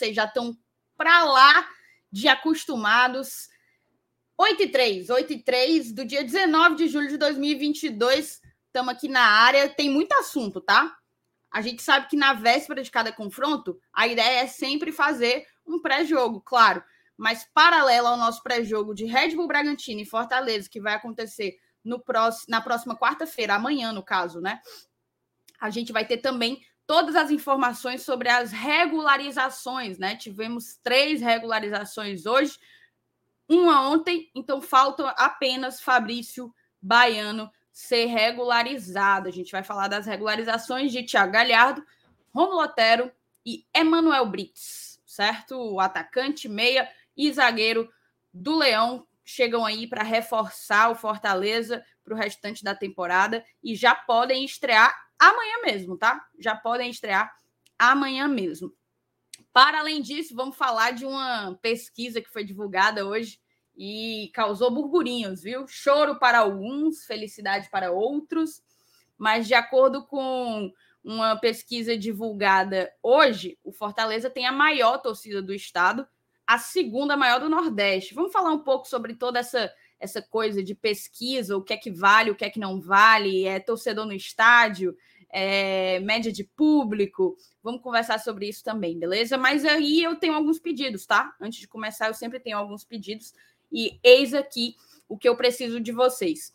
Vocês já estão para lá de acostumados. 8 e 3, 8 e 3 do dia 19 de julho de 2022. Estamos aqui na área. Tem muito assunto, tá? A gente sabe que na véspera de cada confronto, a ideia é sempre fazer um pré-jogo, claro. Mas paralelo ao nosso pré-jogo de Red Bull Bragantino e Fortaleza, que vai acontecer no próximo, na próxima quarta-feira, amanhã, no caso, né? A gente vai ter também todas as informações sobre as regularizações, né? Tivemos três regularizações hoje, uma ontem, então falta apenas Fabrício Baiano ser regularizado. A gente vai falar das regularizações de Thiago Galhardo, Romulo Otero e Emanuel Brits, certo? O atacante, meia e zagueiro do Leão chegam aí para reforçar o Fortaleza para o restante da temporada e já podem estrear amanhã mesmo, tá? Já podem estrear amanhã mesmo. Para além disso, vamos falar de uma pesquisa que foi divulgada hoje e causou burburinhos, viu? Choro para alguns, felicidade para outros, mas de acordo com uma pesquisa divulgada hoje, o Fortaleza tem a maior torcida do estado, a segunda maior do Nordeste. Vamos falar um pouco sobre toda essa essa coisa de pesquisa, o que é que vale, o que é que não vale, é torcedor no estádio, é média de público. Vamos conversar sobre isso também, beleza? Mas aí eu tenho alguns pedidos, tá? Antes de começar, eu sempre tenho alguns pedidos e eis aqui o que eu preciso de vocês.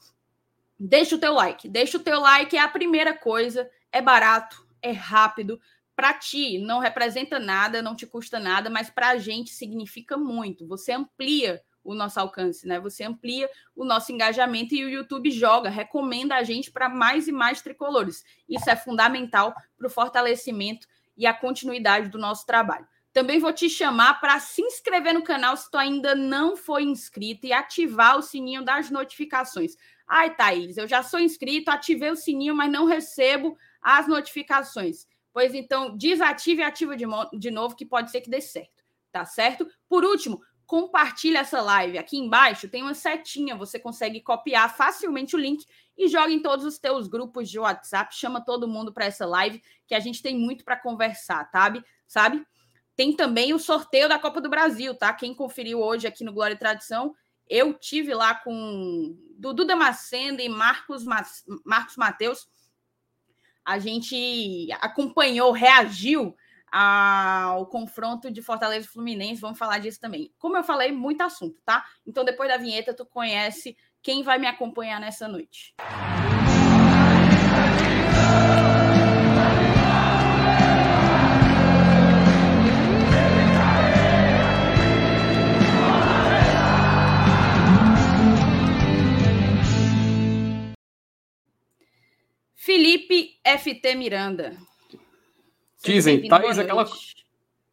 Deixa o teu like, deixa o teu like, é a primeira coisa, é barato, é rápido, para ti não representa nada, não te custa nada, mas para a gente significa muito. Você amplia o nosso alcance, né? Você amplia o nosso engajamento e o YouTube joga, recomenda a gente para mais e mais tricolores. Isso é fundamental para o fortalecimento e a continuidade do nosso trabalho. Também vou te chamar para se inscrever no canal se tu ainda não foi inscrito e ativar o sininho das notificações. Ai, Thaís, eu já sou inscrito, ativei o sininho, mas não recebo as notificações. Pois então, desative e ativa de, de novo, que pode ser que dê certo, tá certo? Por último, compartilhe essa live. Aqui embaixo tem uma setinha, você consegue copiar facilmente o link e joga em todos os teus grupos de WhatsApp, chama todo mundo para essa live, que a gente tem muito para conversar, sabe? Sabe? Tem também o sorteio da Copa do Brasil, tá? Quem conferiu hoje aqui no Glória e Tradição, eu tive lá com Dudu Damasceno e Marcos, Marcos Mateus a gente acompanhou, reagiu ao confronto de Fortaleza e Fluminense. Vamos falar disso também. Como eu falei, muito assunto, tá? Então, depois da vinheta, tu conhece quem vai me acompanhar nessa noite. Felipe FT Miranda. Dizem, Thaís, aquela.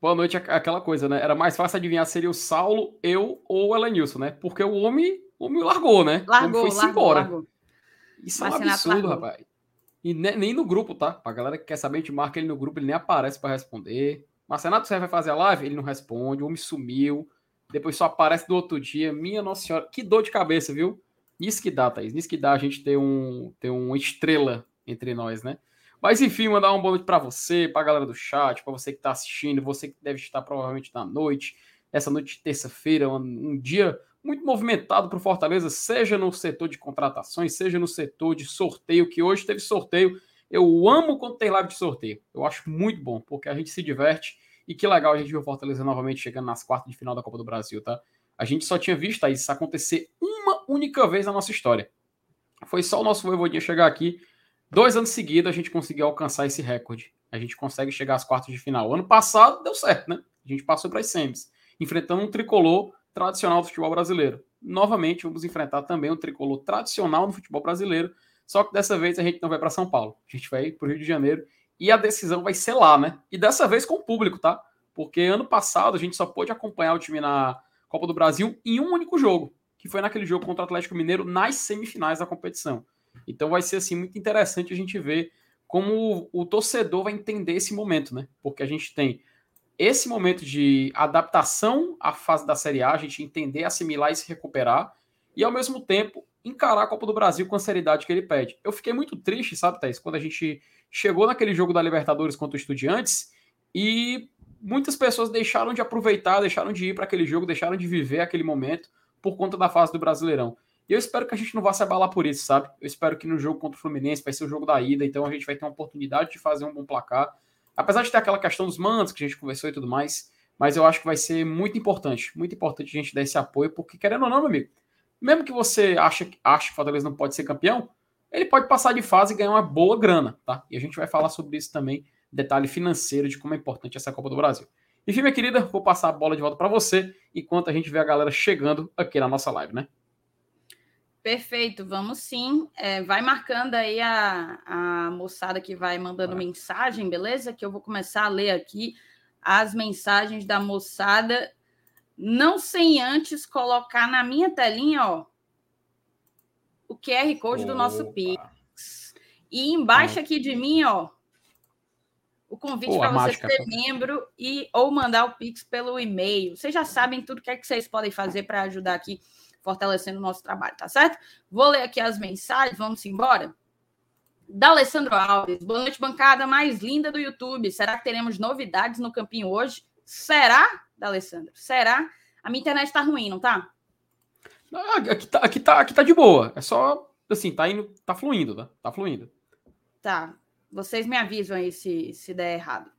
Boa noite, aquela coisa, né? Era mais fácil adivinhar se seria o Saulo, eu ou o Elenilson, né? Porque o homem, o homem largou, né? Largou, o homem foi largou, embora. Largou. Isso é um absurdo, rapaz. E nem no grupo, tá? Pra galera que quer saber, a gente marca ele no grupo, ele nem aparece para responder. Marcenato, você vai fazer a live? Ele não responde, o homem sumiu. Depois só aparece do outro dia. Minha Nossa Senhora, que dor de cabeça, viu? Nisso que dá, Thaís. Nisso que dá a gente ter um, ter uma estrela entre nós, né? Mas enfim, mandar um boa noite para você, para a galera do chat, para você que está assistindo, você que deve estar provavelmente na noite, essa noite de terça-feira, um, um, dia muito movimentado para o Fortaleza, seja no setor de contratações, seja no setor de sorteio, que hoje teve sorteio. Eu amo quando tem live de sorteio. Eu acho muito bom, porque a gente se diverte e que legal a gente ver o Fortaleza novamente chegando nas quartas de final da Copa do Brasil, tá? A gente só tinha visto isso acontecer uma única vez na nossa história. Foi só o nosso Voivodinha chegar aqui Dois anos seguidos a gente conseguiu alcançar esse recorde. A gente consegue chegar às quartas de final. Ano passado deu certo, né? A gente passou para as semis, enfrentando um tricolor tradicional do futebol brasileiro. Novamente, vamos enfrentar também um tricolor tradicional no futebol brasileiro, só que dessa vez a gente não vai para São Paulo. A gente vai para o Rio de Janeiro e a decisão vai ser lá, né? E dessa vez com o público, tá? Porque ano passado a gente só pôde acompanhar o time na Copa do Brasil em um único jogo, que foi naquele jogo contra o Atlético Mineiro nas semifinais da competição. Então vai ser assim muito interessante a gente ver como o, o torcedor vai entender esse momento, né? Porque a gente tem esse momento de adaptação à fase da Série A, a gente entender, assimilar e se recuperar, e ao mesmo tempo encarar a Copa do Brasil com a seriedade que ele pede. Eu fiquei muito triste, sabe, Thais, quando a gente chegou naquele jogo da Libertadores contra o Estudiantes e muitas pessoas deixaram de aproveitar, deixaram de ir para aquele jogo, deixaram de viver aquele momento por conta da fase do Brasileirão. E eu espero que a gente não vá se abalar por isso, sabe? Eu espero que no jogo contra o Fluminense vai ser o jogo da ida, então a gente vai ter uma oportunidade de fazer um bom placar. Apesar de ter aquela questão dos mandos que a gente conversou e tudo mais, mas eu acho que vai ser muito importante, muito importante a gente dar esse apoio, porque querendo ou não, meu amigo, mesmo que você ache, ache que o Fortaleza não pode ser campeão, ele pode passar de fase e ganhar uma boa grana, tá? E a gente vai falar sobre isso também, detalhe financeiro de como é importante essa Copa do Brasil. Enfim, minha querida, vou passar a bola de volta para você, enquanto a gente vê a galera chegando aqui na nossa live, né? Perfeito, vamos sim. É, vai marcando aí a, a moçada que vai mandando mensagem, beleza? Que eu vou começar a ler aqui as mensagens da moçada, não sem antes colocar na minha telinha, ó, o QR Code Opa. do nosso Pix. E embaixo aqui de mim, ó, o convite para você mágica, ser membro e ou mandar o Pix pelo e-mail. Vocês já sabem tudo que é que vocês podem fazer para ajudar aqui fortalecendo o nosso trabalho, tá certo? Vou ler aqui as mensagens, vamos embora. Da Alessandro Alves, boa noite, bancada mais linda do YouTube. Será que teremos novidades no campinho hoje? Será, da Alessandro? Será? A minha internet tá ruim, não tá? Aqui tá, aqui tá, aqui tá de boa. É só, assim, tá indo, tá fluindo, tá? Tá fluindo. Tá. Vocês me avisam aí se, se der errado.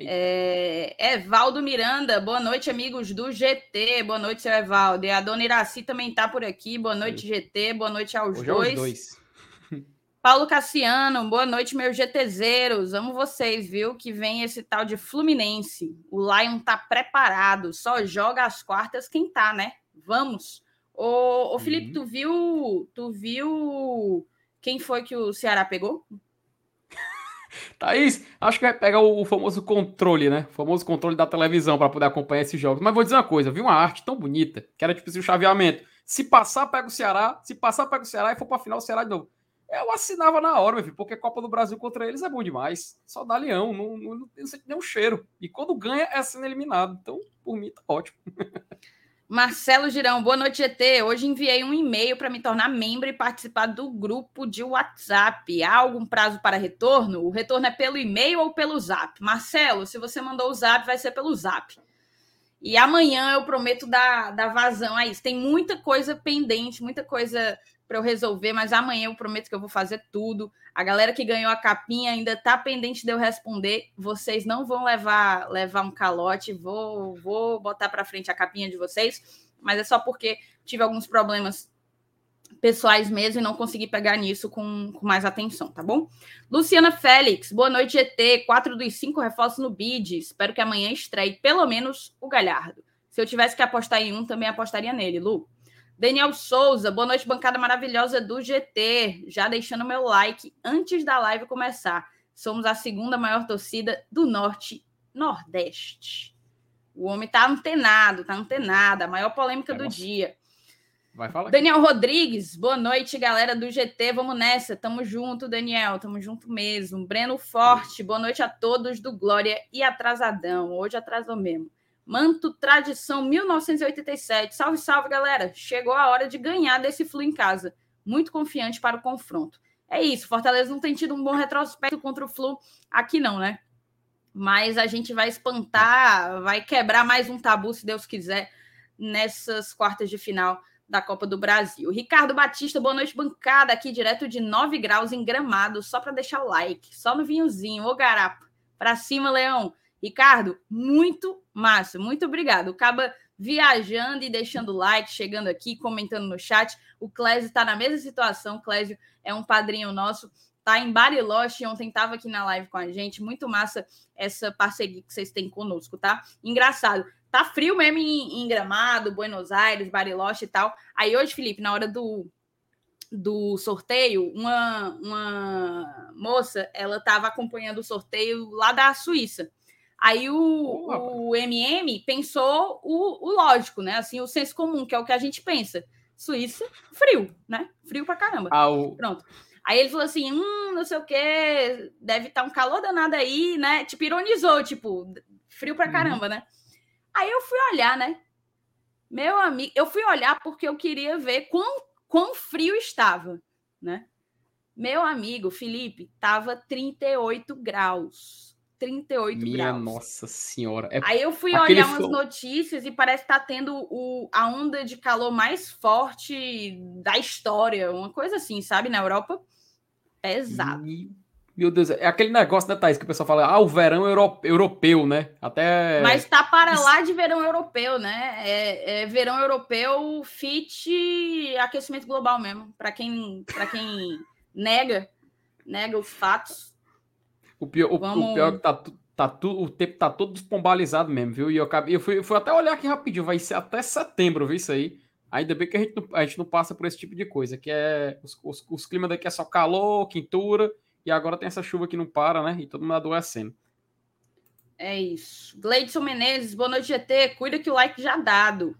É, Evaldo Miranda, boa noite, amigos do GT. Boa noite, seu Evaldo. E a dona Iraci também está por aqui. Boa noite, GT. Boa noite aos Hoje dois. É dois. Paulo Cassiano, boa noite, meus GTZeros. Amo vocês, viu? Que vem esse tal de Fluminense. O Lion tá preparado. Só joga as quartas quem tá, né? Vamos. Ô, ô Felipe, uhum. tu viu. Tu viu quem foi que o Ceará pegou? Thaís, acho que vai pegar o famoso controle, né? O famoso controle da televisão para poder acompanhar esses jogos. Mas vou dizer uma coisa, vi uma arte tão bonita, que era tipo assim, o chaveamento. Se passar, pega o Ceará. Se passar, pega o Ceará e for pra final, o Ceará de novo. Eu assinava na hora, meu filho, porque Copa do Brasil contra eles é bom demais. Só dá leão, não, não, não tem nenhum cheiro. E quando ganha, é sendo eliminado. Então, por mim, tá ótimo. Marcelo Girão, boa noite, GT. Hoje enviei um e-mail para me tornar membro e participar do grupo de WhatsApp. Há algum prazo para retorno? O retorno é pelo e-mail ou pelo zap? Marcelo, se você mandou o zap, vai ser pelo zap. E amanhã eu prometo dar, dar vazão a isso. Tem muita coisa pendente, muita coisa para eu resolver, mas amanhã eu prometo que eu vou fazer tudo. A galera que ganhou a capinha ainda está pendente de eu responder. Vocês não vão levar levar um calote. Vou vou botar para frente a capinha de vocês, mas é só porque tive alguns problemas pessoais mesmo e não consegui pegar nisso com, com mais atenção, tá bom? Luciana Félix, boa noite, GT. Quatro dos cinco reforços no bid. Espero que amanhã estreie pelo menos o Galhardo. Se eu tivesse que apostar em um, também apostaria nele, Lu. Daniel Souza, boa noite, bancada maravilhosa do GT. Já deixando meu like antes da live começar. Somos a segunda maior torcida do Norte Nordeste. O homem tá antenado, tá antenado. A maior polêmica do dia. Vai falar. Daniel Rodrigues, boa noite, galera do GT. Vamos nessa. Tamo junto, Daniel. Tamo junto mesmo. Breno Forte, boa noite a todos do Glória e Atrasadão. Hoje atrasou mesmo. Manto Tradição 1987. Salve, salve, galera. Chegou a hora de ganhar desse Flu em casa. Muito confiante para o confronto. É isso. Fortaleza não tem tido um bom retrospecto contra o Flu. Aqui não, né? Mas a gente vai espantar, vai quebrar mais um tabu, se Deus quiser, nessas quartas de final da Copa do Brasil. Ricardo Batista, boa noite, bancada, aqui direto de 9 graus em gramado, só para deixar o like, só no vinhozinho. Ô, garapa, para cima, Leão. Ricardo, muito massa, muito obrigado. Acaba viajando e deixando like, chegando aqui, comentando no chat. O Clésio está na mesma situação. O Clésio é um padrinho nosso, tá em Bariloche, ontem estava aqui na live com a gente. Muito massa essa parceria que vocês têm conosco, tá? Engraçado. Tá frio mesmo em, em Gramado, Buenos Aires, Bariloche e tal. Aí hoje, Felipe, na hora do, do sorteio, uma, uma moça, ela estava acompanhando o sorteio lá da Suíça. Aí o, o MM pensou o, o, lógico, né? Assim, o senso comum, que é o que a gente pensa. Suíça, frio, né? Frio pra caramba. Ah, o... Pronto. Aí ele falou assim: hum, não sei o quê, deve estar tá um calor danado aí, né? Tipo, ironizou, tipo, frio pra uhum. caramba, uhum. né? Aí eu fui olhar, né? Meu amigo, eu fui olhar porque eu queria ver quão, quão frio estava, né? Meu amigo Felipe, tava 38 graus. 38 Minha graus. nossa senhora. É Aí eu fui olhar umas notícias e parece que tá tendo o, a onda de calor mais forte da história. Uma coisa assim, sabe? Na Europa. Pesado. Meu Deus, é aquele negócio, né, Thaís, que o pessoal fala, ah, o verão europeu, né? Até. Mas tá para lá de verão europeu, né? É, é verão europeu fit aquecimento global mesmo. Para quem, quem nega, nega os fatos. O pior, Vamos... o pior é que tá, tá tu, o tempo tá todo despombalizado mesmo, viu? E eu, acabei, eu fui, fui até olhar aqui rapidinho, vai ser até setembro, viu isso aí. Ainda bem que a gente, não, a gente não passa por esse tipo de coisa, que é. Os, os, os climas daqui é só calor, quintura e agora tem essa chuva que não para, né? E todo mundo adoecendo. É isso. Gleidson Menezes, boa noite, GT. Cuida que o like já dado.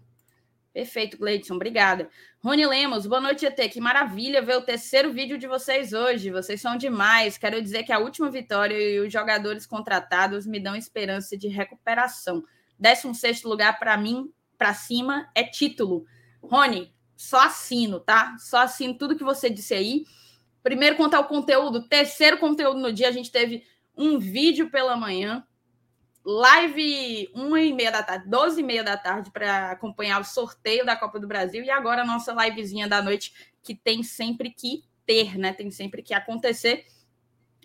Perfeito, Gleidson, obrigada. Rony Lemos, boa noite, GT. Que maravilha ver o terceiro vídeo de vocês hoje. Vocês são demais. Quero dizer que a última vitória e os jogadores contratados me dão esperança de recuperação. 16 lugar para mim, para cima, é título. Rony, só assino, tá? Só assino tudo que você disse aí. Primeiro, contar o conteúdo. Terceiro conteúdo no dia, a gente teve um vídeo pela manhã, live uma e meia da tarde, 12 e meia da tarde, para acompanhar o sorteio da Copa do Brasil. E agora a nossa livezinha da noite, que tem sempre que ter, né? Tem sempre que acontecer.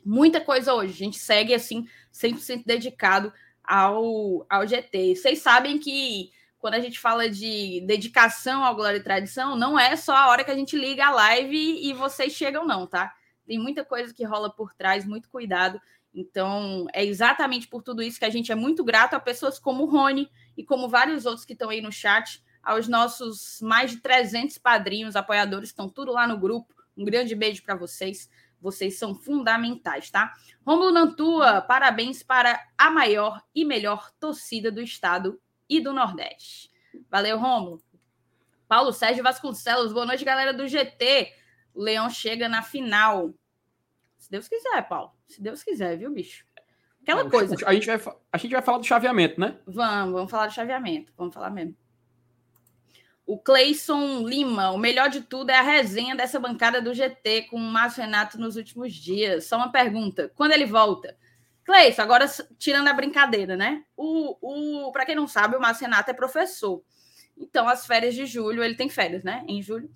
Muita coisa hoje. A gente segue assim, 100% dedicado ao, ao GT. Vocês sabem que quando a gente fala de dedicação ao Glória e Tradição, não é só a hora que a gente liga a live e vocês chegam, não, tá? Tem muita coisa que rola por trás, muito cuidado. Então, é exatamente por tudo isso que a gente é muito grato a pessoas como o Rony e como vários outros que estão aí no chat, aos nossos mais de 300 padrinhos, apoiadores, estão tudo lá no grupo. Um grande beijo para vocês. Vocês são fundamentais, tá? Romulo Nantua, parabéns para a maior e melhor torcida do estado e do Nordeste. Valeu, Romulo. Paulo Sérgio Vasconcelos, boa noite, galera do GT. O Leão chega na final. Se Deus quiser, Paulo. Se Deus quiser, viu, bicho? Aquela é, coisa. A gente, vai, a gente vai falar do chaveamento, né? Vamos, vamos falar do chaveamento. Vamos falar mesmo. O Cleison Lima, o melhor de tudo é a resenha dessa bancada do GT com o Márcio Renato nos últimos dias. Só uma pergunta: quando ele volta? Cleison, agora tirando a brincadeira, né? O, o, Para quem não sabe, o Márcio Renato é professor. Então, as férias de julho, ele tem férias, né? Em julho.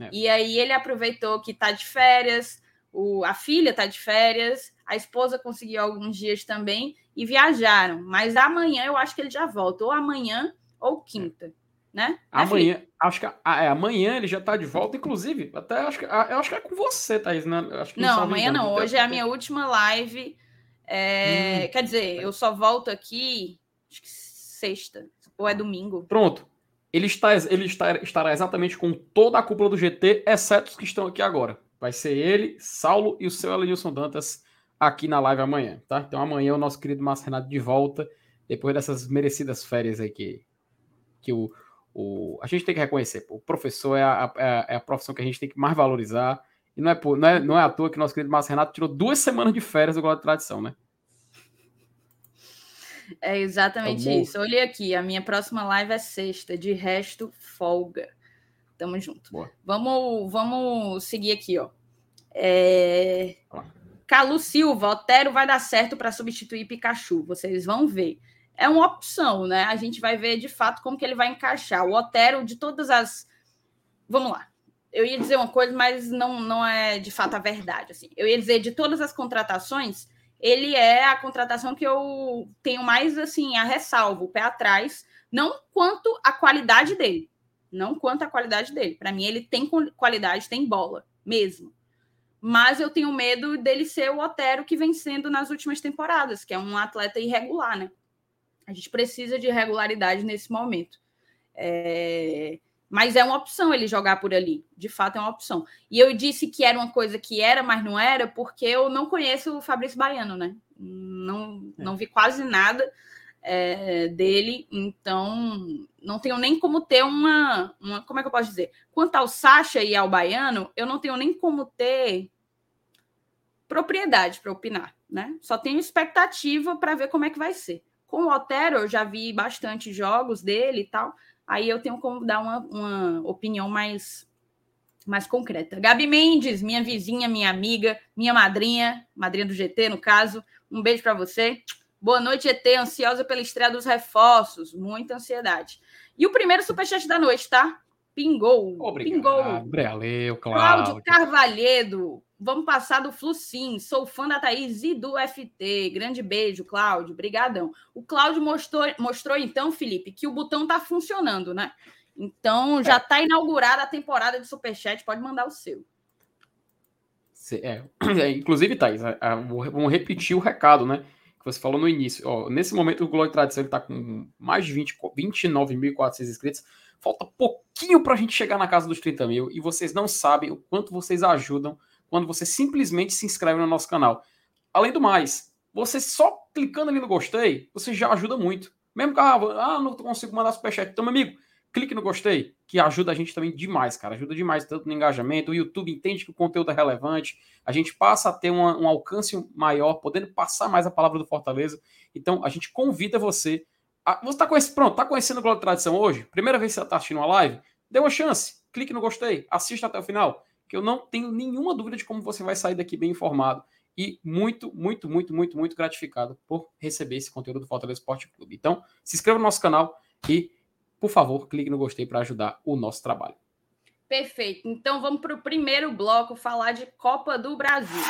É. E aí ele aproveitou que tá de férias, o, a filha tá de férias, a esposa conseguiu alguns dias também e viajaram. Mas amanhã eu acho que ele já volta, ou amanhã ou quinta. Né? né amanhã, acho que é, amanhã ele já tá de volta, inclusive, até acho que, eu acho que é com você, Thaís, né? Acho que não, amanhã não, hoje é a minha última live é, hum. Quer dizer, eu só volto aqui acho que sexta ou é domingo. Pronto. Ele, está, ele está, estará exatamente com toda a cúpula do GT, exceto os que estão aqui agora. Vai ser ele, Saulo e o seu Elenilson Dantas aqui na live amanhã, tá? Então amanhã o nosso querido Márcio Renato de volta, depois dessas merecidas férias aí que, que o, o, a gente tem que reconhecer. O professor é a, é a, é a profissão que a gente tem que mais valorizar e não é, não é, não é à toa que nosso querido Márcio Renato tirou duas semanas de férias do Glória de Tradição, né? É exatamente é isso. Olhei aqui, a minha próxima live é sexta, de resto, folga. Tamo junto. Boa. Vamos, vamos seguir aqui, ó. É... Calu Silva, Otero vai dar certo para substituir Pikachu. Vocês vão ver. É uma opção, né? A gente vai ver de fato como que ele vai encaixar. O Otero, de todas as. Vamos lá eu ia dizer uma coisa, mas não, não é de fato a verdade. Assim. Eu ia dizer, de todas as contratações, ele é a contratação que eu tenho mais assim a ressalvo, o pé atrás, não quanto a qualidade dele. Não quanto a qualidade dele. Para mim, ele tem qualidade, tem bola, mesmo. Mas eu tenho medo dele ser o Otero que vem sendo nas últimas temporadas, que é um atleta irregular, né? A gente precisa de regularidade nesse momento. É... Mas é uma opção ele jogar por ali. De fato, é uma opção. E eu disse que era uma coisa que era, mas não era, porque eu não conheço o Fabrício Baiano, né? Não, é. não vi quase nada é, dele, então não tenho nem como ter uma, uma. Como é que eu posso dizer? Quanto ao Sacha e ao Baiano, eu não tenho nem como ter propriedade para opinar, né? Só tenho expectativa para ver como é que vai ser. Com o Otero, eu já vi bastante jogos dele e tal aí eu tenho como dar uma, uma opinião mais mais concreta. Gabi Mendes, minha vizinha, minha amiga, minha madrinha, madrinha do GT, no caso. Um beijo para você. Boa noite, ET. Ansiosa pela estreia dos reforços. Muita ansiedade. E o primeiro superchat da noite, tá? Pingou. Obrigado. Pingou. Valeu, Cláudio Carvalhedo. Vamos passar do Flu sim. Sou fã da Thaís e do FT. Grande beijo, Cláudio. Brigadão. O Cláudio mostrou, mostrou então, Felipe, que o botão tá funcionando, né? Então já está é. inaugurada a temporada de Superchat, pode mandar o seu. É, é, inclusive, Thaís, vamos repetir o recado, né? Que você falou no início. Ó, nesse momento, o Globo de Tradição está com mais de 20, 29.400 inscritos. Falta pouquinho para a gente chegar na casa dos 30 mil. E vocês não sabem o quanto vocês ajudam quando você simplesmente se inscreve no nosso canal. Além do mais, você só clicando ali no gostei, você já ajuda muito. Mesmo que, ah, ah não consigo mandar superchat. Então, meu amigo, clique no gostei, que ajuda a gente também demais, cara. Ajuda demais tanto no engajamento. O YouTube entende que o conteúdo é relevante. A gente passa a ter uma, um alcance maior, podendo passar mais a palavra do Fortaleza. Então, a gente convida você. A, você está conhecendo, pronto, tá conhecendo o Globo de Tradição hoje? Primeira vez que você está assistindo uma live? Dê uma chance. Clique no gostei. Assista até o final. Que eu não tenho nenhuma dúvida de como você vai sair daqui bem informado e muito, muito, muito, muito, muito gratificado por receber esse conteúdo do Fortaleza Esporte Clube. Então, se inscreva no nosso canal e por favor, clique no gostei para ajudar o nosso trabalho. Perfeito. Então vamos para o primeiro bloco falar de Copa do Brasil.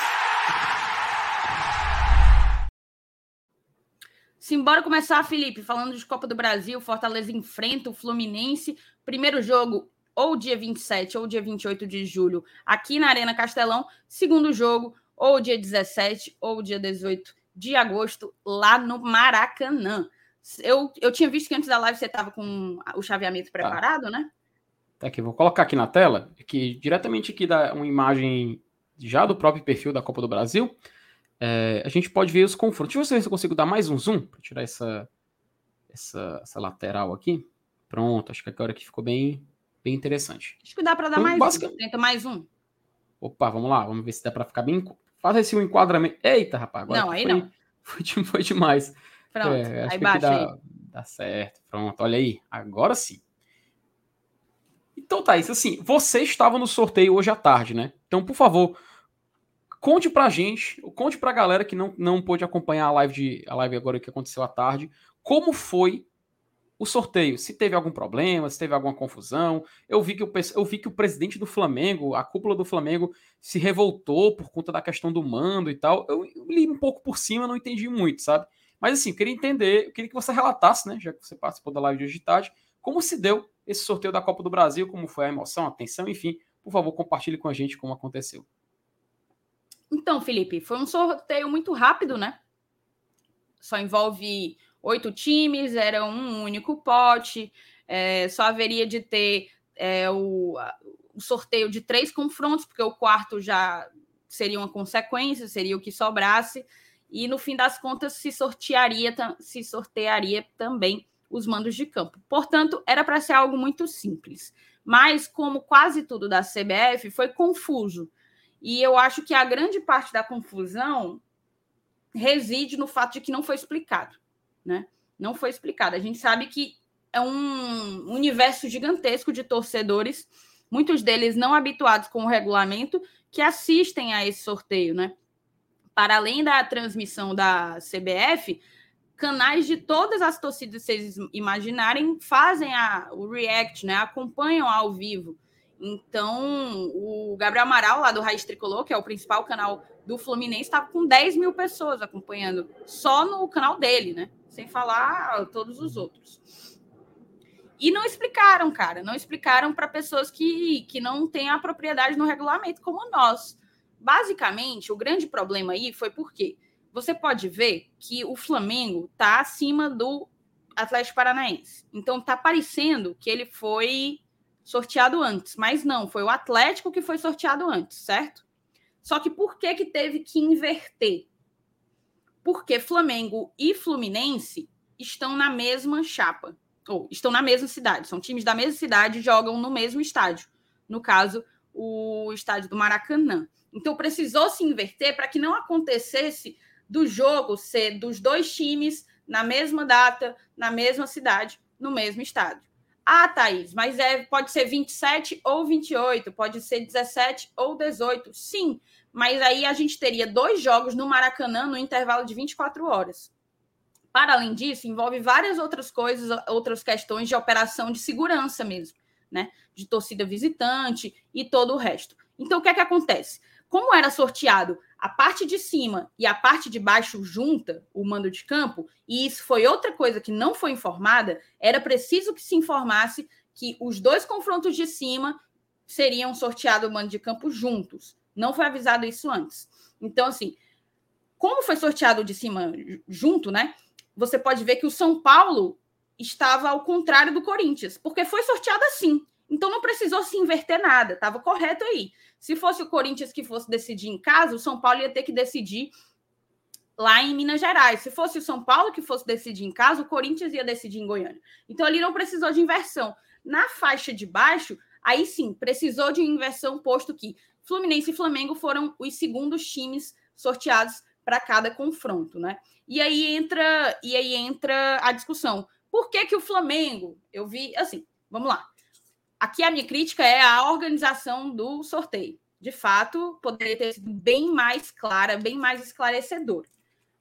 Simbora começar, Felipe, falando de Copa do Brasil. Fortaleza enfrenta o Fluminense. Primeiro jogo, ou dia 27 ou dia 28 de julho, aqui na Arena Castelão. Segundo jogo, ou dia 17 ou dia 18 de agosto, lá no Maracanã. Eu, eu tinha visto que antes da live você estava com o chaveamento tá. preparado, tá. né? Tá aqui, vou colocar aqui na tela, que diretamente aqui dá uma imagem já do próprio perfil da Copa do Brasil. É, a gente pode ver os confrontos. Deixa eu ver se eu consigo dar mais um zoom para tirar essa, essa, essa, lateral aqui. Pronto, acho que agora aqui ficou bem, bem interessante. Acho que dá para dar então, mais basic... um. Tenta mais um. Opa, vamos lá, vamos ver se dá para ficar bem. Faz esse um enquadramento. Eita, rapaz, agora não, aí foi, não. Foi, foi demais. Pronto, é, aí baixa dá, aí. Dá certo, pronto. Olha aí, agora sim. Então, Thaís, assim, você estava no sorteio hoje à tarde, né? Então, por favor, conte pra gente, conte pra galera que não, não pôde acompanhar a live, de, a live agora que aconteceu à tarde, como foi o sorteio, se teve algum problema, se teve alguma confusão. Eu vi que o, eu vi que o presidente do Flamengo, a cúpula do Flamengo, se revoltou por conta da questão do mando e tal. Eu, eu li um pouco por cima, não entendi muito, sabe? Mas assim, eu queria entender, eu queria que você relatasse, né, já que você participou da live de hoje de tarde, como se deu esse sorteio da Copa do Brasil, como foi a emoção, a tensão, enfim. Por favor, compartilhe com a gente como aconteceu. Então, Felipe, foi um sorteio muito rápido, né? Só envolve oito times, era um único pote, é, só haveria de ter é, o, o sorteio de três confrontos, porque o quarto já seria uma consequência, seria o que sobrasse e no fim das contas se sortearia, se sortearia também os mandos de campo. Portanto, era para ser algo muito simples. Mas, como quase tudo da CBF, foi confuso. E eu acho que a grande parte da confusão reside no fato de que não foi explicado. Né? Não foi explicado. A gente sabe que é um universo gigantesco de torcedores, muitos deles não habituados com o regulamento, que assistem a esse sorteio, né? Para além da transmissão da CBF, canais de todas as torcidas, vocês imaginarem, fazem a, o react, né? Acompanham ao vivo. Então, o Gabriel Amaral, lá do Raiz Tricolor, que é o principal canal do Fluminense, estava com 10 mil pessoas acompanhando, só no canal dele, né? Sem falar todos os outros. E não explicaram, cara, não explicaram para pessoas que, que não têm a propriedade no regulamento, como nós. Basicamente, o grande problema aí foi porque você pode ver que o Flamengo está acima do Atlético Paranaense. Então tá parecendo que ele foi sorteado antes, mas não, foi o Atlético que foi sorteado antes, certo? Só que por que que teve que inverter? Porque Flamengo e Fluminense estão na mesma chapa, ou estão na mesma cidade, são times da mesma cidade, jogam no mesmo estádio. No caso, o estádio do Maracanã. Então precisou se inverter para que não acontecesse do jogo ser dos dois times na mesma data, na mesma cidade, no mesmo estádio. Ah, Thaís, mas é, pode ser 27 ou 28, pode ser 17 ou 18. Sim, mas aí a gente teria dois jogos no Maracanã no intervalo de 24 horas. Para além disso, envolve várias outras coisas, outras questões de operação de segurança mesmo, né? De torcida visitante e todo o resto. Então, o que é que acontece? Como era sorteado a parte de cima e a parte de baixo junta, o mando de campo, e isso foi outra coisa que não foi informada, era preciso que se informasse que os dois confrontos de cima seriam sorteados o mando de campo juntos. Não foi avisado isso antes. Então, assim, como foi sorteado de cima junto, né? Você pode ver que o São Paulo estava ao contrário do Corinthians, porque foi sorteado assim. Então não precisou se inverter nada, estava correto aí. Se fosse o Corinthians que fosse decidir em casa, o São Paulo ia ter que decidir lá em Minas Gerais. Se fosse o São Paulo que fosse decidir em casa, o Corinthians ia decidir em Goiânia. Então ali não precisou de inversão. Na faixa de baixo, aí sim, precisou de inversão, posto que Fluminense e Flamengo foram os segundos times sorteados para cada confronto, né? E aí entra e aí entra a discussão. Por que que o Flamengo? Eu vi assim, vamos lá. Aqui a minha crítica é a organização do sorteio. De fato, poderia ter sido bem mais clara, bem mais esclarecedora.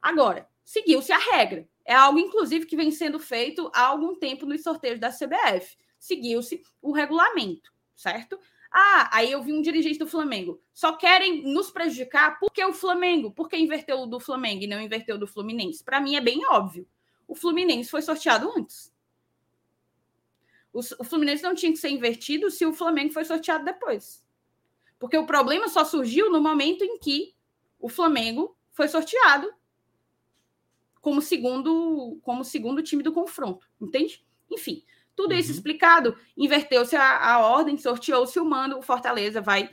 Agora, seguiu-se a regra. É algo, inclusive, que vem sendo feito há algum tempo nos sorteios da CBF. Seguiu-se o regulamento, certo? Ah, aí eu vi um dirigente do Flamengo. Só querem nos prejudicar porque o Flamengo, porque inverteu o do Flamengo e não inverteu o do Fluminense. Para mim é bem óbvio. O Fluminense foi sorteado antes. O, o Fluminense não tinha que ser invertido se o Flamengo foi sorteado depois. Porque o problema só surgiu no momento em que o Flamengo foi sorteado como segundo, como segundo time do confronto, entende? Enfim, tudo isso uhum. explicado, inverteu-se a, a, ordem, sorteou-se o mando, o Fortaleza vai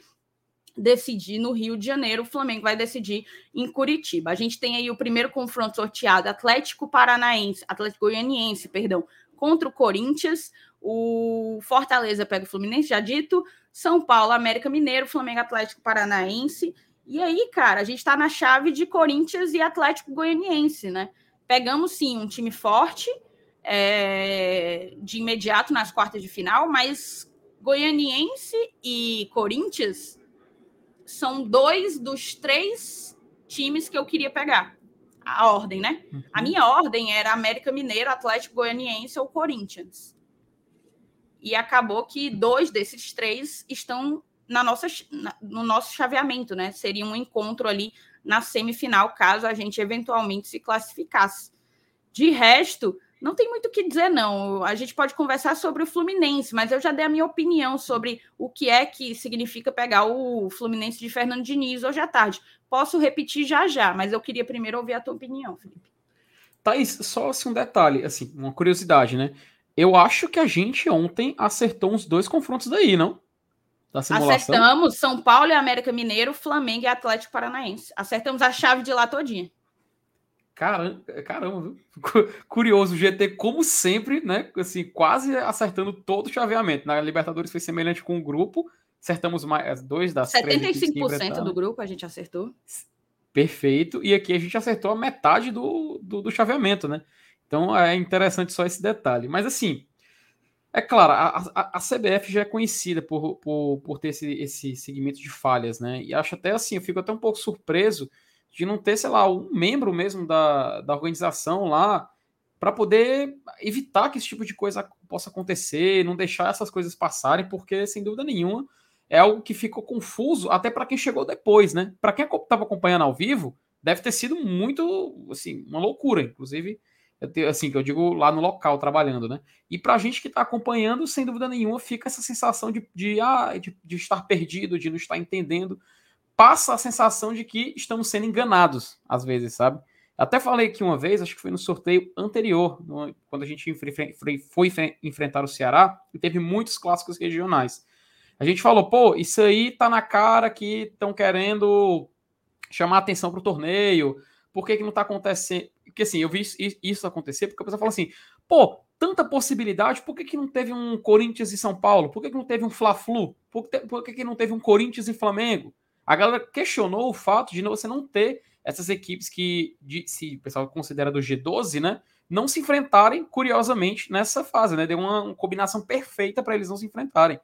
decidir no Rio de Janeiro, o Flamengo vai decidir em Curitiba. A gente tem aí o primeiro confronto sorteado, Atlético Paranaense, Atlético Goianiense, perdão, contra o Corinthians. O Fortaleza pega o Fluminense, já dito. São Paulo, América Mineiro, Flamengo Atlético Paranaense. E aí, cara, a gente está na chave de Corinthians e Atlético Goianiense, né? Pegamos sim um time forte é, de imediato nas quartas de final, mas Goianiense e Corinthians são dois dos três times que eu queria pegar a ordem, né? Uhum. A minha ordem era América Mineiro, Atlético Goianiense ou Corinthians. E acabou que dois desses três estão na nossa, no nosso chaveamento, né? Seria um encontro ali na semifinal, caso a gente eventualmente se classificasse. De resto, não tem muito o que dizer, não. A gente pode conversar sobre o Fluminense, mas eu já dei a minha opinião sobre o que é que significa pegar o Fluminense de Fernando Diniz hoje à tarde. Posso repetir já já, mas eu queria primeiro ouvir a tua opinião, Felipe. Thaís, só assim, um detalhe, assim, uma curiosidade, né? Eu acho que a gente ontem acertou uns dois confrontos daí, não? Da simulação. Acertamos São Paulo e América Mineiro, Flamengo e Atlético Paranaense. Acertamos a chave de lá todinha. Caramba, caramba, viu? Curioso, o GT, como sempre, né? Assim, quase acertando todo o chaveamento. Na Libertadores foi semelhante com o grupo. Acertamos mais dois das 75% do grupo a gente acertou. Perfeito. E aqui a gente acertou a metade do, do, do, chaveamento, né? Então é interessante só esse detalhe. Mas assim, é claro, a, a, a CBF já é conhecida por, por, por ter esse, esse segmento de falhas, né? E acho até assim, eu fico até um pouco surpreso de não ter, sei lá, um membro mesmo da, da organização lá para poder evitar que esse tipo de coisa possa acontecer, não deixar essas coisas passarem, porque, sem dúvida nenhuma, é algo que ficou confuso até para quem chegou depois, né? Para quem estava acompanhando ao vivo, deve ter sido muito, assim, uma loucura, inclusive, assim, que eu digo lá no local, trabalhando, né? E para a gente que está acompanhando, sem dúvida nenhuma, fica essa sensação de, de, ah, de, de estar perdido, de não estar entendendo passa a sensação de que estamos sendo enganados, às vezes, sabe? Até falei aqui uma vez, acho que foi no sorteio anterior, no, quando a gente foi enfrentar o Ceará, e teve muitos clássicos regionais. A gente falou, pô, isso aí tá na cara que estão querendo chamar atenção para o torneio, por que, que não tá acontecendo? Porque assim, eu vi isso, acontecer, porque a pessoa fala assim, pô, tanta possibilidade, por que, que não teve um Corinthians e São Paulo? Por que, que não teve um Fla-Flu? Por, que, por que, que não teve um Corinthians e Flamengo? A galera questionou o fato de você não ter essas equipes que de, se o pessoal considera do G12, né? não se enfrentarem, curiosamente, nessa fase, né? Deu uma, uma combinação perfeita para eles não se enfrentarem.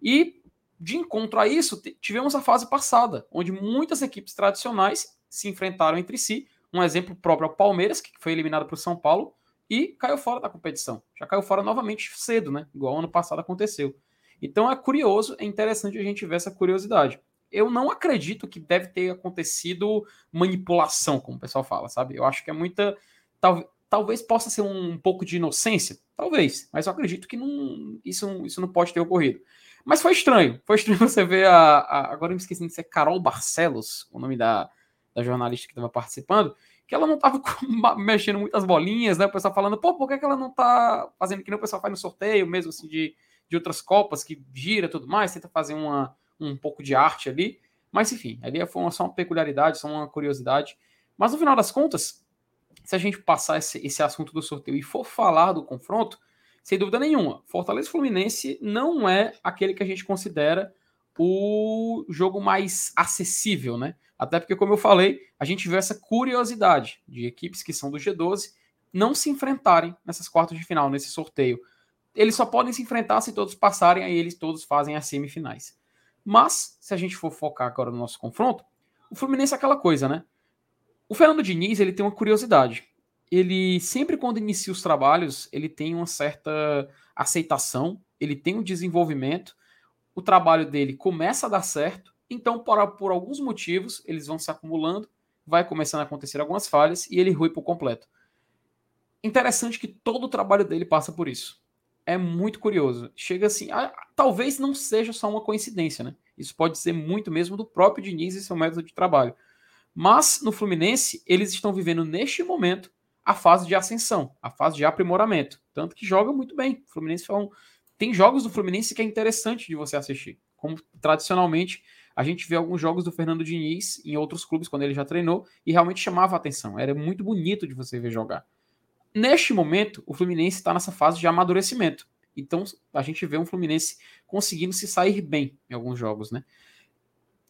E, de encontro a isso, tivemos a fase passada, onde muitas equipes tradicionais se enfrentaram entre si. Um exemplo próprio é o Palmeiras, que foi eliminado para o São Paulo e caiu fora da competição. Já caiu fora novamente cedo, né? Igual ano passado aconteceu. Então é curioso, é interessante a gente ver essa curiosidade. Eu não acredito que deve ter acontecido manipulação, como o pessoal fala, sabe? Eu acho que é muita. Tal, talvez possa ser um, um pouco de inocência, talvez, mas eu acredito que não, isso, isso não pode ter ocorrido. Mas foi estranho, foi estranho você ver a. a agora eu me esqueci de ser Carol Barcelos, o nome da, da jornalista que estava participando, que ela não estava mexendo muitas bolinhas, né? O pessoal falando, pô, por que, que ela não está fazendo que nem o pessoal faz no sorteio, mesmo assim, de de outras Copas, que gira tudo mais, tenta fazer uma, um pouco de arte ali. Mas enfim, ali foi uma, só uma peculiaridade, só uma curiosidade. Mas no final das contas, se a gente passar esse, esse assunto do sorteio e for falar do confronto, sem dúvida nenhuma, Fortaleza Fluminense não é aquele que a gente considera o jogo mais acessível, né? Até porque, como eu falei, a gente vê essa curiosidade de equipes que são do G12 não se enfrentarem nessas quartas de final, nesse sorteio eles só podem se enfrentar se todos passarem, aí eles todos fazem as semifinais. Mas, se a gente for focar agora no nosso confronto, o Fluminense é aquela coisa, né? O Fernando Diniz, ele tem uma curiosidade. Ele sempre quando inicia os trabalhos, ele tem uma certa aceitação, ele tem um desenvolvimento, o trabalho dele começa a dar certo, então por, por alguns motivos, eles vão se acumulando, vai começando a acontecer algumas falhas e ele rui por completo. Interessante que todo o trabalho dele passa por isso é muito curioso. Chega assim, a, talvez não seja só uma coincidência, né? Isso pode ser muito mesmo do próprio Diniz e seu método de trabalho. Mas no Fluminense, eles estão vivendo neste momento a fase de ascensão, a fase de aprimoramento. Tanto que joga muito bem. O Fluminense foi um... tem jogos do Fluminense que é interessante de você assistir. Como tradicionalmente a gente vê alguns jogos do Fernando Diniz em outros clubes quando ele já treinou e realmente chamava a atenção. Era muito bonito de você ver jogar. Neste momento, o Fluminense está nessa fase de amadurecimento. Então, a gente vê um Fluminense conseguindo se sair bem em alguns jogos, né?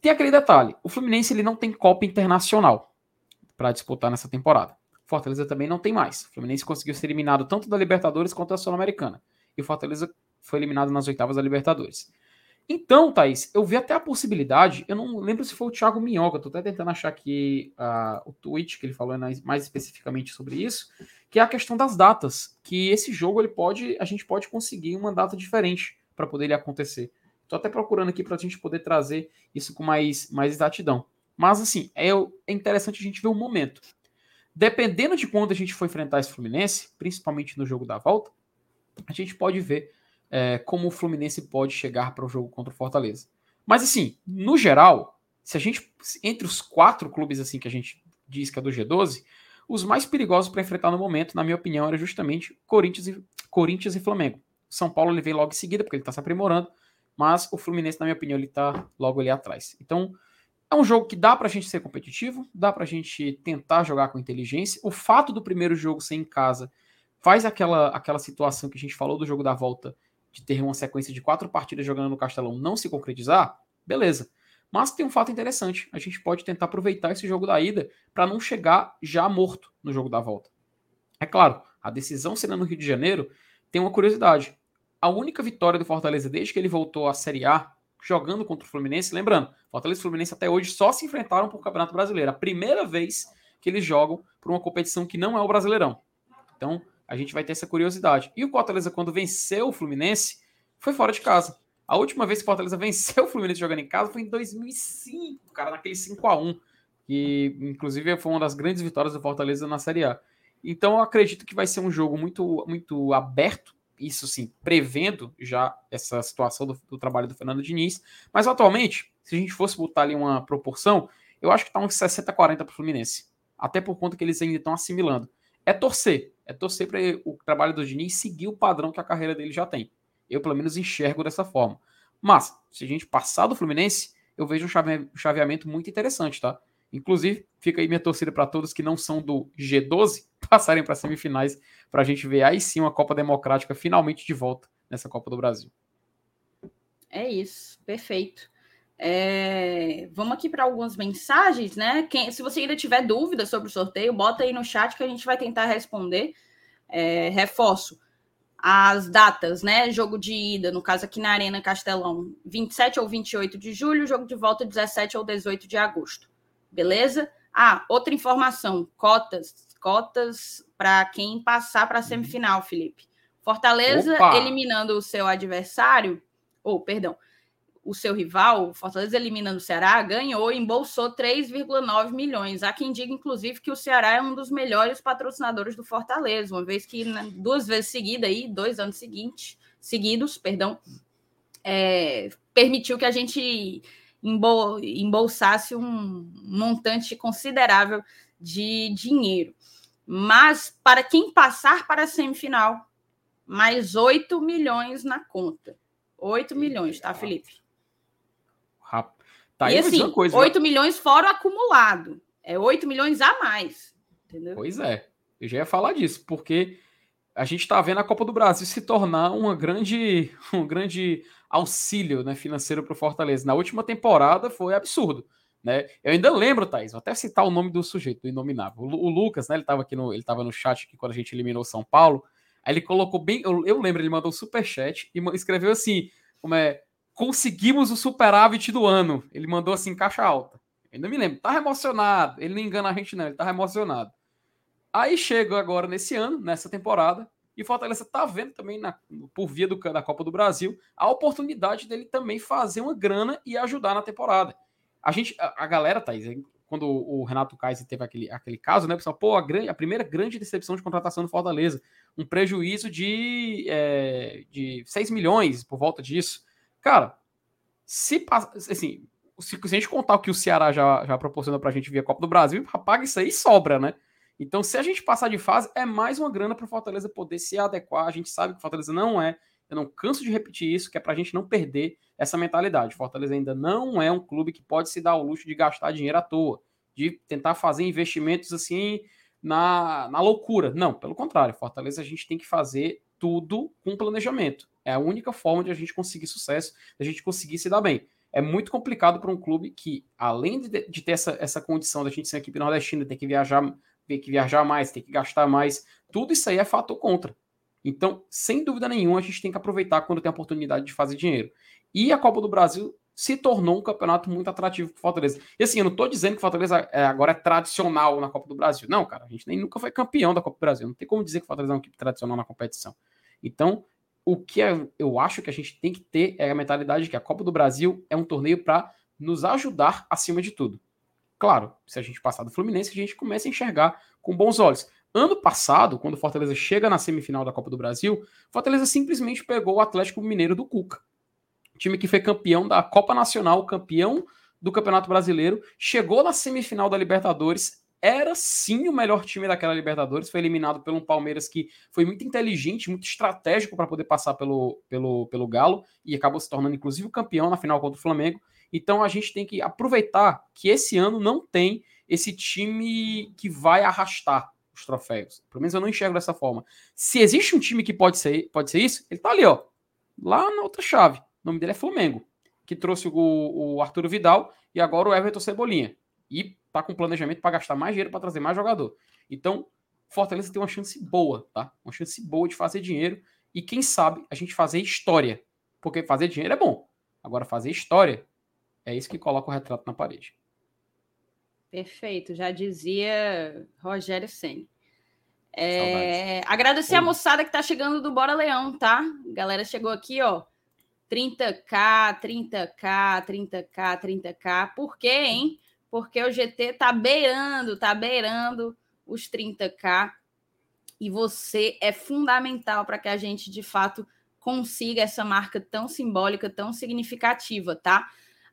Tem aquele detalhe: o Fluminense ele não tem Copa Internacional para disputar nessa temporada. Fortaleza também não tem mais. O Fluminense conseguiu ser eliminado tanto da Libertadores quanto da Sul-Americana. E o Fortaleza foi eliminado nas oitavas da Libertadores. Então, Thaís, eu vi até a possibilidade, eu não lembro se foi o Thiago Minhoca, tô até tentando achar aqui uh, o tweet que ele falou mais especificamente sobre isso, que é a questão das datas, que esse jogo ele pode, a gente pode conseguir uma data diferente para poder ele acontecer. Tô até procurando aqui para a gente poder trazer isso com mais, mais exatidão. Mas assim, é, é interessante a gente ver o momento. Dependendo de quando a gente for enfrentar esse Fluminense, principalmente no jogo da volta, a gente pode ver é, como o Fluminense pode chegar para o jogo contra o Fortaleza. Mas assim, no geral, se a gente entre os quatro clubes assim que a gente diz que é do G12, os mais perigosos para enfrentar no momento, na minha opinião, era justamente Corinthians e, Corinthians e Flamengo. São Paulo ele vem logo em seguida porque ele está se aprimorando, mas o Fluminense, na minha opinião, ele está logo ali atrás. Então, é um jogo que dá para a gente ser competitivo, dá para a gente tentar jogar com inteligência. O fato do primeiro jogo ser em casa faz aquela, aquela situação que a gente falou do jogo da volta de ter uma sequência de quatro partidas jogando no Castelão não se concretizar, beleza. Mas tem um fato interessante: a gente pode tentar aproveitar esse jogo da ida para não chegar já morto no jogo da volta. É claro, a decisão sendo no Rio de Janeiro tem uma curiosidade. A única vitória do Fortaleza desde que ele voltou à Série A jogando contra o Fluminense, lembrando, Fortaleza e Fluminense até hoje só se enfrentaram por Campeonato Brasileiro. A primeira vez que eles jogam por uma competição que não é o Brasileirão. Então, a gente vai ter essa curiosidade. E o Fortaleza, quando venceu o Fluminense, foi fora de casa. A última vez que o Fortaleza venceu o Fluminense jogando em casa foi em 2005, cara, naquele 5 a 1 que inclusive foi uma das grandes vitórias do Fortaleza na Série A. Então eu acredito que vai ser um jogo muito, muito aberto, isso sim, prevendo já essa situação do, do trabalho do Fernando Diniz. Mas atualmente, se a gente fosse botar ali uma proporção, eu acho que está uns 60-40 para o Fluminense. Até por conta que eles ainda estão assimilando. É torcer é torcer para o trabalho do Diniz seguir o padrão que a carreira dele já tem. Eu, pelo menos, enxergo dessa forma. Mas, se a gente passar do Fluminense, eu vejo um chaveamento muito interessante, tá? Inclusive, fica aí minha torcida para todos que não são do G12 passarem para semifinais, para a gente ver aí sim uma Copa Democrática finalmente de volta nessa Copa do Brasil. É isso, perfeito. É, vamos aqui para algumas mensagens, né? Quem, se você ainda tiver dúvidas sobre o sorteio, bota aí no chat que a gente vai tentar responder. É, reforço as datas, né? Jogo de ida, no caso aqui na Arena Castelão, 27 ou 28 de julho, jogo de volta 17 ou 18 de agosto. Beleza? Ah, outra informação, cotas, cotas para quem passar para a semifinal, Felipe. Fortaleza Opa! eliminando o seu adversário, ou perdão, o seu rival, Fortaleza eliminando o Ceará, ganhou e embolsou 3,9 milhões. Há quem diga, inclusive, que o Ceará é um dos melhores patrocinadores do Fortaleza, uma vez que né, duas vezes seguida aí, dois anos seguintes, seguidos, perdão, é, permitiu que a gente embolsasse um montante considerável de dinheiro. Mas para quem passar para a semifinal, mais 8 milhões na conta. 8 milhões, tá, Felipe? Tá e assim, coisa, 8 né? milhões fora o acumulado. É 8 milhões a mais. Entendeu? Pois é. Eu já ia falar disso, porque a gente está vendo a Copa do Brasil se tornar uma grande, um grande auxílio né, financeiro para o Fortaleza. Na última temporada foi absurdo. Né? Eu ainda lembro, Thaís, vou até citar o nome do sujeito, do Inominável. O, o Lucas, né? Ele estava aqui no, ele tava no chat aqui quando a gente eliminou São Paulo. Aí ele colocou bem. Eu, eu lembro, ele mandou um super chat e escreveu assim: como é conseguimos o superávit do ano. Ele mandou assim, caixa alta. Ainda me lembro, tá emocionado. Ele não engana a gente, não, ele tá emocionado. Aí chega agora nesse ano, nessa temporada, e Fortaleza tá vendo também, na, por via do, da Copa do Brasil, a oportunidade dele também fazer uma grana e ajudar na temporada. A gente, a, a galera, Thaís, quando o Renato Kaiser teve aquele, aquele caso, né, pessoal? Pô, a, grande, a primeira grande decepção de contratação do Fortaleza, um prejuízo de, é, de 6 milhões por volta disso. Cara, se assim, se, a gente contar o que o Ceará já, já proporciona pra gente via Copa do Brasil, paga isso aí sobra, né? Então, se a gente passar de fase, é mais uma grana para o Fortaleza poder se adequar. A gente sabe que o Fortaleza não é, eu não canso de repetir isso, que é para a gente não perder essa mentalidade. Fortaleza ainda não é um clube que pode se dar o luxo de gastar dinheiro à toa, de tentar fazer investimentos assim na, na loucura. Não, pelo contrário, Fortaleza a gente tem que fazer tudo com planejamento. É a única forma de a gente conseguir sucesso, de a gente conseguir se dar bem. É muito complicado para um clube que, além de, de ter essa, essa condição da gente ser uma equipe nordestina, ter que viajar, ter que viajar mais, ter que gastar mais, tudo isso aí é fator contra. Então, sem dúvida nenhuma, a gente tem que aproveitar quando tem a oportunidade de fazer dinheiro. E a Copa do Brasil se tornou um campeonato muito atrativo para Fortaleza. E assim, eu não estou dizendo que Fortaleza é, agora é tradicional na Copa do Brasil. Não, cara, a gente nem nunca foi campeão da Copa do Brasil. Não tem como dizer que Fortaleza é uma equipe tradicional na competição. Então, o que é, eu acho que a gente tem que ter é a mentalidade de que a Copa do Brasil é um torneio para nos ajudar acima de tudo. Claro, se a gente passar do Fluminense, a gente começa a enxergar com bons olhos. Ano passado, quando o Fortaleza chega na semifinal da Copa do Brasil, Fortaleza simplesmente pegou o Atlético Mineiro do Cuca time que foi campeão da Copa Nacional, campeão do Campeonato Brasileiro, chegou na semifinal da Libertadores, era sim o melhor time daquela Libertadores, foi eliminado pelo Palmeiras que foi muito inteligente, muito estratégico para poder passar pelo, pelo, pelo Galo e acabou se tornando inclusive o campeão na final contra o Flamengo. Então a gente tem que aproveitar que esse ano não tem esse time que vai arrastar os troféus. Pelo menos eu não enxergo dessa forma. Se existe um time que pode ser, pode ser isso, ele tá ali, ó, lá na outra chave. O nome dele é Flamengo, que trouxe o, o Arturo Vidal e agora o Everton Cebolinha. E tá com planejamento para gastar mais dinheiro para trazer mais jogador. Então, Fortaleza tem uma chance boa, tá? Uma chance boa de fazer dinheiro e quem sabe a gente fazer história. Porque fazer dinheiro é bom. Agora fazer história é isso que coloca o retrato na parede. Perfeito, já dizia Rogério Senna. É, agradecer Oi. a moçada que está chegando do Bora Leão, tá? A galera chegou aqui, ó. 30k, 30k, 30k, 30k. Por quê, hein? Porque o GT tá beirando, tá beirando os 30k. E você é fundamental para que a gente, de fato, consiga essa marca tão simbólica, tão significativa, tá?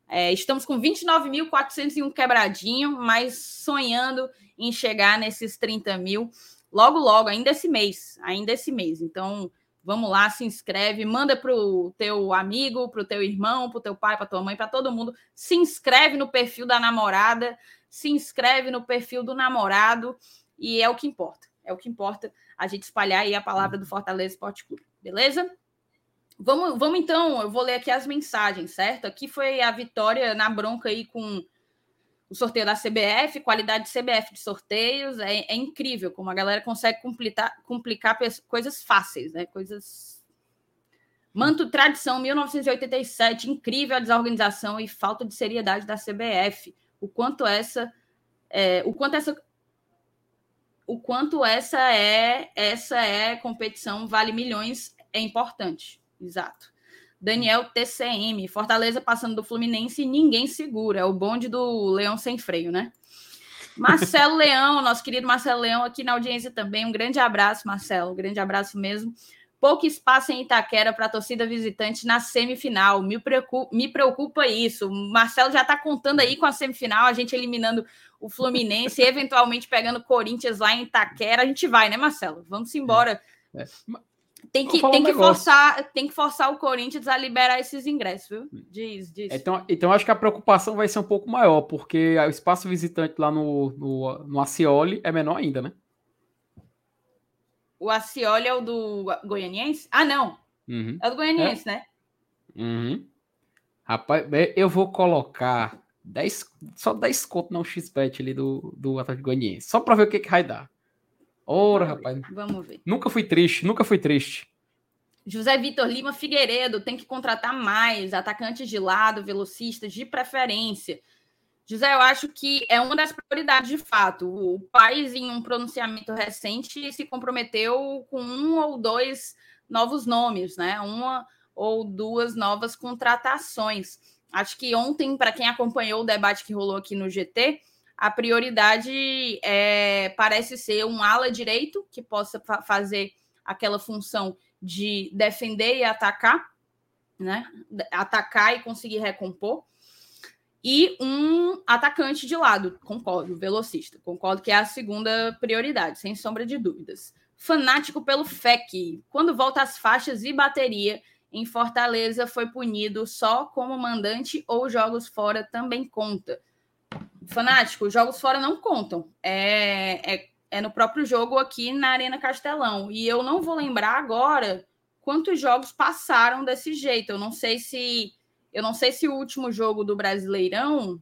É, estamos com 29.401 quebradinho, mas sonhando em chegar nesses 30 mil logo, logo, ainda esse mês, ainda esse mês. Então, Vamos lá, se inscreve, manda para o teu amigo, para o teu irmão, para o teu pai, para tua mãe, para todo mundo. Se inscreve no perfil da namorada, se inscreve no perfil do namorado e é o que importa. É o que importa a gente espalhar aí a palavra do Fortaleza Esporte Clube, beleza? Vamos, vamos então, eu vou ler aqui as mensagens, certo? Aqui foi a vitória na bronca aí com o sorteio da CBF, qualidade de CBF de sorteios, é, é incrível como a galera consegue complicar, complicar coisas fáceis, né? Coisas. Manto Tradição 1987, incrível a desorganização e falta de seriedade da CBF. O quanto essa. É, o quanto essa o quanto essa é essa é competição vale milhões é importante. Exato. Daniel TCM, Fortaleza passando do Fluminense e ninguém segura. É o bonde do Leão sem freio, né? Marcelo Leão, nosso querido Marcelo Leão, aqui na audiência também. Um grande abraço, Marcelo. Um grande abraço mesmo. Pouco espaço em Itaquera para a torcida visitante na semifinal. Me preocupa, me preocupa isso. O Marcelo já está contando aí com a semifinal, a gente eliminando o Fluminense, eventualmente pegando Corinthians lá em Itaquera. A gente vai, né, Marcelo? Vamos embora. É. É. Tem que, tem, um que forçar, tem que forçar o Corinthians a liberar esses ingressos, viu? Diz, diz. Então, então acho que a preocupação vai ser um pouco maior, porque o espaço visitante lá no, no, no Acioli é menor ainda, né? O Acioli é o do Goianiense? Ah, não. Uhum. É o do Goianiense, é. né? Uhum. Rapaz, eu vou colocar 10, só 10 conto no XBet ali do, do Atlético Goianiense, só para ver o que, que vai dar. Ora, rapaz. Vamos ver. Nunca fui triste, nunca fui triste. José Vitor Lima Figueiredo tem que contratar mais atacantes de lado, velocistas de preferência. José, eu acho que é uma das prioridades de fato. O país, em um pronunciamento recente, se comprometeu com um ou dois novos nomes, né? Uma ou duas novas contratações. Acho que ontem, para quem acompanhou o debate que rolou aqui no GT, a prioridade é, parece ser um ala direito que possa fa fazer aquela função de defender e atacar, né? Atacar e conseguir recompor. E um atacante de lado, concordo, velocista. Concordo que é a segunda prioridade, sem sombra de dúvidas. Fanático pelo FEC. Quando volta às faixas e bateria, em Fortaleza foi punido só como mandante ou jogos fora também conta. Fanático, jogos fora não contam. É, é, é no próprio jogo aqui na Arena Castelão. E eu não vou lembrar agora quantos jogos passaram desse jeito. Eu não sei se. Eu não sei se o último jogo do Brasileirão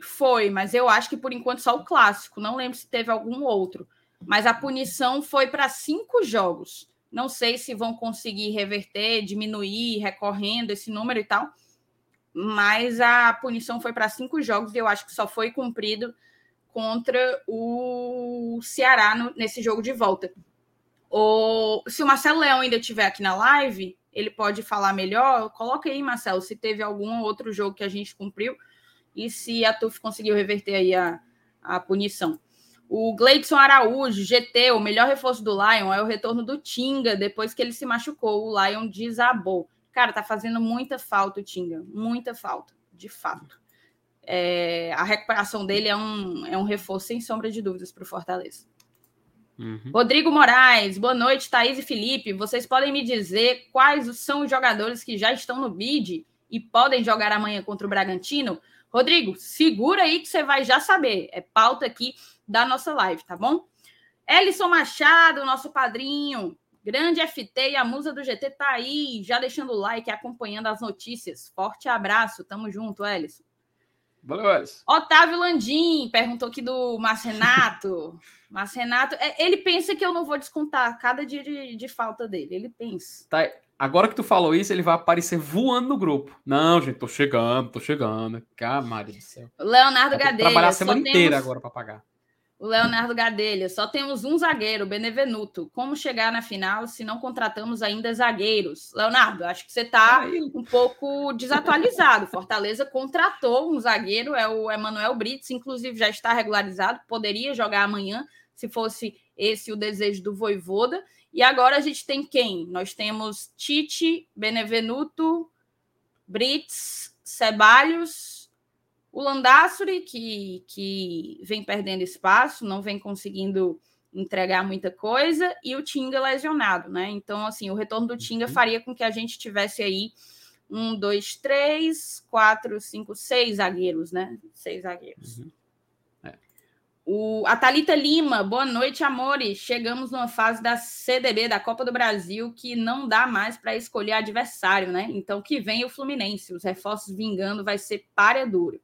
foi, mas eu acho que por enquanto só o clássico. Não lembro se teve algum outro. Mas a punição foi para cinco jogos. Não sei se vão conseguir reverter, diminuir, recorrendo esse número e tal mas a punição foi para cinco jogos e eu acho que só foi cumprido contra o Ceará no, nesse jogo de volta. O, se o Marcelo Leão ainda estiver aqui na live, ele pode falar melhor. Coloca aí, Marcelo, se teve algum outro jogo que a gente cumpriu e se a TUF conseguiu reverter aí a, a punição. O Gleidson Araújo, GT, o melhor reforço do Lion é o retorno do Tinga depois que ele se machucou. O Lion desabou. Cara, tá fazendo muita falta o Tinga, muita falta, de fato. É, a recuperação dele é um, é um reforço, sem sombra de dúvidas, para o Fortaleza. Uhum. Rodrigo Moraes, boa noite, Thaís e Felipe. Vocês podem me dizer quais são os jogadores que já estão no bid e podem jogar amanhã contra o Bragantino? Rodrigo, segura aí que você vai já saber. É pauta aqui da nossa live, tá bom? Ellison Machado, nosso padrinho, Grande FT e a musa do GT tá aí, já deixando o like, acompanhando as notícias. Forte abraço, tamo junto, Ellison. Valeu, Ellison. Otávio Landim perguntou aqui do Marcenato. Marcenato, é, ele pensa que eu não vou descontar cada dia de, de falta dele. Ele pensa. Tá, agora que tu falou isso, ele vai aparecer voando no grupo. Não, gente, tô chegando, tô chegando. Ah, Maria do céu. Leonardo Gadelha. Trabalhar a semana inteira agora para pagar. O Leonardo Gadelha, só temos um zagueiro, Benevenuto. Como chegar na final se não contratamos ainda zagueiros? Leonardo, acho que você está um pouco desatualizado. Fortaleza contratou um zagueiro, é o Emanuel Brits, inclusive já está regularizado, poderia jogar amanhã, se fosse esse o desejo do Voivoda. E agora a gente tem quem? Nós temos Tite, Benevenuto, Brits, Ceballos, o Landassuri, que, que vem perdendo espaço, não vem conseguindo entregar muita coisa, e o Tinga lesionado, né? Então, assim, o retorno do Tinga uhum. faria com que a gente tivesse aí um, dois, três, quatro, cinco, seis zagueiros, né? Seis zagueiros. Uhum. É. O, a Thalita Lima, boa noite, amores. Chegamos numa fase da CDB, da Copa do Brasil, que não dá mais para escolher adversário, né? Então, que vem o Fluminense. Os reforços vingando vai ser duro.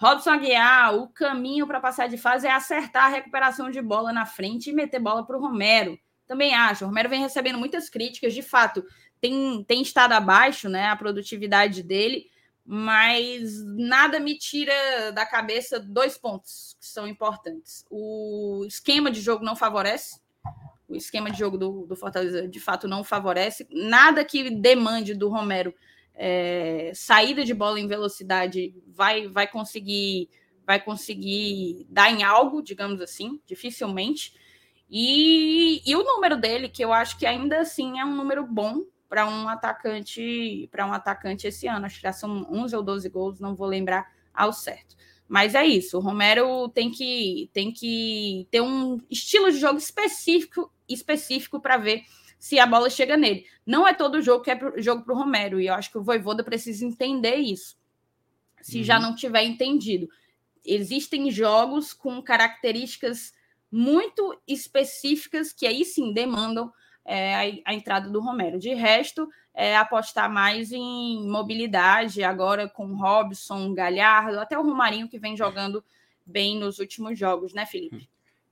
Robson Aguiar, o caminho para passar de fase é acertar a recuperação de bola na frente e meter bola para o Romero. Também acho. O Romero vem recebendo muitas críticas, de fato, tem, tem estado abaixo né, a produtividade dele, mas nada me tira da cabeça dois pontos que são importantes. O esquema de jogo não favorece, o esquema de jogo do, do Fortaleza de fato não favorece, nada que demande do Romero é, saída de bola em velocidade vai, vai conseguir vai conseguir dar em algo, digamos assim, dificilmente. E, e o número dele, que eu acho que ainda assim é um número bom para um atacante para um atacante esse ano. Acho que já são 11 ou 12 gols, não vou lembrar ao certo. Mas é isso, o Romero tem que tem que ter um estilo de jogo específico específico para ver se a bola chega nele. Não é todo jogo que é pro, jogo para o Romero, e eu acho que o Voivoda precisa entender isso. Se uhum. já não tiver entendido. Existem jogos com características muito específicas que aí sim demandam é, a, a, entrada do Romero. De resto, é apostar mais em mobilidade, agora com Robson, Galhardo, até o Romarinho que vem jogando bem nos últimos jogos, né, Felipe?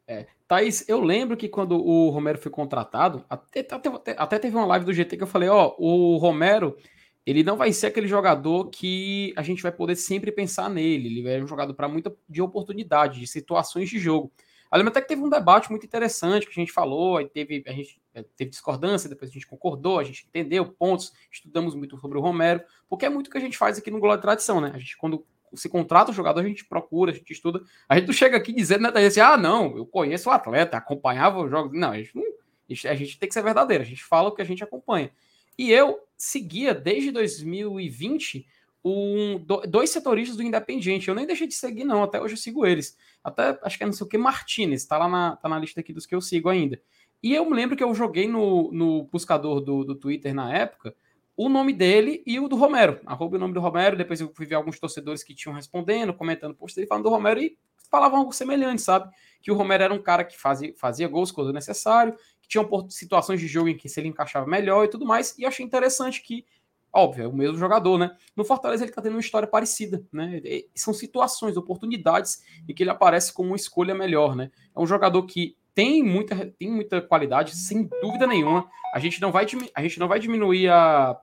É. Thaís, eu lembro que quando o Romero foi contratado, até, até, até teve uma live do GT que eu falei, ó, o Romero, ele não vai ser aquele jogador que a gente vai poder sempre pensar nele. Ele é um jogador para muita de oportunidade, de situações de jogo. Eu lembro até que teve um debate muito interessante que a gente falou, aí teve, a gente é, teve discordância, depois a gente concordou, a gente entendeu pontos, estudamos muito sobre o Romero, porque é muito o que a gente faz aqui no Globo de Tradição, né? A gente, quando se contrata o jogador, a gente procura, a gente estuda. A gente não chega aqui dizendo, né, assim, ah, não, eu conheço o atleta, acompanhava o jogo. Não, a gente, não, a gente tem que ser verdadeiro, a gente fala o que a gente acompanha. E eu seguia desde 2020 um, dois setoristas do Independiente. Eu nem deixei de seguir, não. Até hoje eu sigo eles. Até acho que é não sei o que, Martinez, tá lá na, tá na lista aqui dos que eu sigo ainda. E eu me lembro que eu joguei no, no buscador do, do Twitter na época o nome dele e o do Romero. Arroba o nome do Romero. Depois eu fui ver alguns torcedores que tinham respondendo, comentando post falando do Romero e falavam algo semelhante, sabe? Que o Romero era um cara que fazia, fazia gols quando necessário, que tinha situações de jogo em que se ele encaixava melhor e tudo mais. E achei interessante que Óbvio, é o mesmo jogador, né? No Fortaleza ele tá tendo uma história parecida, né? São situações, oportunidades em que ele aparece como uma escolha melhor, né? É um jogador que tem muita, tem muita qualidade, sem dúvida nenhuma. A gente não vai, a gente não vai diminuir a.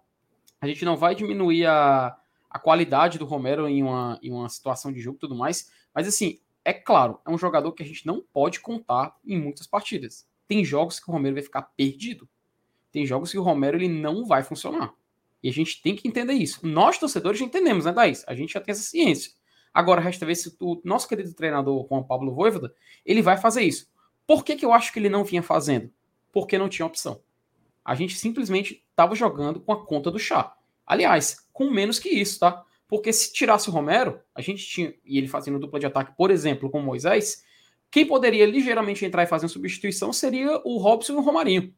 A gente não vai diminuir a, a qualidade do Romero em uma, em uma situação de jogo e tudo mais. Mas assim, é claro, é um jogador que a gente não pode contar em muitas partidas. Tem jogos que o Romero vai ficar perdido. Tem jogos que o Romero ele não vai funcionar. E a gente tem que entender isso. Nós, torcedores, já entendemos, né, Thaís? A gente já tem essa ciência. Agora, resta ver se o nosso querido treinador, Juan Pablo Voivoda, ele vai fazer isso. Por que, que eu acho que ele não vinha fazendo? Porque não tinha opção. A gente simplesmente estava jogando com a conta do chá. Aliás, com menos que isso, tá? Porque se tirasse o Romero, a gente tinha, e ele fazendo dupla de ataque, por exemplo, com o Moisés, quem poderia ligeiramente entrar e fazer uma substituição seria o Robson e o Romarinho.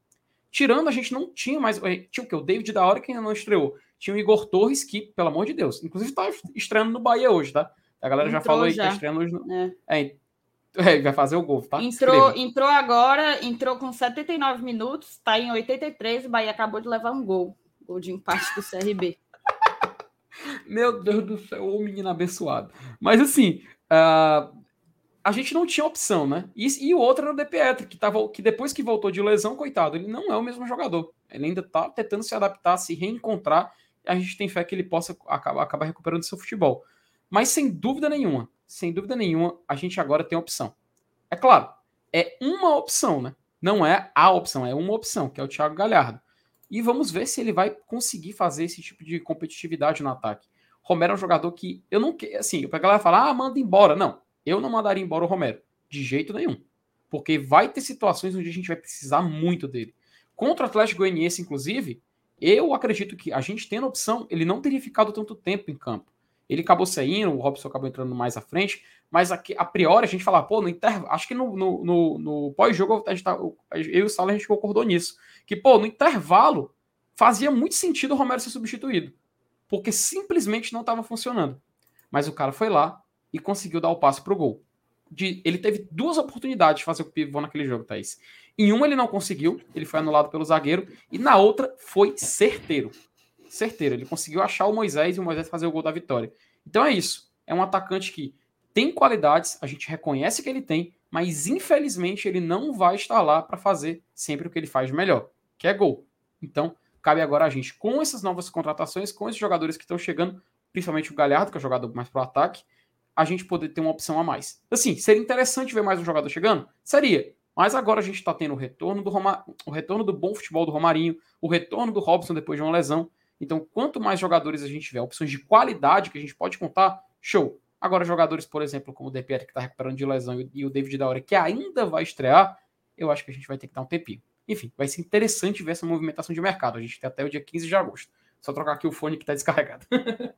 Tirando, a gente não tinha mais. Tinha o que? O David da hora que ainda não estreou. Tinha o Igor Torres, que, pelo amor de Deus, inclusive tá estreando no Bahia hoje, tá? A galera Entrou já falou aí já. que tá estreando hoje. No... É. é. É, vai fazer o gol, tá? Entrou, entrou agora, entrou com 79 minutos, tá em 83, o Bahia acabou de levar um gol. Gol de empate do CRB. Meu Deus do céu, ô menino abençoado. Mas assim, uh, a gente não tinha opção, né? E, e o outro era o De Pietro, que, tava, que depois que voltou de lesão, coitado, ele não é o mesmo jogador. Ele ainda tá tentando se adaptar, se reencontrar. E a gente tem fé que ele possa acabar, acabar recuperando seu futebol. Mas sem dúvida nenhuma, sem dúvida nenhuma, a gente agora tem opção. É claro, é uma opção, né? Não é a opção, é uma opção, que é o Thiago Galhardo. E vamos ver se ele vai conseguir fazer esse tipo de competitividade no ataque. Romero é um jogador que eu não quero, assim, a galera fala, ah, manda embora. Não, eu não mandaria embora o Romero. De jeito nenhum. Porque vai ter situações onde a gente vai precisar muito dele. Contra o Atlético Goianiense, inclusive, eu acredito que a gente tendo opção, ele não teria ficado tanto tempo em campo. Ele acabou saindo, o Robson acabou entrando mais à frente, mas aqui, a priori a gente fala, pô, no intervalo, acho que no, no, no, no pós-jogo tá, eu e o Sala a gente concordou nisso, que pô, no intervalo fazia muito sentido o Romero ser substituído, porque simplesmente não estava funcionando. Mas o cara foi lá, e conseguiu dar o passe pro gol. De, ele teve duas oportunidades de fazer o pivô naquele jogo, Thaís. Em uma ele não conseguiu, ele foi anulado pelo zagueiro, e na outra foi certeiro. Certeiro, ele conseguiu achar o Moisés e o Moisés fazer o gol da vitória. Então é isso. é um atacante que tem qualidades, a gente reconhece que ele tem, mas infelizmente ele não vai estar lá para fazer sempre o que ele faz melhor, que é gol. Então, cabe agora a gente, com essas novas contratações, com esses jogadores que estão chegando, principalmente o Galhardo, que é o jogador mais pro ataque, a gente poder ter uma opção a mais. Assim, seria interessante ver mais um jogador chegando? Seria. Mas agora a gente está tendo o retorno do Roma... o retorno do bom futebol do Romarinho, o retorno do Robson depois de uma lesão. Então, quanto mais jogadores a gente tiver, opções de qualidade que a gente pode contar, show. Agora, jogadores, por exemplo, como o Pierre, que está recuperando de lesão, e o David da hora, que ainda vai estrear, eu acho que a gente vai ter que dar um tempinho. Enfim, vai ser interessante ver essa movimentação de mercado. A gente tem até o dia 15 de agosto. Só trocar aqui o fone que está descarregado.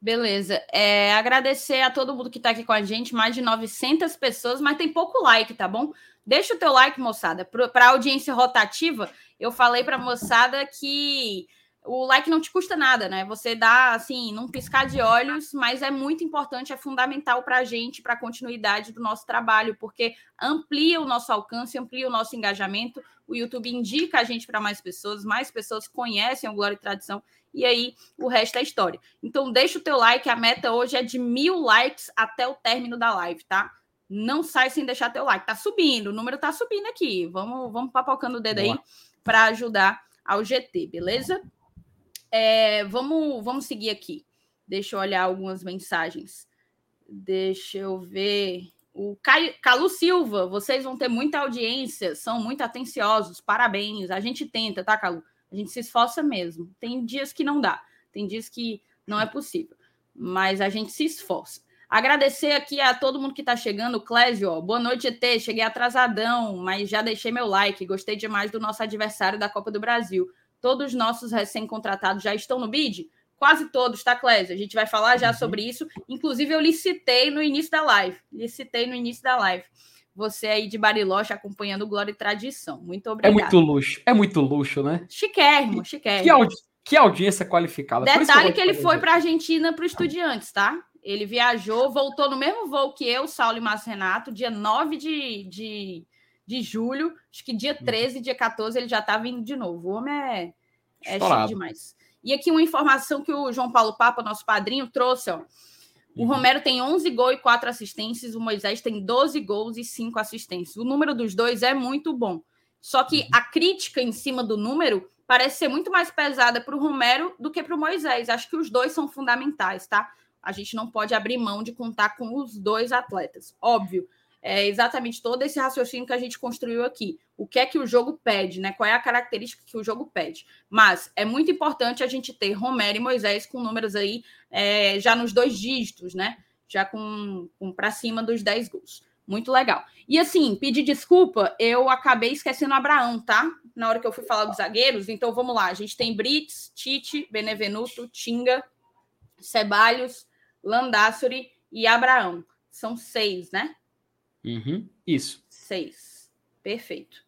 Beleza. É, agradecer a todo mundo que está aqui com a gente, mais de 900 pessoas, mas tem pouco like, tá bom? Deixa o teu like, moçada. Para audiência rotativa, eu falei para moçada que o like não te custa nada, né? Você dá, assim, num piscar de olhos, mas é muito importante, é fundamental para a gente, para a continuidade do nosso trabalho, porque amplia o nosso alcance, amplia o nosso engajamento. O YouTube indica a gente para mais pessoas, mais pessoas conhecem o Glória e Tradição, e aí o resto é história. Então, deixa o teu like, a meta hoje é de mil likes até o término da live, tá? Não sai sem deixar teu like. Tá subindo, o número tá subindo aqui. Vamos, vamos papocando o dedo Boa. aí para ajudar ao GT, beleza? É, vamos, vamos seguir aqui. Deixa eu olhar algumas mensagens. Deixa eu ver. O Calu Silva, vocês vão ter muita audiência, são muito atenciosos, parabéns. A gente tenta, tá, Calu? A gente se esforça mesmo. Tem dias que não dá, tem dias que não é possível, mas a gente se esforça. Agradecer aqui a todo mundo que está chegando. Clésio, boa noite, ET. Cheguei atrasadão, mas já deixei meu like. Gostei demais do nosso adversário da Copa do Brasil. Todos os nossos recém-contratados já estão no bid? Quase todos, tá, Clésio? A gente vai falar já uhum. sobre isso. Inclusive, eu licitei no início da live. Licitei no início da live. Você aí de Bariloche acompanhando Glória e Tradição. Muito obrigado. É muito luxo. É muito luxo, né? Chiquérrimo, chiquérrimo. Que, audi que audiência qualificada. Detalhe que, que ele foi para a Argentina para Estudiantes, tá? Ele viajou, voltou no mesmo voo que eu, Saulo e Márcio Renato, dia 9 de, de de julho. Acho que dia 13, uhum. dia 14 ele já tá vindo de novo. O homem é, é demais. E aqui uma informação que o João Paulo Papa, nosso padrinho, trouxe, ó. O uhum. Romero tem 11 gols e 4 assistências, o Moisés tem 12 gols e 5 assistências. O número dos dois é muito bom. Só que uhum. a crítica em cima do número parece ser muito mais pesada para o Romero do que para o Moisés. Acho que os dois são fundamentais, tá? A gente não pode abrir mão de contar com os dois atletas. Óbvio, é exatamente todo esse raciocínio que a gente construiu aqui. O que é que o jogo pede, né? Qual é a característica que o jogo pede? Mas é muito importante a gente ter Romero e Moisés com números aí é, já nos dois dígitos, né? Já com, com para cima dos 10 gols. Muito legal. E assim, pedir desculpa, eu acabei esquecendo Abraão, tá? Na hora que eu fui falar dos zagueiros. Então vamos lá. A gente tem Brits, Tite, Benevenuto, Tinga, Ceballos, Landassuri e Abraão. São seis, né? Uhum, isso. Seis. Perfeito.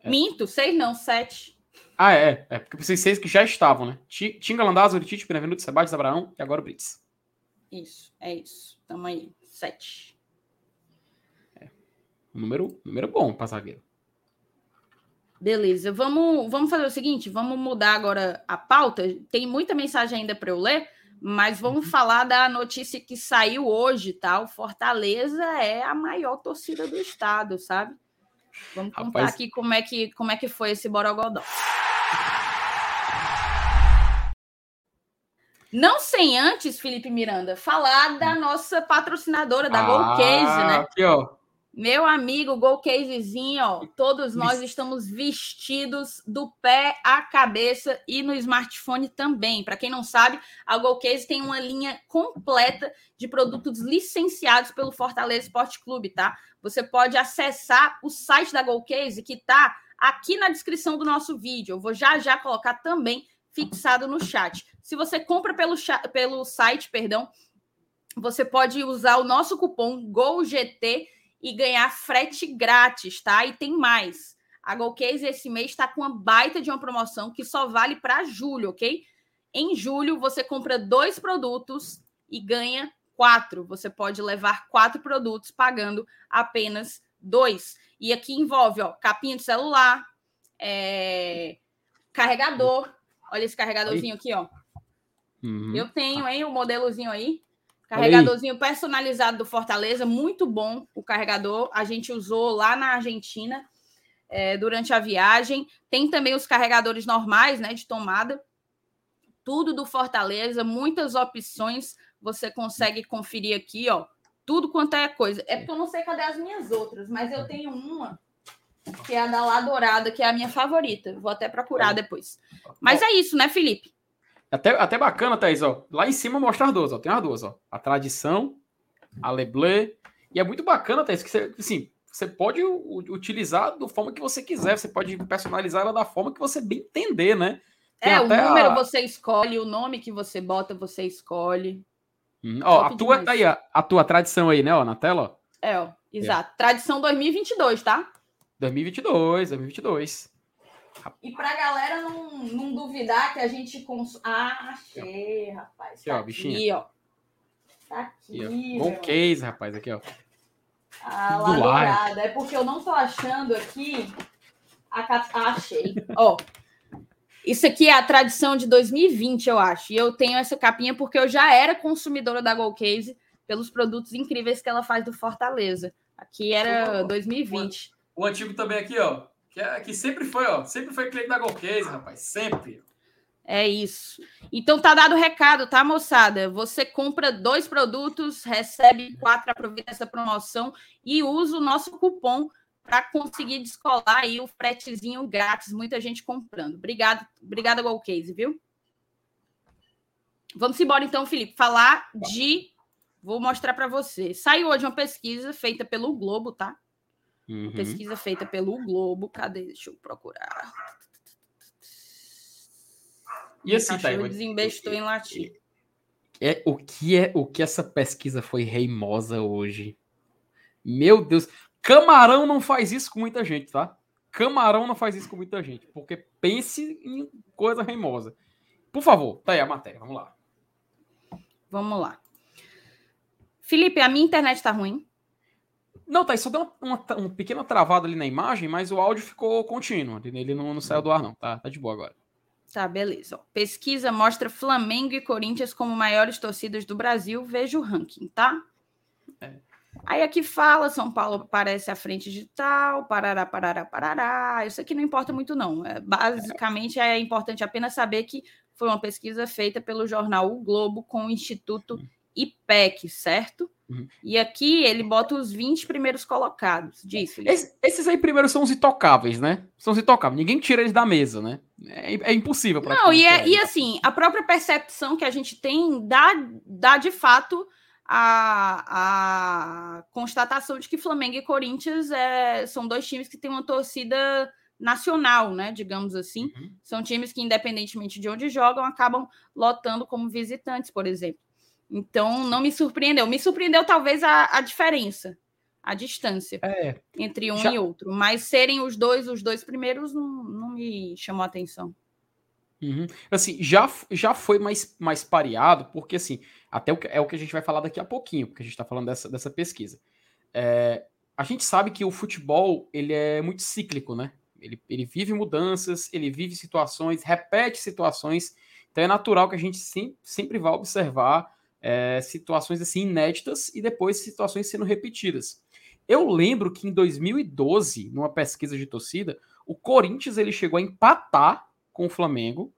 É. Minto, seis não, sete. Ah, é. É porque vocês seis que já estavam, né? Tinga, Landazzo, Tite, Benevenuto, Sebastião, Abraão e agora o Brits. Isso, é isso. Tamo aí. Sete. É. Número, número bom para zagueiro. Beleza, vamos, vamos fazer o seguinte, vamos mudar agora a pauta. Tem muita mensagem ainda para eu ler, mas vamos uhum. falar da notícia que saiu hoje, tá? O Fortaleza é a maior torcida do estado, sabe? Vamos contar Rapaz... aqui como é, que, como é que foi esse Borogodó. Não sem antes, Felipe Miranda, falar da nossa patrocinadora, da ah, Golcase, né? Aqui, ó. Meu amigo, Go Casezinho, ó, todos nós estamos vestidos do pé à cabeça e no smartphone também. Para quem não sabe, a Go Case tem uma linha completa de produtos licenciados pelo Fortaleza Esporte Clube, tá? Você pode acessar o site da Go Case que tá aqui na descrição do nosso vídeo. Eu vou já já colocar também fixado no chat. Se você compra pelo, pelo site, perdão, você pode usar o nosso cupom GOLGT e ganhar frete grátis, tá? E tem mais. A Golcase esse mês está com uma baita de uma promoção que só vale para julho, ok? Em julho, você compra dois produtos e ganha quatro. Você pode levar quatro produtos pagando apenas dois. E aqui envolve, ó, capinha de celular, é... carregador. Olha esse carregadorzinho aqui, ó. Uhum. Eu tenho, hein, o modelozinho aí. Carregadorzinho personalizado do Fortaleza, muito bom o carregador. A gente usou lá na Argentina é, durante a viagem. Tem também os carregadores normais, né, de tomada. Tudo do Fortaleza, muitas opções. Você consegue conferir aqui, ó, tudo quanto é coisa. É porque eu não sei cadê as minhas outras, mas eu tenho uma que é a da Lá Dourada, que é a minha favorita. Vou até procurar depois. Mas é isso, né, Felipe? Até, até bacana, Thaís, ó. Lá em cima mostra as duas, ó. Tem as duas, ó. A tradição, a Leblé. E é muito bacana, Thaís, que você, assim, você pode utilizar da forma que você quiser. Você pode personalizar ela da forma que você bem entender, né? Tem é, o número a... você escolhe, o nome que você bota, você escolhe. Hum, ó, a tua tá aí, a, a, tua tradição aí, né, ó, na tela, ó. É, ó, exato. É. Tradição 2022, tá? 2022, 2022. E pra galera não, não duvidar que a gente consome. Ah, achei, rapaz. Aqui, tá ó, bichinho. Aqui, ó. Tá aqui. aqui Bom case, rapaz, aqui, ó. Ah, lá É porque eu não tô achando aqui. A... Ah, achei. ó. Isso aqui é a tradição de 2020, eu acho. E eu tenho essa capinha porque eu já era consumidora da Gold Case pelos produtos incríveis que ela faz do Fortaleza. Aqui era 2020. O antigo também aqui, ó. Que, é, que sempre foi, ó. Sempre foi cliente da Golcase, rapaz. Sempre. É isso. Então tá dado o recado, tá, moçada? Você compra dois produtos, recebe quatro, aproveita essa promoção e usa o nosso cupom para conseguir descolar aí o fretezinho grátis. Muita gente comprando. Obrigado, obrigada, Golcase, viu? Vamos embora então, Felipe, falar de. Vou mostrar para você. Saiu hoje uma pesquisa feita pelo Globo, tá? Uhum. Pesquisa feita pelo Globo. Cadê? Deixa eu procurar. E assim, tá, desembestou em latim. É, o, que é, o que essa pesquisa foi reimosa hoje? Meu Deus. Camarão não faz isso com muita gente, tá? Camarão não faz isso com muita gente. Porque pense em coisa reimosa. Por favor, tá aí a matéria. Vamos lá. Vamos lá. Felipe, a minha internet tá ruim. Não, tá, só deu uma, uma, uma, pequena travada ali na imagem, mas o áudio ficou contínuo. Ele não, não saiu do ar, não. Tá, tá de boa agora. Tá, beleza. Pesquisa mostra Flamengo e Corinthians como maiores torcidas do Brasil. Veja o ranking, tá? É. Aí aqui fala, São Paulo aparece à frente de tal, parará, parará, parará. Isso aqui não importa muito, não. É, basicamente, é importante apenas saber que foi uma pesquisa feita pelo jornal O Globo com o Instituto IPEC, certo? Uhum. E aqui ele bota os 20 primeiros colocados. Diz, Esse, esses aí primeiros são os intocáveis, né? São os intocáveis. Ninguém tira eles da mesa, né? É, é impossível. Não, e, é, e assim, a própria percepção que a gente tem dá, dá de fato a, a constatação de que Flamengo e Corinthians é, são dois times que têm uma torcida nacional, né? Digamos assim. Uhum. São times que, independentemente de onde jogam, acabam lotando como visitantes, por exemplo. Então, não me surpreendeu. Me surpreendeu, talvez, a, a diferença, a distância é, entre um já... e outro. Mas serem os dois, os dois primeiros, não, não me chamou a atenção. Uhum. Assim, já, já foi mais, mais pareado, porque assim, até o é o que a gente vai falar daqui a pouquinho, porque a gente está falando dessa, dessa pesquisa. É, a gente sabe que o futebol ele é muito cíclico, né? Ele, ele vive mudanças, ele vive situações, repete situações. Então é natural que a gente sempre, sempre vá observar é, situações assim inéditas e depois situações sendo repetidas. Eu lembro que em 2012, numa pesquisa de torcida, o Corinthians ele chegou a empatar com o Flamengo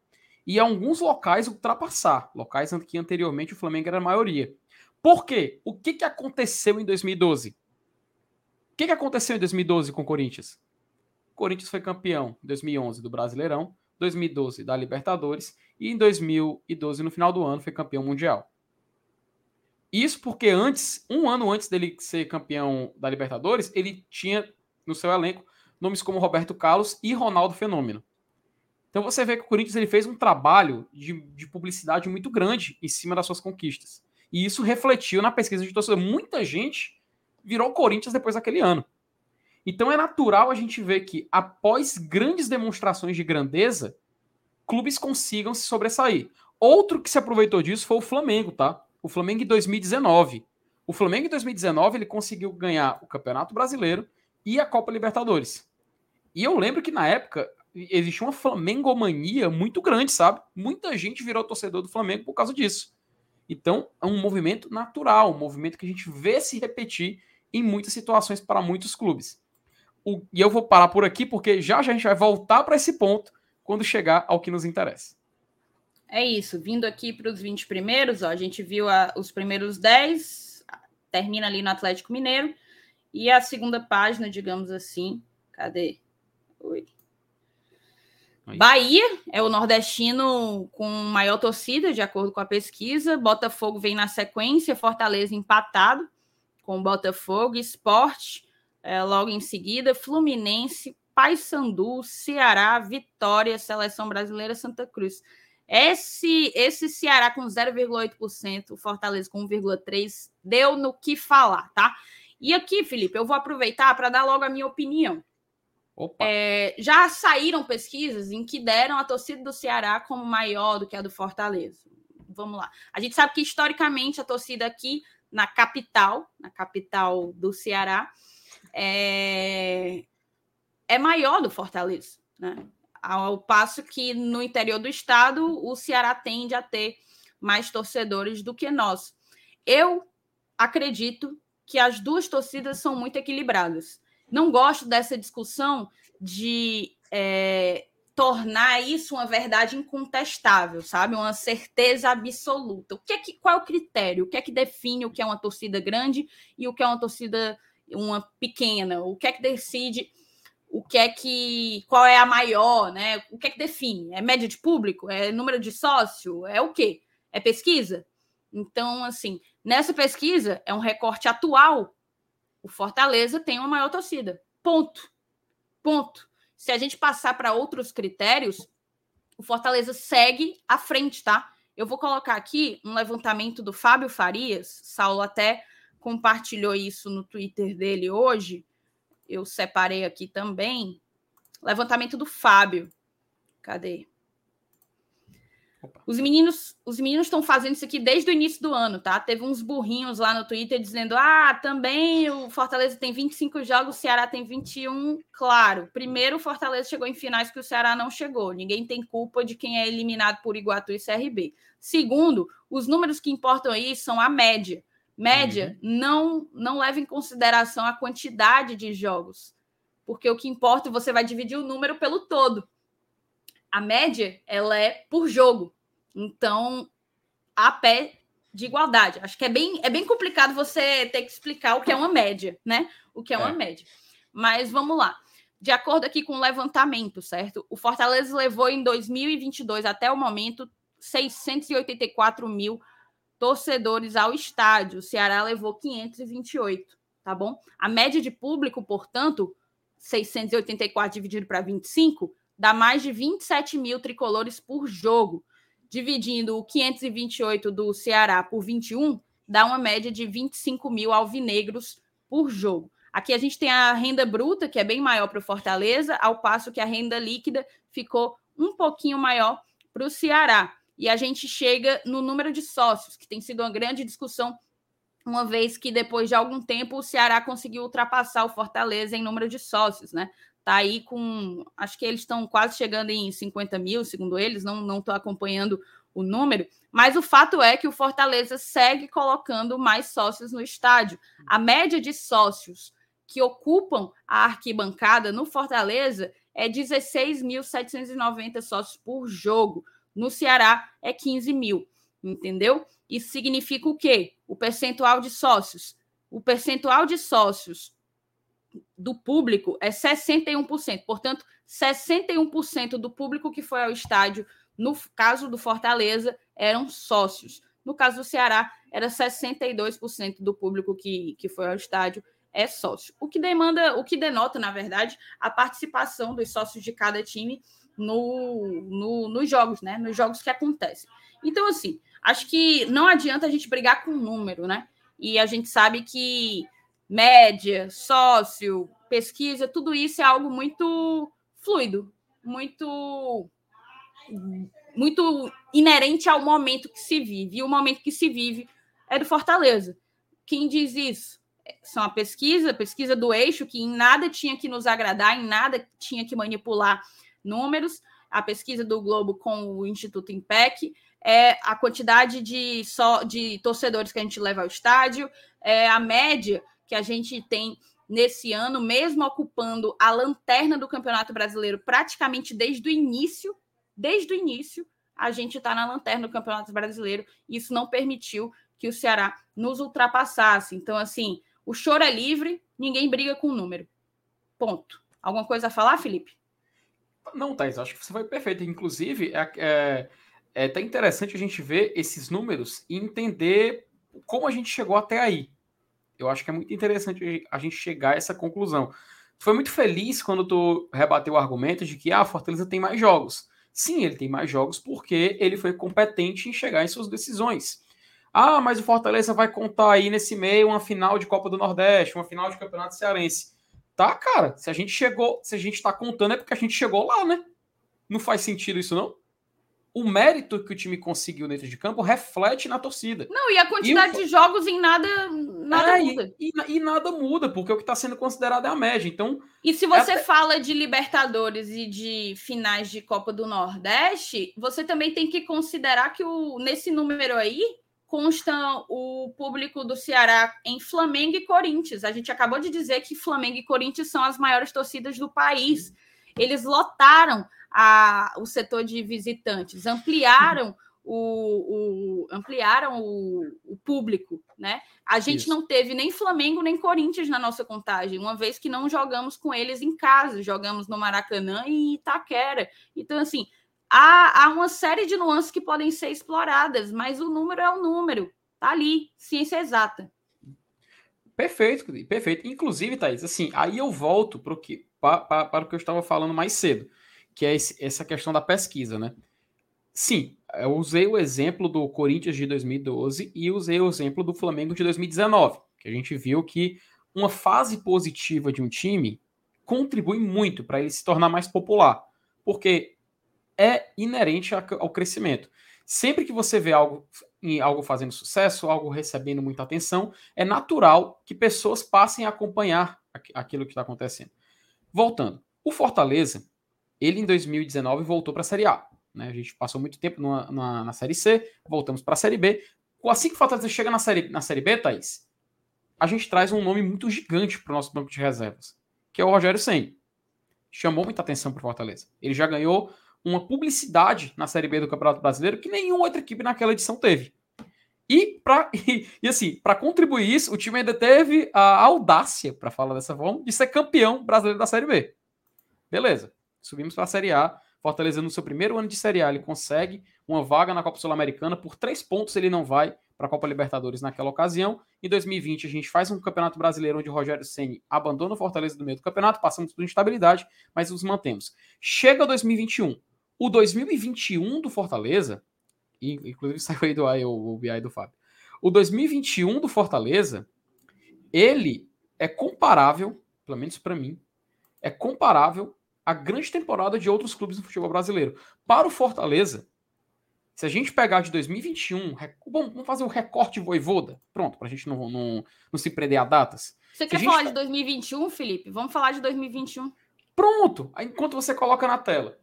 e em alguns locais ultrapassar, locais que anteriormente o Flamengo era a maioria. Por quê? O que, que aconteceu em 2012? O que, que aconteceu em 2012 com o Corinthians? O Corinthians foi campeão em 2011 do Brasileirão, 2012 da Libertadores e em 2012, no final do ano, foi campeão mundial. Isso porque antes, um ano antes dele ser campeão da Libertadores, ele tinha no seu elenco nomes como Roberto Carlos e Ronaldo Fenômeno. Então você vê que o Corinthians ele fez um trabalho de, de publicidade muito grande em cima das suas conquistas. E isso refletiu na pesquisa de torcida. Muita gente virou Corinthians depois daquele ano. Então é natural a gente ver que, após grandes demonstrações de grandeza, clubes consigam se sobressair. Outro que se aproveitou disso foi o Flamengo, tá? O Flamengo em 2019. O Flamengo em 2019 ele conseguiu ganhar o Campeonato Brasileiro e a Copa Libertadores. E eu lembro que na época existia uma Flamengomania muito grande, sabe? Muita gente virou torcedor do Flamengo por causa disso. Então, é um movimento natural, um movimento que a gente vê se repetir em muitas situações para muitos clubes. O, e eu vou parar por aqui, porque já, já a gente vai voltar para esse ponto quando chegar ao que nos interessa. É isso. Vindo aqui para os 20 primeiros, ó, a gente viu a, os primeiros 10, termina ali no Atlético Mineiro. E a segunda página, digamos assim, cadê? Oi. Oi. Bahia é o nordestino com maior torcida, de acordo com a pesquisa. Botafogo vem na sequência, Fortaleza empatado com Botafogo, Esporte é, logo em seguida, Fluminense, Paysandu, Ceará, Vitória, Seleção Brasileira, Santa Cruz. Esse, esse Ceará com 0,8%, o Fortaleza com 1,3%, deu no que falar, tá? E aqui, Felipe, eu vou aproveitar para dar logo a minha opinião. É, já saíram pesquisas em que deram a torcida do Ceará como maior do que a do Fortaleza. Vamos lá. A gente sabe que historicamente a torcida aqui na capital, na capital do Ceará, é, é maior do Fortaleza, né? Ao passo que no interior do estado o Ceará tende a ter mais torcedores do que nós. Eu acredito que as duas torcidas são muito equilibradas. Não gosto dessa discussão de é, tornar isso uma verdade incontestável, sabe? Uma certeza absoluta. O que é que, qual é o critério? O que é que define o que é uma torcida grande e o que é uma torcida uma pequena? O que é que decide o que é que qual é a maior, né? O que é que define? É média de público? É número de sócio? É o quê? É pesquisa? Então, assim, nessa pesquisa é um recorte atual. O Fortaleza tem uma maior torcida. Ponto. Ponto. Se a gente passar para outros critérios, o Fortaleza segue à frente, tá? Eu vou colocar aqui um levantamento do Fábio Farias. Saulo até compartilhou isso no Twitter dele hoje eu separei aqui também. Levantamento do Fábio. Cadê? Os meninos, os meninos estão fazendo isso aqui desde o início do ano, tá? Teve uns burrinhos lá no Twitter dizendo: "Ah, também o Fortaleza tem 25 jogos, o Ceará tem 21". Claro, primeiro o Fortaleza chegou em finais que o Ceará não chegou. Ninguém tem culpa de quem é eliminado por Iguatu e CRB. Segundo, os números que importam aí são a média média uhum. não não leva em consideração a quantidade de jogos, porque o que importa você vai dividir o número pelo todo. A média ela é por jogo, então a pé de igualdade. Acho que é bem é bem complicado você ter que explicar o que é uma média, né? O que é uma é. média. Mas vamos lá. De acordo aqui com o levantamento, certo? O Fortaleza levou em 2022 até o momento 684 mil torcedores ao estádio. O Ceará levou 528, tá bom? A média de público, portanto, 684 dividido para 25, dá mais de 27 mil tricolores por jogo. Dividindo o 528 do Ceará por 21, dá uma média de 25 mil alvinegros por jogo. Aqui a gente tem a renda bruta, que é bem maior para o Fortaleza, ao passo que a renda líquida ficou um pouquinho maior para o Ceará. E a gente chega no número de sócios, que tem sido uma grande discussão, uma vez que depois de algum tempo o Ceará conseguiu ultrapassar o Fortaleza em número de sócios, né? Tá aí com. Acho que eles estão quase chegando em 50 mil, segundo eles, não estou acompanhando o número, mas o fato é que o Fortaleza segue colocando mais sócios no estádio. A média de sócios que ocupam a arquibancada no Fortaleza é 16.790 sócios por jogo. No Ceará é 15 mil, entendeu? Isso significa o quê? O percentual de sócios. O percentual de sócios do público é 61%. Portanto, 61% do público que foi ao estádio, no caso do Fortaleza, eram sócios. No caso do Ceará, era 62% do público que, que foi ao estádio é sócio. O que demanda, o que denota, na verdade, a participação dos sócios de cada time no, no, nos jogos, né? Nos jogos que acontecem. Então, assim, acho que não adianta a gente brigar com número, né? E a gente sabe que média, sócio, pesquisa, tudo isso é algo muito fluido, muito muito inerente ao momento que se vive. E o momento que se vive é do Fortaleza. Quem diz isso? São a pesquisa, a pesquisa do eixo, que em nada tinha que nos agradar, em nada tinha que manipular números, a pesquisa do Globo com o Instituto Impec, é a quantidade de, só, de torcedores que a gente leva ao estádio, é a média que a gente tem nesse ano, mesmo ocupando a lanterna do Campeonato Brasileiro praticamente desde o início, desde o início, a gente está na lanterna do Campeonato Brasileiro. Isso não permitiu que o Ceará nos ultrapassasse. Então, assim, o choro é livre, ninguém briga com o número. Ponto. Alguma coisa a falar, Felipe? Não, Thais, acho que você foi perfeito. Inclusive, é, é, é até interessante a gente ver esses números e entender como a gente chegou até aí. Eu acho que é muito interessante a gente chegar a essa conclusão. Foi muito feliz quando tu rebateu o argumento de que ah, a Fortaleza tem mais jogos. Sim, ele tem mais jogos porque ele foi competente em chegar em suas decisões. Ah, mas o Fortaleza vai contar aí nesse meio uma final de Copa do Nordeste, uma final de Campeonato Cearense. Tá, cara, se a gente chegou, se a gente tá contando é porque a gente chegou lá, né? Não faz sentido isso, não? o mérito que o time conseguiu dentro de campo reflete na torcida. Não, e a quantidade e o... de jogos em nada, nada é, muda. E, e, e, nada muda, porque o que está sendo considerado é a média. Então. E se você é... fala de Libertadores e de finais de Copa do Nordeste, você também tem que considerar que o, nesse número aí consta o público do Ceará em Flamengo e Corinthians. A gente acabou de dizer que Flamengo e Corinthians são as maiores torcidas do país. Eles lotaram a, o setor de visitantes, ampliaram o, o ampliaram o, o, público, né? A gente Isso. não teve nem Flamengo nem Corinthians na nossa contagem, uma vez que não jogamos com eles em casa, jogamos no Maracanã e Itaquera. Então, assim, há, há uma série de nuances que podem ser exploradas, mas o número é o número, tá ali, ciência exata. Perfeito, perfeito. Inclusive, Thaís, assim, aí eu volto para o que, para, para o que eu estava falando mais cedo que é esse, essa questão da pesquisa, né? Sim, eu usei o exemplo do Corinthians de 2012 e usei o exemplo do Flamengo de 2019, que a gente viu que uma fase positiva de um time contribui muito para ele se tornar mais popular, porque é inerente ao crescimento. Sempre que você vê algo, algo fazendo sucesso, algo recebendo muita atenção, é natural que pessoas passem a acompanhar aquilo que está acontecendo. Voltando, o Fortaleza ele, em 2019, voltou para a Série A. Né? A gente passou muito tempo numa, na, Série C, voltamos para a Série B. Assim que o Fortaleza chega na série, na série B, Thaís, a gente traz um nome muito gigante para o nosso banco de reservas, que é o Rogério Senni. Chamou muita atenção para o Fortaleza. Ele já ganhou uma publicidade na Série B do Campeonato Brasileiro que nenhuma outra equipe naquela edição teve. E, pra, e, e assim, para contribuir isso, o time ainda teve a audácia, para falar dessa forma, de ser campeão brasileiro da Série B. Beleza subimos para a Série A. Fortaleza, no seu primeiro ano de Série A, ele consegue uma vaga na Copa Sul-Americana. Por três pontos, ele não vai para a Copa Libertadores naquela ocasião. Em 2020, a gente faz um Campeonato Brasileiro onde o Rogério Ceni abandona o Fortaleza do meio do campeonato, passamos por instabilidade, mas nos mantemos. Chega 2021. O 2021 do Fortaleza, inclusive saiu aí do o, o BI do Fábio. O 2021 do Fortaleza, ele é comparável, pelo menos para mim, é comparável a grande temporada de outros clubes do futebol brasileiro. Para o Fortaleza, se a gente pegar de 2021, vamos fazer o um recorte voivoda, pronto, para a gente não, não, não, se prender a datas. Você quer falar de 2021, Felipe? Vamos falar de 2021. Pronto, enquanto você coloca na tela.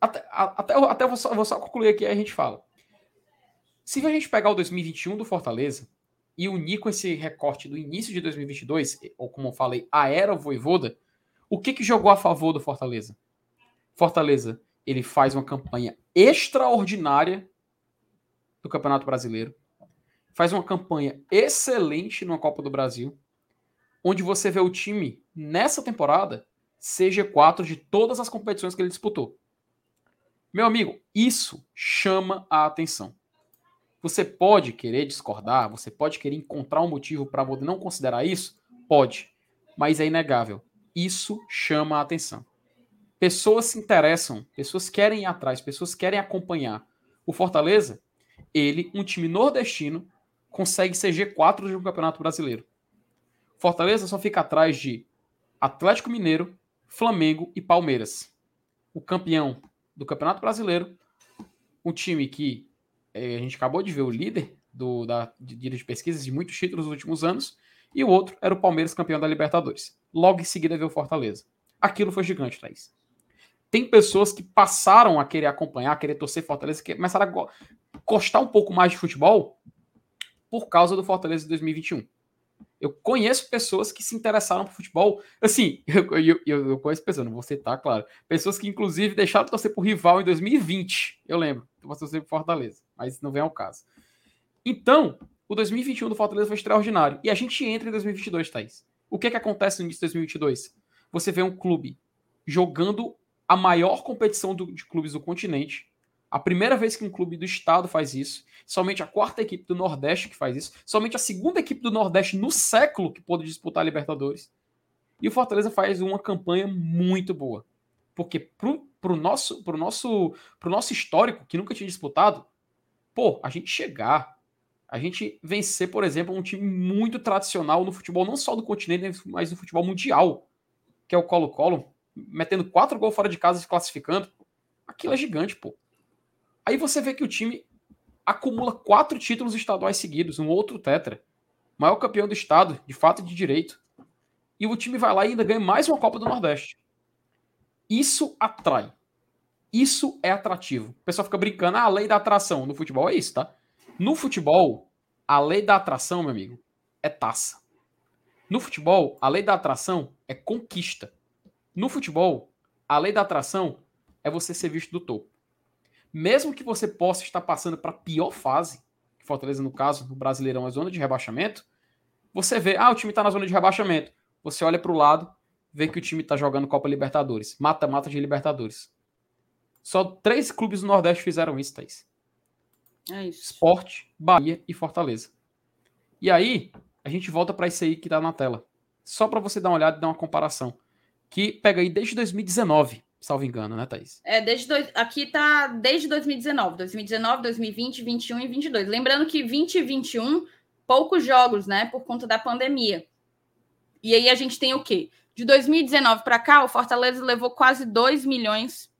Até, até, até vou, só, vou só concluir aqui, aí a gente fala. Se a gente pegar o 2021 do Fortaleza e unir com esse recorte do início de 2022, ou como eu falei, a era voivoda, o que, que jogou a favor do Fortaleza? Fortaleza, ele faz uma campanha extraordinária do Campeonato Brasileiro, faz uma campanha excelente na Copa do Brasil, onde você vê o time nessa temporada seja 4 de todas as competições que ele disputou. Meu amigo, isso chama a atenção. Você pode querer discordar, você pode querer encontrar um motivo para não considerar isso? Pode, mas é inegável. Isso chama a atenção. Pessoas se interessam, pessoas querem ir atrás, pessoas querem acompanhar. O Fortaleza, ele, um time nordestino, consegue ser G4 de um campeonato brasileiro. Fortaleza só fica atrás de Atlético Mineiro, Flamengo e Palmeiras. O campeão do Campeonato Brasileiro, um time que é, a gente acabou de ver o líder do, da, de, de pesquisas de muitos títulos nos últimos anos, e o outro era o Palmeiras campeão da Libertadores. Logo em seguida veio o Fortaleza. Aquilo foi gigante, Thaís. Tem pessoas que passaram a querer acompanhar, a querer torcer Fortaleza, que começaram a. gostar um pouco mais de futebol por causa do Fortaleza de 2021. Eu conheço pessoas que se interessaram por futebol. Assim, eu, eu, eu conheço pessoas, não vou citar, claro. Pessoas que, inclusive, deixaram de torcer por rival em 2020. Eu lembro. Eu vou torcer por Fortaleza. Mas não vem ao caso. Então, o 2021 do Fortaleza foi extraordinário. E a gente entra em 2022, Thaís. O que, é que acontece no início de 2022? Você vê um clube jogando a maior competição do, de clubes do continente. A primeira vez que um clube do estado faz isso. Somente a quarta equipe do Nordeste que faz isso. Somente a segunda equipe do Nordeste no século que pôde disputar a Libertadores. E o Fortaleza faz uma campanha muito boa. Porque pro, pro, nosso, pro, nosso, pro nosso histórico, que nunca tinha disputado, pô, a gente chegar, a gente vencer, por exemplo, um time muito tradicional no futebol, não só do continente, mas no futebol mundial, que é o Colo-Colo, metendo quatro gols fora de casa e se classificando. Aquilo é gigante, pô. Aí você vê que o time acumula quatro títulos estaduais seguidos, um outro tetra. Maior campeão do estado, de fato e de direito. E o time vai lá e ainda ganha mais uma Copa do Nordeste. Isso atrai. Isso é atrativo. O pessoal fica brincando, ah, a lei da atração. No futebol é isso, tá? No futebol, a lei da atração, meu amigo, é taça. No futebol, a lei da atração é conquista. No futebol, a lei da atração é você ser visto do topo. Mesmo que você possa estar passando para a pior fase, Fortaleza, no caso, no Brasileirão, a zona de rebaixamento, você vê, ah, o time está na zona de rebaixamento. Você olha para o lado, vê que o time está jogando Copa Libertadores, mata-mata de Libertadores. Só três clubes do Nordeste fizeram isso, Thaís. É isso. Sport, Bahia e Fortaleza. E aí, a gente volta para isso aí que está na tela. Só para você dar uma olhada e dar uma comparação que pega aí desde 2019, salvo engano, né, Thaís? É, desde dois, aqui tá desde 2019, 2019, 2020, 21 e 22. Lembrando que 20 e 21, poucos jogos, né, por conta da pandemia. E aí a gente tem o quê? De 2019 para cá, o Fortaleza levou quase 2 milhões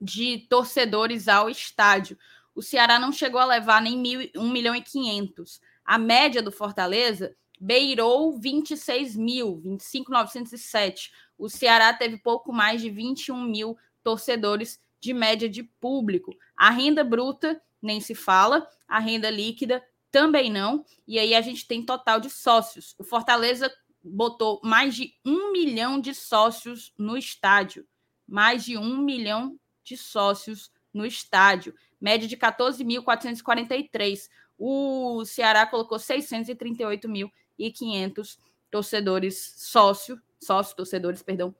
de torcedores ao estádio. O Ceará não chegou a levar nem mil, 1 milhão e 500. A média do Fortaleza beirou 26 mil, 25.907. O Ceará teve pouco mais de 21 mil torcedores de média de público. A renda bruta nem se fala, a renda líquida também não. E aí a gente tem total de sócios. O Fortaleza botou mais de um milhão de sócios no estádio. Mais de um milhão de sócios no estádio. Média de 14.443. O Ceará colocou 638.500 torcedores sócio sócios, torcedores, perdão,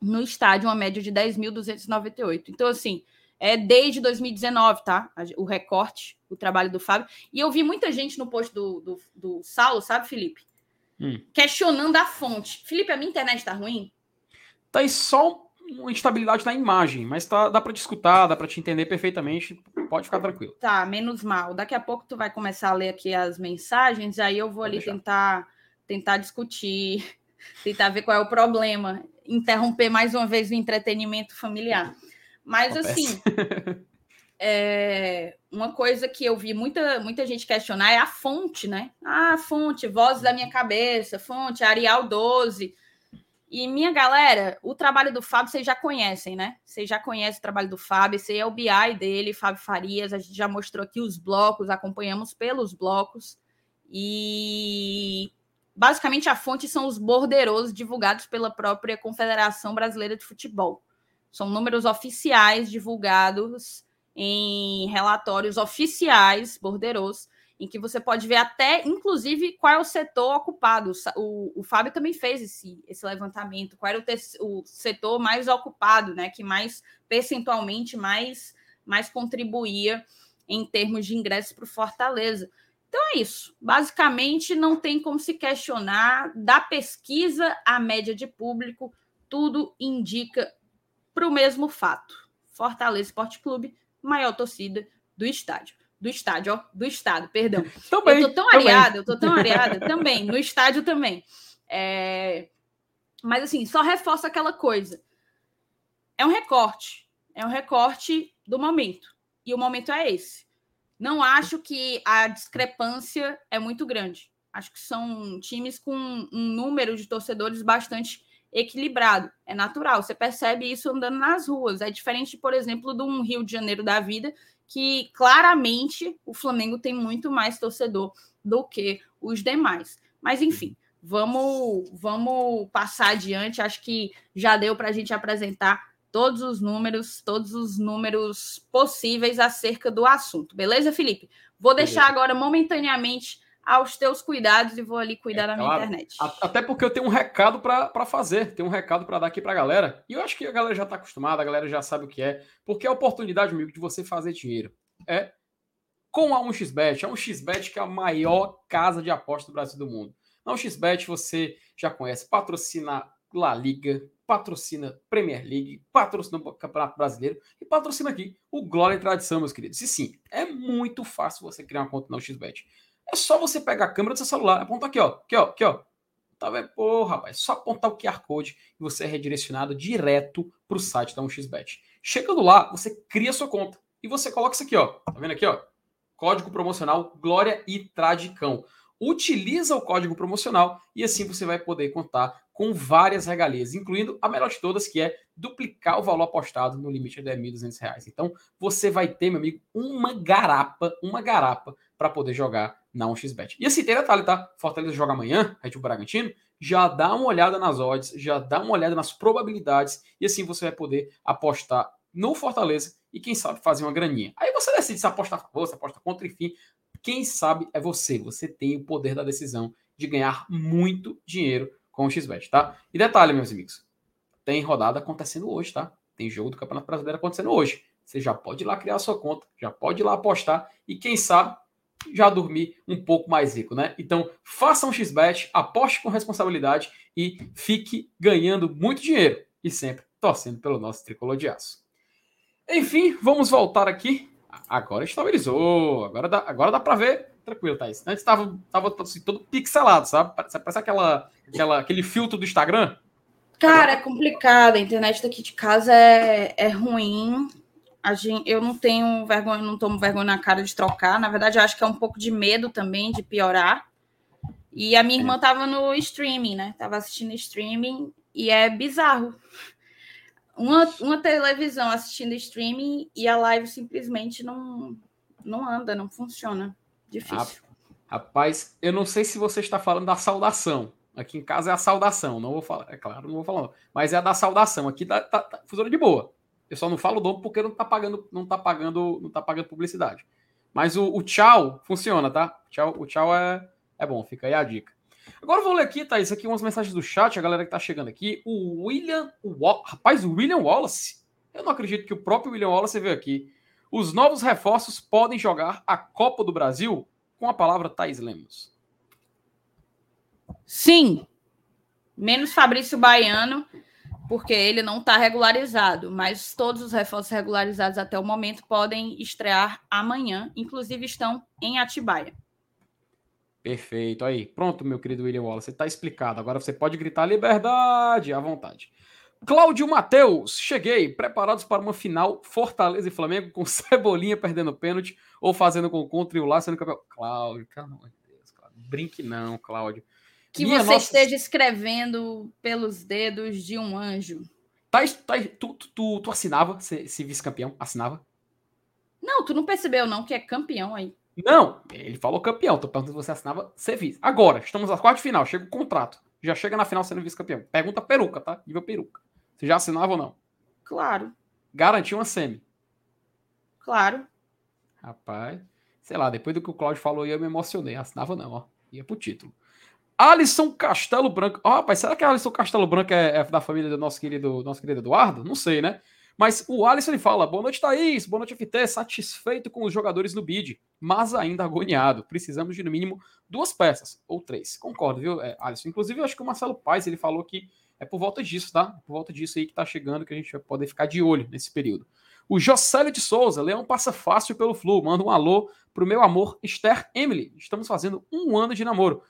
no estádio, uma média de 10.298. Então, assim, é desde 2019, tá? O recorte, o trabalho do Fábio. E eu vi muita gente no post do, do, do Saulo, sabe, Felipe? Hum. Questionando a fonte. Felipe, a minha internet tá ruim? Tá aí só uma instabilidade na imagem, mas tá, dá para te escutar, dá para te entender perfeitamente. Pode ficar tranquilo. Tá, menos mal. Daqui a pouco tu vai começar a ler aqui as mensagens, aí eu vou Pode ali deixar. tentar tentar discutir tentar ver qual é o problema, interromper mais uma vez o entretenimento familiar. Mas assim, é, uma coisa que eu vi muita, muita gente questionar é a fonte, né? Ah, fonte, voz da minha cabeça, fonte, Arial 12. E minha galera, o trabalho do Fábio vocês já conhecem, né? Vocês já conhecem o trabalho do Fábio, esse é o BI dele, Fábio Farias. A gente já mostrou aqui os blocos, acompanhamos pelos blocos. E Basicamente, a fonte são os borderosos divulgados pela própria Confederação Brasileira de Futebol. São números oficiais divulgados em relatórios oficiais, borderosos, em que você pode ver até, inclusive, qual é o setor ocupado. O, o Fábio também fez esse, esse levantamento, qual era o, o setor mais ocupado, né, que mais percentualmente mais, mais contribuía em termos de ingressos para o Fortaleza. Então é isso. Basicamente, não tem como se questionar. Da pesquisa à média de público, tudo indica para o mesmo fato. Fortaleza Esporte Clube, maior torcida do estádio. Do estádio, ó, do estado, perdão. Também, eu tô tão areada, eu tô tão areada também, no estádio também. É... Mas assim, só reforça aquela coisa. É um recorte, é um recorte do momento. E o momento é esse. Não acho que a discrepância é muito grande. Acho que são times com um número de torcedores bastante equilibrado. É natural, você percebe isso andando nas ruas. É diferente, por exemplo, de um Rio de Janeiro da vida, que claramente o Flamengo tem muito mais torcedor do que os demais. Mas, enfim, vamos, vamos passar adiante. Acho que já deu para a gente apresentar todos os números, todos os números possíveis acerca do assunto. Beleza, Felipe? Vou deixar Beleza. agora momentaneamente aos teus cuidados e vou ali cuidar é, da minha claro. internet. Até porque eu tenho um recado para fazer, tenho um recado para dar aqui para a galera. E eu acho que a galera já está acostumada, a galera já sabe o que é. Porque é a oportunidade, amigo, de você fazer dinheiro. É com a 1xBet. A 1xBet que é a maior casa de aposta do Brasil do mundo. Na 1xBet você já conhece, patrocina La Liga, patrocina Premier League, patrocina o Campeonato Brasileiro e patrocina aqui o Glória e Tradição, meus queridos. E sim, é muito fácil você criar uma conta na 1xBet. É só você pegar a câmera do seu celular, apontar aqui, ó, aqui, ó, aqui, ó. Tá vendo? Pô, rapaz, só apontar o QR Code e você é redirecionado direto para o site da 1xBet. Chegando lá, você cria sua conta e você coloca isso aqui, ó. Tá vendo aqui, ó? Código promocional Glória e Tradicão. Utiliza o código promocional e assim você vai poder contar com várias regalias, incluindo a melhor de todas, que é duplicar o valor apostado no limite de R$ 1.200. Então, você vai ter, meu amigo, uma garapa, uma garapa para poder jogar na 1xBet. E assim, tem detalhe, tá? Fortaleza joga amanhã, Red Bull Bragantino, já dá uma olhada nas odds, já dá uma olhada nas probabilidades, e assim você vai poder apostar no Fortaleza e quem sabe fazer uma graninha. Aí você decide se aposta a se aposta contra, enfim. Quem sabe é você. Você tem o poder da decisão de ganhar muito dinheiro com o XBET, tá? E detalhe, meus amigos, tem rodada acontecendo hoje, tá? Tem jogo do Campeonato Brasileiro acontecendo hoje. Você já pode ir lá criar sua conta, já pode ir lá apostar e quem sabe já dormir um pouco mais rico, né? Então, faça um XBET, aposte com responsabilidade e fique ganhando muito dinheiro e sempre torcendo pelo nosso tricolor de aço. Enfim, vamos voltar aqui. Agora estabilizou, agora dá, agora dá para ver tranquilo, Thaís. Antes estava tava, assim, todo pixelado, sabe? Parece aquela, aquela, aquele filtro do Instagram. Cara, é complicado. A internet daqui de casa é, é ruim. A gente, eu não tenho vergonha, não tomo vergonha na cara de trocar. Na verdade, eu acho que é um pouco de medo também de piorar. E a minha irmã estava no streaming, né? Tava assistindo streaming e é bizarro. Uma, uma televisão assistindo streaming e a live simplesmente não, não anda, não funciona. Difícil. Rapaz, eu não sei se você está falando da saudação. Aqui em casa é a saudação, não vou falar, é claro, não vou falar, não. mas é a da saudação. Aqui tá, tá, tá de boa. Eu só não falo nome porque não tá pagando, não tá pagando, não tá pagando publicidade. Mas o, o tchau funciona, tá? Tchau, o tchau é, é bom, fica aí a dica. Agora eu vou ler aqui, Thaís, aqui umas mensagens do chat, a galera que tá chegando aqui. O William. O, rapaz, o William Wallace. Eu não acredito que o próprio William Wallace veio aqui. Os novos reforços podem jogar a Copa do Brasil? Com a palavra Thais Lemos. Sim. Menos Fabrício Baiano, porque ele não está regularizado. Mas todos os reforços regularizados até o momento podem estrear amanhã. Inclusive estão em Atibaia. Perfeito. Aí, pronto, meu querido William Wallace. Está explicado. Agora você pode gritar liberdade à vontade. Cláudio Matheus, cheguei, preparados para uma final Fortaleza e Flamengo com Cebolinha perdendo pênalti ou fazendo com contra e o Lá sendo campeão. Cláudio, pelo amor de Deus, Cláudio. Brinque não, Cláudio. Que Minha você nossa... esteja escrevendo pelos dedos de um anjo. Tá, tá, tu, tu, tu, tu assinava se, se vice-campeão? Assinava? Não, tu não percebeu não que é campeão aí. Não, ele falou campeão. Tô perguntando se você assinava ser vice. Agora, estamos na quarta final, chega o contrato. Já chega na final sendo vice-campeão. Pergunta peruca, tá? Nível peruca. Você já assinava ou não? Claro. Garantiu uma semi. Claro. Rapaz, sei lá, depois do que o Claudio falou, eu me emocionei. Assinava não, ó. Ia pro título. Alisson Castelo Branco. Ó, oh, rapaz, será que Alisson Castelo Branco é, é, da família do nosso querido, nosso querido Eduardo? Não sei, né? Mas o Alisson ele fala: boa noite, Thaís. Boa noite, FT. Satisfeito com os jogadores no bid, mas ainda agoniado. Precisamos de no mínimo duas peças, ou três. Concordo, viu, é, Alisson? Inclusive, eu acho que o Marcelo Paes ele falou que é por volta disso, tá? Por volta disso aí que tá chegando, que a gente vai poder ficar de olho nesse período. O Jocélio de Souza, Leão passa fácil pelo Flu. Manda um alô pro meu amor Esther Emily. Estamos fazendo um ano de namoro.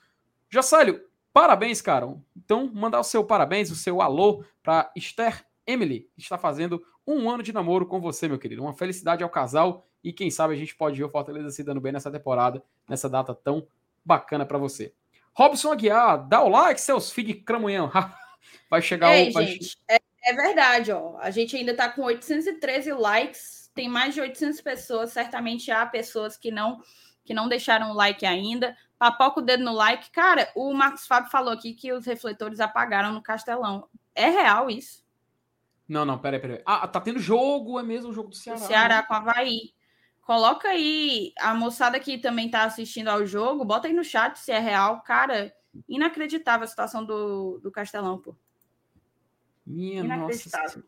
Jocélio, parabéns, cara. Então, mandar o seu parabéns, o seu alô para Esther Emily, que está fazendo um ano de namoro com você, meu querido. Uma felicidade ao casal e quem sabe a gente pode ver o Fortaleza se dando bem nessa temporada, nessa data tão bacana para você. Robson Aguiar, dá o like, seus filhos cramunhão. vai chegar Ei, o. Gente, é, é, verdade, ó. A gente ainda tá com 813 likes, tem mais de 800 pessoas. Certamente há pessoas que não que não deixaram o like ainda. Papoca o dedo no like. Cara, o Marcos Fábio falou aqui que os refletores apagaram no Castelão. É real isso? Não, não, peraí, peraí. Ah, tá tendo jogo, é mesmo o jogo do Ceará. O Ceará né? com Havaí. Coloca aí a moçada que também tá assistindo ao jogo, bota aí no chat se é real. Cara, inacreditável a situação do, do Castelão, pô. Minha nossa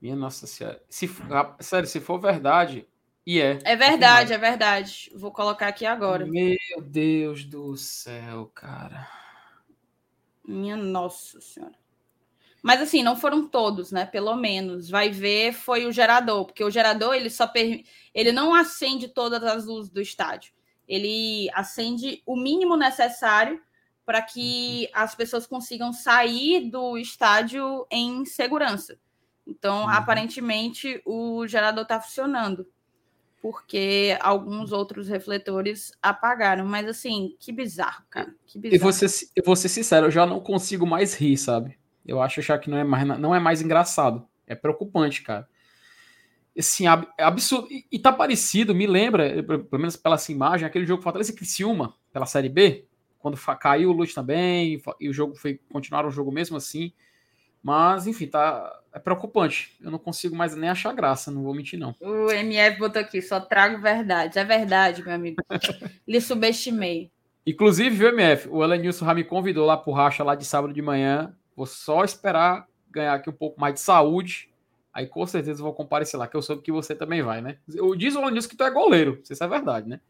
Minha nossa senhora. Se, sério, se for verdade, e é. É verdade, é verdade. Vou colocar aqui agora. Meu Deus do céu, cara. Minha nossa senhora. Mas assim, não foram todos, né? Pelo menos. Vai ver foi o gerador, porque o gerador ele só per... ele não acende todas as luzes do estádio. Ele acende o mínimo necessário para que as pessoas consigam sair do estádio em segurança. Então, uhum. aparentemente, o gerador está funcionando, porque alguns outros refletores apagaram. Mas, assim, que bizarro, cara. Que bizarro. E você, eu vou ser sincero, eu já não consigo mais rir, sabe? Eu acho já que não é mais, não é mais engraçado. É preocupante, cara. Assim, é absurdo. E, e tá parecido, me lembra, pelo menos pela essa imagem, aquele jogo Fortaleza e Criciúma, pela Série B, quando caiu o Lute também, e o jogo foi continuar o jogo mesmo assim. Mas, enfim, tá. É preocupante. Eu não consigo mais nem achar graça, não vou mentir, não. O MF botou aqui, só trago verdade. É verdade, meu amigo. Lhe subestimei. Inclusive, viu, MF? O Elenilson já me convidou lá pro racha lá de sábado de manhã. Vou só esperar ganhar aqui um pouco mais de saúde. Aí com certeza vou comparecer lá, que eu soube que você também vai, né? Diz o Elenilson que tu é goleiro. Isso é verdade, né?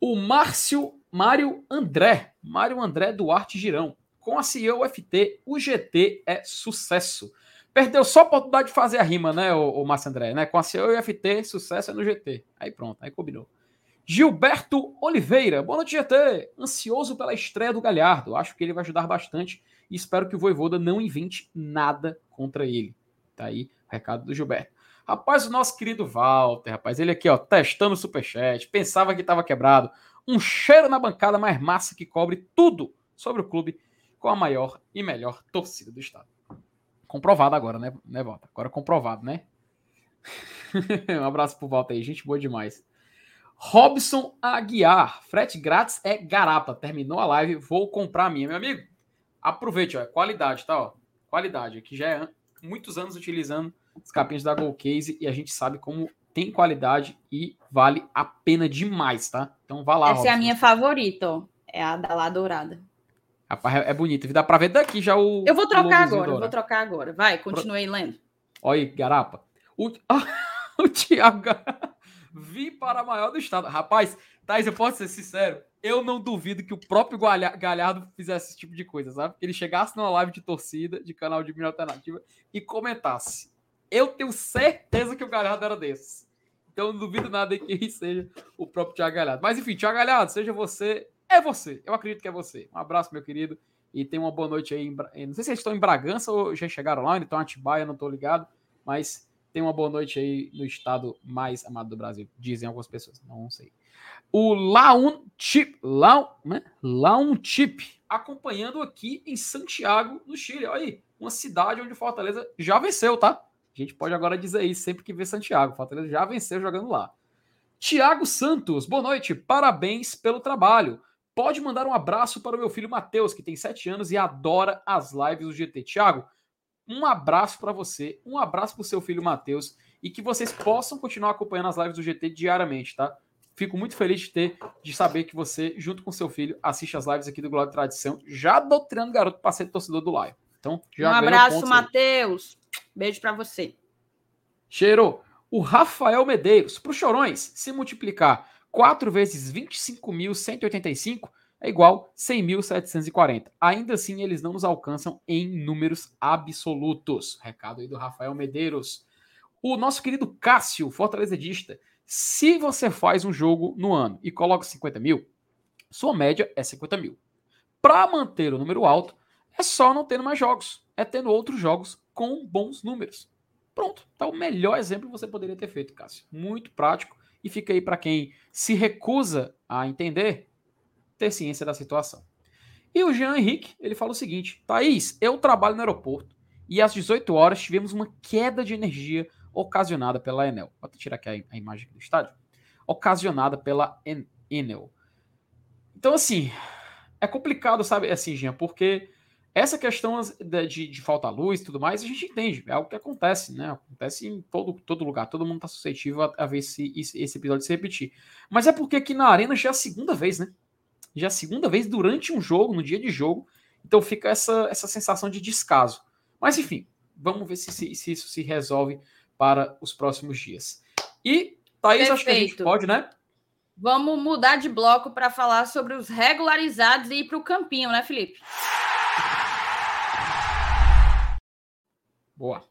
O Márcio Mário André, Mário André Duarte Girão. Com a CEO UFT, o GT é sucesso. Perdeu só a oportunidade de fazer a rima, né, o, o Márcio André, né? Com a CEO UFT, sucesso é no GT. Aí pronto, aí combinou. Gilberto Oliveira, boa noite, GT. Ansioso pela estreia do Galhardo. Acho que ele vai ajudar bastante e espero que o Voivoda não invente nada contra ele. Tá aí o recado do Gilberto. Rapaz, o nosso querido Walter, rapaz, ele aqui, ó, testando o superchat, pensava que estava quebrado um cheiro na bancada mais massa que cobre tudo sobre o clube com a maior e melhor torcida do estado. Comprovado agora, né, né Volta? Agora comprovado, né? um abraço pro Volta aí, gente boa demais. Robson Aguiar, frete grátis é garapa. Terminou a live, vou comprar a minha, meu amigo. Aproveite, ó, é qualidade, tá? Ó, qualidade, aqui já é muitos anos utilizando os capinhos da Gold Case e a gente sabe como tem qualidade e vale a pena demais, tá? Então vá lá. Essa Robson. é a minha favorita, ó. É a da lá dourada. Rapaz, é, é bonita. Dá pra ver daqui já o. Eu vou trocar agora, eu vou trocar agora. Vai, continue aí lendo. Olha aí, garapa. O, o Thiago. Vim para a maior do estado. Rapaz, Thais, eu posso ser sincero. Eu não duvido que o próprio Galhardo fizesse esse tipo de coisa, sabe? Que ele chegasse numa live de torcida, de canal de mídia alternativa, e comentasse. Eu tenho certeza que o Galhardo era desses. Então não duvido nada que seja o próprio Thiago Galhardo. Mas enfim, Thiago Galhardo, seja você, é você. Eu acredito que é você. Um abraço, meu querido. E tenha uma boa noite aí. Em... Não sei se eles estão em Bragança ou já chegaram lá, em Atibaia, não estou ligado. Mas tenha uma boa noite aí no estado mais amado do Brasil. Dizem algumas pessoas, não sei. O Laun Chip, Laun, né? Laun Chip, acompanhando aqui em Santiago, no Chile. Olha aí, uma cidade onde Fortaleza já venceu, tá? A gente pode agora dizer isso sempre que vê Santiago. Fortaleza já venceu jogando lá. Tiago Santos, boa noite. Parabéns pelo trabalho. Pode mandar um abraço para o meu filho Matheus, que tem 7 anos e adora as lives do GT. Tiago, um abraço para você, um abraço para o seu filho Matheus e que vocês possam continuar acompanhando as lives do GT diariamente, tá? Fico muito feliz de ter, de saber que você, junto com seu filho, assiste as lives aqui do e Tradição, já doutrinando garoto para ser torcedor do Live. Então, já um abraço, Matheus. Beijo para você. Cheiro. O Rafael Medeiros. Para os chorões, se multiplicar 4 vezes 25.185 é igual 100.740. Ainda assim, eles não nos alcançam em números absolutos. Recado aí do Rafael Medeiros. O nosso querido Cássio, fortalecedista. Se você faz um jogo no ano e coloca 50 mil, sua média é 50 mil. Para manter o número alto, é só não tendo mais jogos, é tendo outros jogos com bons números. Pronto, tá o melhor exemplo que você poderia ter feito, Cássio. Muito prático e fica aí para quem se recusa a entender, ter ciência da situação. E o Jean Henrique, ele fala o seguinte: Thaís, eu trabalho no aeroporto e às 18 horas tivemos uma queda de energia ocasionada pela Enel. Vou tirar aqui a, a imagem do estádio. Ocasionada pela en Enel. Então, assim, é complicado, sabe, assim, Jean, porque essa questão de, de, de falta luz e tudo mais, a gente entende, é algo que acontece, né? Acontece em todo, todo lugar, todo mundo está suscetível a, a ver esse, esse episódio se repetir. Mas é porque aqui na Arena já é a segunda vez, né? Já a segunda vez durante um jogo, no dia de jogo. Então fica essa, essa sensação de descaso. Mas enfim, vamos ver se, se, se isso se resolve para os próximos dias. E, Thaís, Perfeito. acho que a gente pode, né? Vamos mudar de bloco para falar sobre os regularizados e ir para o campinho, né, Felipe? Boa.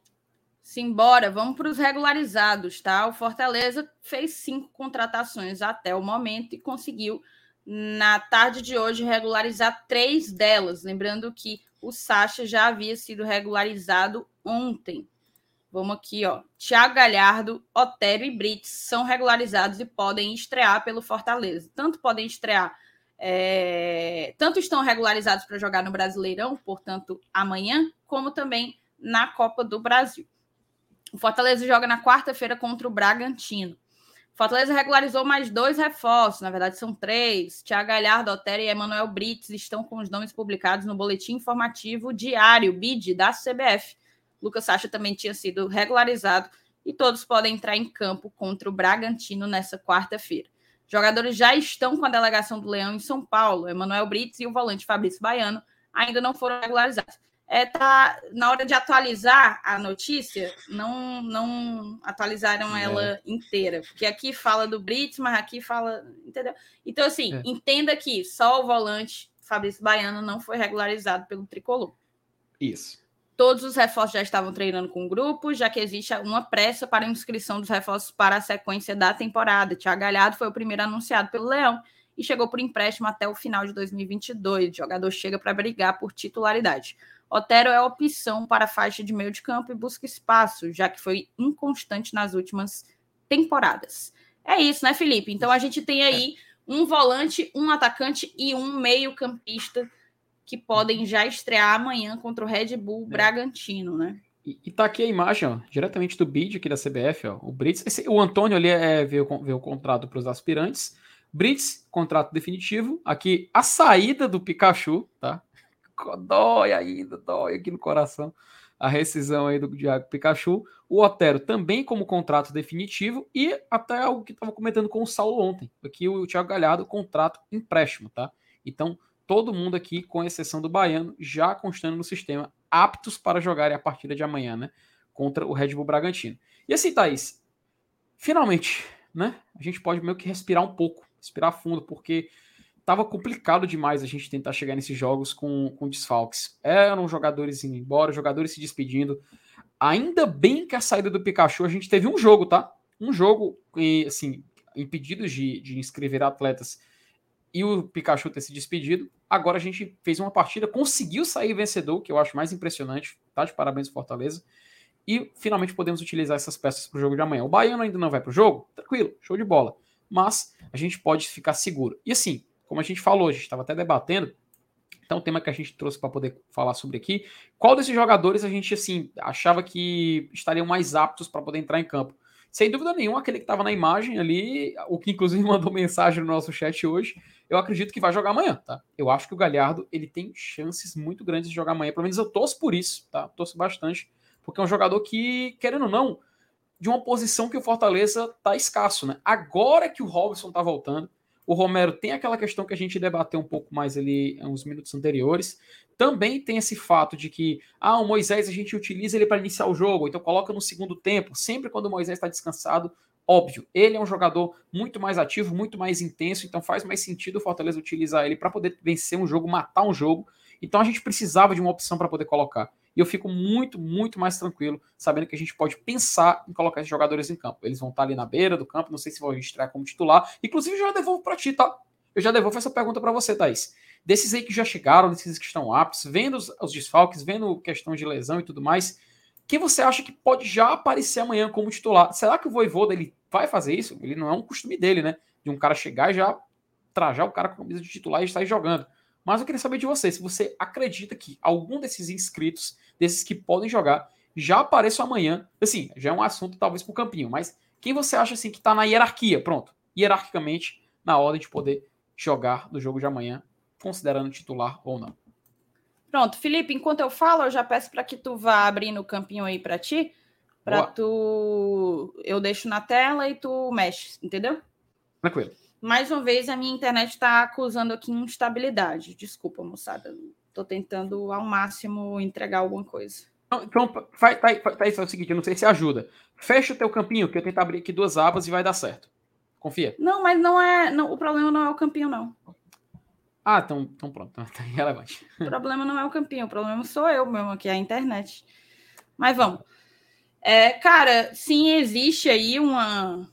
Simbora, vamos para os regularizados, tá? O Fortaleza fez cinco contratações até o momento e conseguiu na tarde de hoje regularizar três delas. Lembrando que o Sacha já havia sido regularizado ontem. Vamos aqui, ó. Thiago Galhardo, Otério e Brits são regularizados e podem estrear pelo Fortaleza. Tanto podem estrear, é... tanto estão regularizados para jogar no Brasileirão, portanto, amanhã, como também na Copa do Brasil. O Fortaleza joga na quarta-feira contra o Bragantino. Fortaleza regularizou mais dois reforços, na verdade são três. Tiago Galhardo, Otério e Emanuel Brits estão com os nomes publicados no Boletim Informativo Diário, BID, da CBF. Lucas Sacha também tinha sido regularizado e todos podem entrar em campo contra o Bragantino nessa quarta-feira. Jogadores já estão com a delegação do Leão em São Paulo. Emanuel Brits e o volante Fabrício Baiano ainda não foram regularizados é, tá, na hora de atualizar a notícia, não, não atualizaram é. ela inteira. Porque aqui fala do Brits, mas aqui fala. Entendeu? Então, assim, é. entenda que só o volante Fabrício Baiano não foi regularizado pelo tricolor. Isso. Todos os reforços já estavam treinando com o grupo, já que existe uma pressa para a inscrição dos reforços para a sequência da temporada. Tiago Galhardo foi o primeiro anunciado pelo Leão e chegou por empréstimo até o final de 2022. O jogador chega para brigar por titularidade. Otero é opção para a faixa de meio de campo e busca espaço, já que foi inconstante nas últimas temporadas. É isso, né, Felipe? Então a gente tem aí um volante, um atacante e um meio-campista que podem já estrear amanhã contra o Red Bull é. Bragantino, né? E, e tá aqui a imagem, ó, diretamente do bid aqui da CBF, ó, o Brits. Esse, o Antônio ali é, veio, veio o contrato para os aspirantes. Brits, contrato definitivo. Aqui a saída do Pikachu, tá? dói ainda, dói aqui no coração a rescisão aí do Diago Pikachu. O Otero também como contrato definitivo e até algo que estava comentando com o Saulo ontem. Aqui o Thiago Galhardo, contrato empréstimo, tá? Então, todo mundo aqui, com exceção do Baiano, já constando no sistema, aptos para jogarem a partida de amanhã, né? Contra o Red Bull Bragantino. E assim, Thaís, finalmente, né? A gente pode meio que respirar um pouco, respirar fundo, porque tava complicado demais a gente tentar chegar nesses jogos com, com desfalques. Eram jogadores indo embora, jogadores se despedindo. Ainda bem que a saída do Pikachu, a gente teve um jogo, tá? Um jogo, assim, impedidos de, de inscrever atletas e o Pikachu ter se despedido. Agora a gente fez uma partida, conseguiu sair vencedor, que eu acho mais impressionante. Tá de parabéns, Fortaleza. E finalmente podemos utilizar essas peças para o jogo de amanhã. O Baiano ainda não vai para o jogo? Tranquilo, show de bola. Mas a gente pode ficar seguro. E assim, como a gente falou, a gente estava até debatendo, então, o tema que a gente trouxe para poder falar sobre aqui, qual desses jogadores a gente assim achava que estariam mais aptos para poder entrar em campo? Sem dúvida nenhuma, aquele que estava na imagem ali, o que inclusive mandou mensagem no nosso chat hoje, eu acredito que vai jogar amanhã, tá? Eu acho que o Galhardo, ele tem chances muito grandes de jogar amanhã, pelo menos eu torço por isso, tá? Torço bastante, porque é um jogador que, querendo ou não, de uma posição que o Fortaleza tá escasso, né? Agora que o Robson tá voltando, o Romero tem aquela questão que a gente debateu um pouco mais ali uns minutos anteriores. Também tem esse fato de que, ah, o Moisés a gente utiliza ele para iniciar o jogo, então coloca no segundo tempo, sempre quando o Moisés está descansado. Óbvio, ele é um jogador muito mais ativo, muito mais intenso, então faz mais sentido o Fortaleza utilizar ele para poder vencer um jogo, matar um jogo. Então a gente precisava de uma opção para poder colocar. E eu fico muito, muito mais tranquilo sabendo que a gente pode pensar em colocar esses jogadores em campo. Eles vão estar ali na beira do campo, não sei se vão registrar como titular. Inclusive, já devolvo para ti, tá? Eu já devolvo essa pergunta para você, Thaís. Desses aí que já chegaram, desses que estão aptos, vendo os, os desfalques, vendo questão de lesão e tudo mais, quem você acha que pode já aparecer amanhã como titular? Será que o Voivoda ele vai fazer isso? Ele não é um costume dele, né? De um cara chegar e já trajar o cara com a camisa de titular e sair jogando. Mas eu queria saber de você, se você acredita que algum desses inscritos, desses que podem jogar, já apareçam amanhã. Assim, já é um assunto talvez para o campinho, mas quem você acha assim que está na hierarquia, pronto, hierarquicamente, na ordem de poder jogar no jogo de amanhã, considerando titular ou não? Pronto, Felipe, enquanto eu falo, eu já peço para que tu vá abrindo o campinho aí para ti, para tu eu deixo na tela e tu mexe, entendeu? Tranquilo. Mais uma vez, a minha internet está acusando aqui instabilidade. Desculpa, moçada. Estou tentando ao máximo entregar alguma coisa. Então, faz, faz, faz, faz o seguinte, eu não sei se ajuda. Fecha o teu campinho, que eu tento abrir aqui duas abas e vai dar certo. Confia. Não, mas não é. Não, o problema não é o campinho, não. Ah, então, então pronto, tá irrelevante. O problema não é o campinho, o problema sou eu mesmo, aqui é a internet. Mas vamos. É, cara, sim, existe aí uma,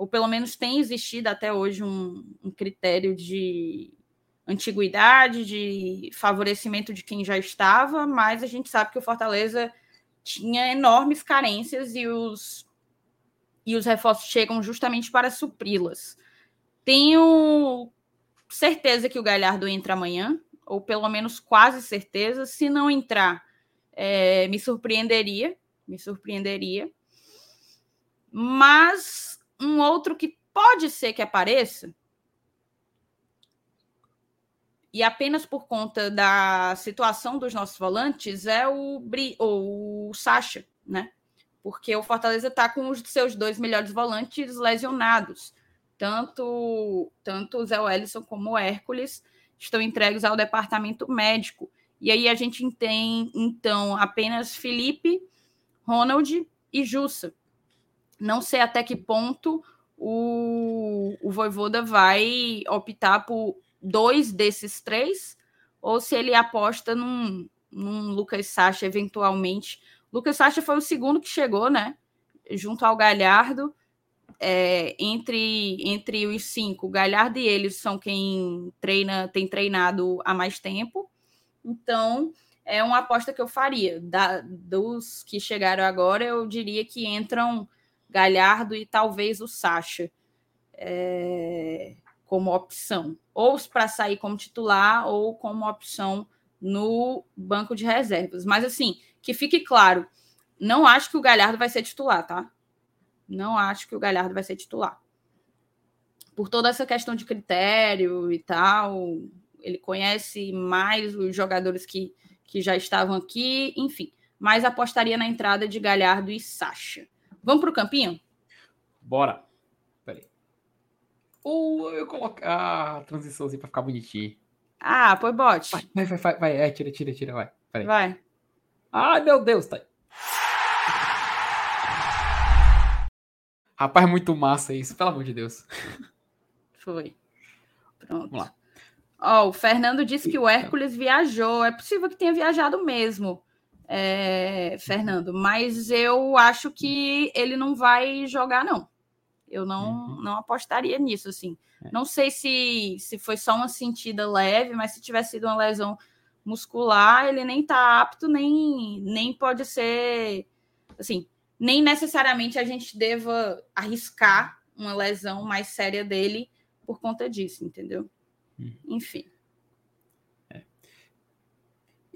ou pelo menos tem existido até hoje um, um critério de antiguidade, de favorecimento de quem já estava, mas a gente sabe que o Fortaleza tinha enormes carências e os, e os reforços chegam justamente para supri-las. Tenho certeza que o Galhardo entra amanhã, ou pelo menos quase certeza. Se não entrar, é, me surpreenderia, me surpreenderia. Mas um outro que pode ser que apareça, e apenas por conta da situação dos nossos volantes, é o, Bri, o Sacha, né? Porque o Fortaleza está com os seus dois melhores volantes lesionados. Tanto, tanto o Zé Wellison como o Hércules estão entregues ao departamento médico. E aí a gente tem, então, apenas Felipe, Ronald e Jussa. Não sei até que ponto o, o Voivoda vai optar por dois desses três, ou se ele aposta num, num Lucas Sacha eventualmente. Lucas Sacha foi o segundo que chegou, né? Junto ao Galhardo. É, entre, entre os cinco, Galhardo e eles são quem treina, tem treinado há mais tempo. Então, é uma aposta que eu faria. Da, dos que chegaram agora, eu diria que entram Galhardo e talvez o Sacha é, como opção, ou para sair como titular, ou como opção no banco de reservas. Mas assim, que fique claro, não acho que o Galhardo vai ser titular, tá? Não acho que o Galhardo vai ser titular. Por toda essa questão de critério e tal, ele conhece mais os jogadores que, que já estavam aqui, enfim. Mas apostaria na entrada de Galhardo e Sacha. Vamos para o campinho? Bora. Peraí. Ou eu coloco a transiçãozinha para ficar bonitinho. Ah, põe bote. Vai, vai, vai, vai. É, tira, tira, tira, vai. Peraí. Vai. Ai, meu Deus, tá aí. Rapaz, muito massa isso, pelo amor de Deus. Foi. Pronto. Vamos lá. Ó, o Fernando disse que o Hércules viajou. É possível que tenha viajado mesmo é, Fernando, mas eu acho que ele não vai jogar, não. Eu não, uhum. não apostaria nisso, assim. É. Não sei se, se foi só uma sentida leve, mas se tivesse sido uma lesão muscular, ele nem tá apto, nem, nem pode ser. Assim, nem necessariamente a gente deva arriscar uma lesão mais séria dele por conta disso, entendeu? Uhum. Enfim.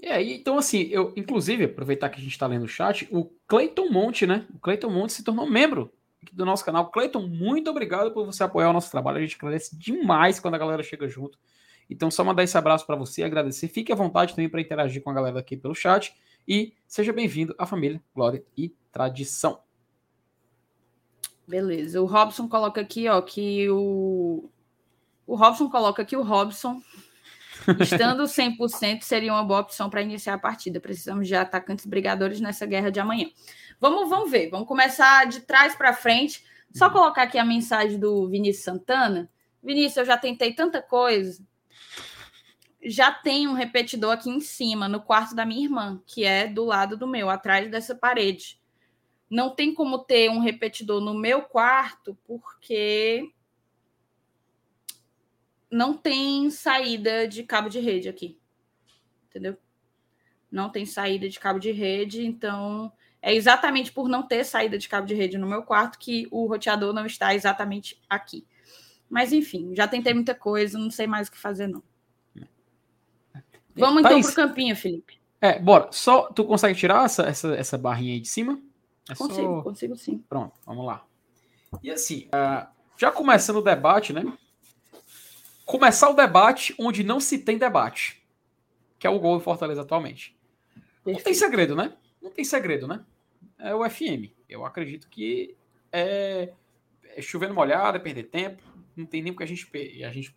É, então assim, eu, inclusive, aproveitar que a gente está lendo o chat, o Cleiton Monte, né? O Cleiton Monte se tornou membro do nosso canal. Cleiton, muito obrigado por você apoiar o nosso trabalho. A gente agradece demais quando a galera chega junto. Então, só mandar esse abraço para você, agradecer. Fique à vontade também para interagir com a galera aqui pelo chat. E seja bem-vindo à família Glória e Tradição. Beleza. O Robson coloca aqui, ó, que o. O Robson coloca aqui o Robson Estando 100% seria uma boa opção para iniciar a partida. Precisamos de atacantes brigadores nessa guerra de amanhã. Vamos, vamos ver. Vamos começar de trás para frente. Só colocar aqui a mensagem do Vinícius Santana. Vinícius, eu já tentei tanta coisa. Já tem um repetidor aqui em cima, no quarto da minha irmã, que é do lado do meu, atrás dessa parede. Não tem como ter um repetidor no meu quarto, porque não tem saída de cabo de rede aqui. Entendeu? Não tem saída de cabo de rede, então é exatamente por não ter saída de cabo de rede no meu quarto que o roteador não está exatamente aqui. Mas enfim, já tentei muita coisa, não sei mais o que fazer não. Vamos então Thaís, pro campinho, Felipe. É, bora. Só tu consegue tirar essa, essa, essa barrinha aí de cima? É consigo, só... consigo sim. Pronto, vamos lá. E assim, uh, já começando o debate, né? Começar o debate onde não se tem debate, que é o gol do Fortaleza atualmente. Perfeito. Não tem segredo, né? Não tem segredo, né? É o FM. Eu acredito que é, é chovendo molhado, é perder tempo. Não tem nem o que a gente, a gente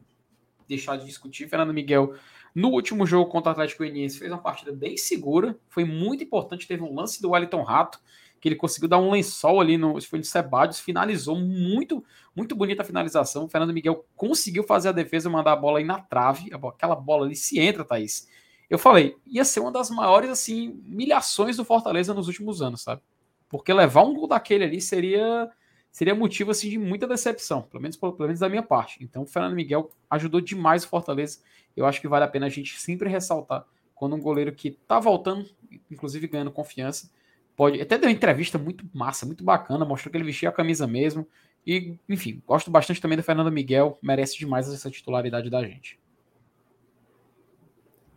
deixar de discutir. Fernando Miguel, no último jogo contra o Atlético Goianiense, fez uma partida bem segura. Foi muito importante. Teve um lance do Wellington Rato que ele conseguiu dar um lençol ali no. Foi de Sebadios, finalizou muito, muito bonita a finalização. O Fernando Miguel conseguiu fazer a defesa, mandar a bola aí na trave. Aquela bola ali se entra, Thaís. Eu falei, ia ser uma das maiores, assim, milhações do Fortaleza nos últimos anos, sabe? Porque levar um gol daquele ali seria seria motivo assim de muita decepção, pelo menos pelo menos da minha parte. Então, o Fernando Miguel ajudou demais o Fortaleza. Eu acho que vale a pena a gente sempre ressaltar quando um goleiro que tá voltando, inclusive ganhando confiança, pode. Até deu uma entrevista muito massa, muito bacana, mostrou que ele vestia a camisa mesmo. E, enfim, gosto bastante também do Fernando Miguel, merece demais essa titularidade da gente.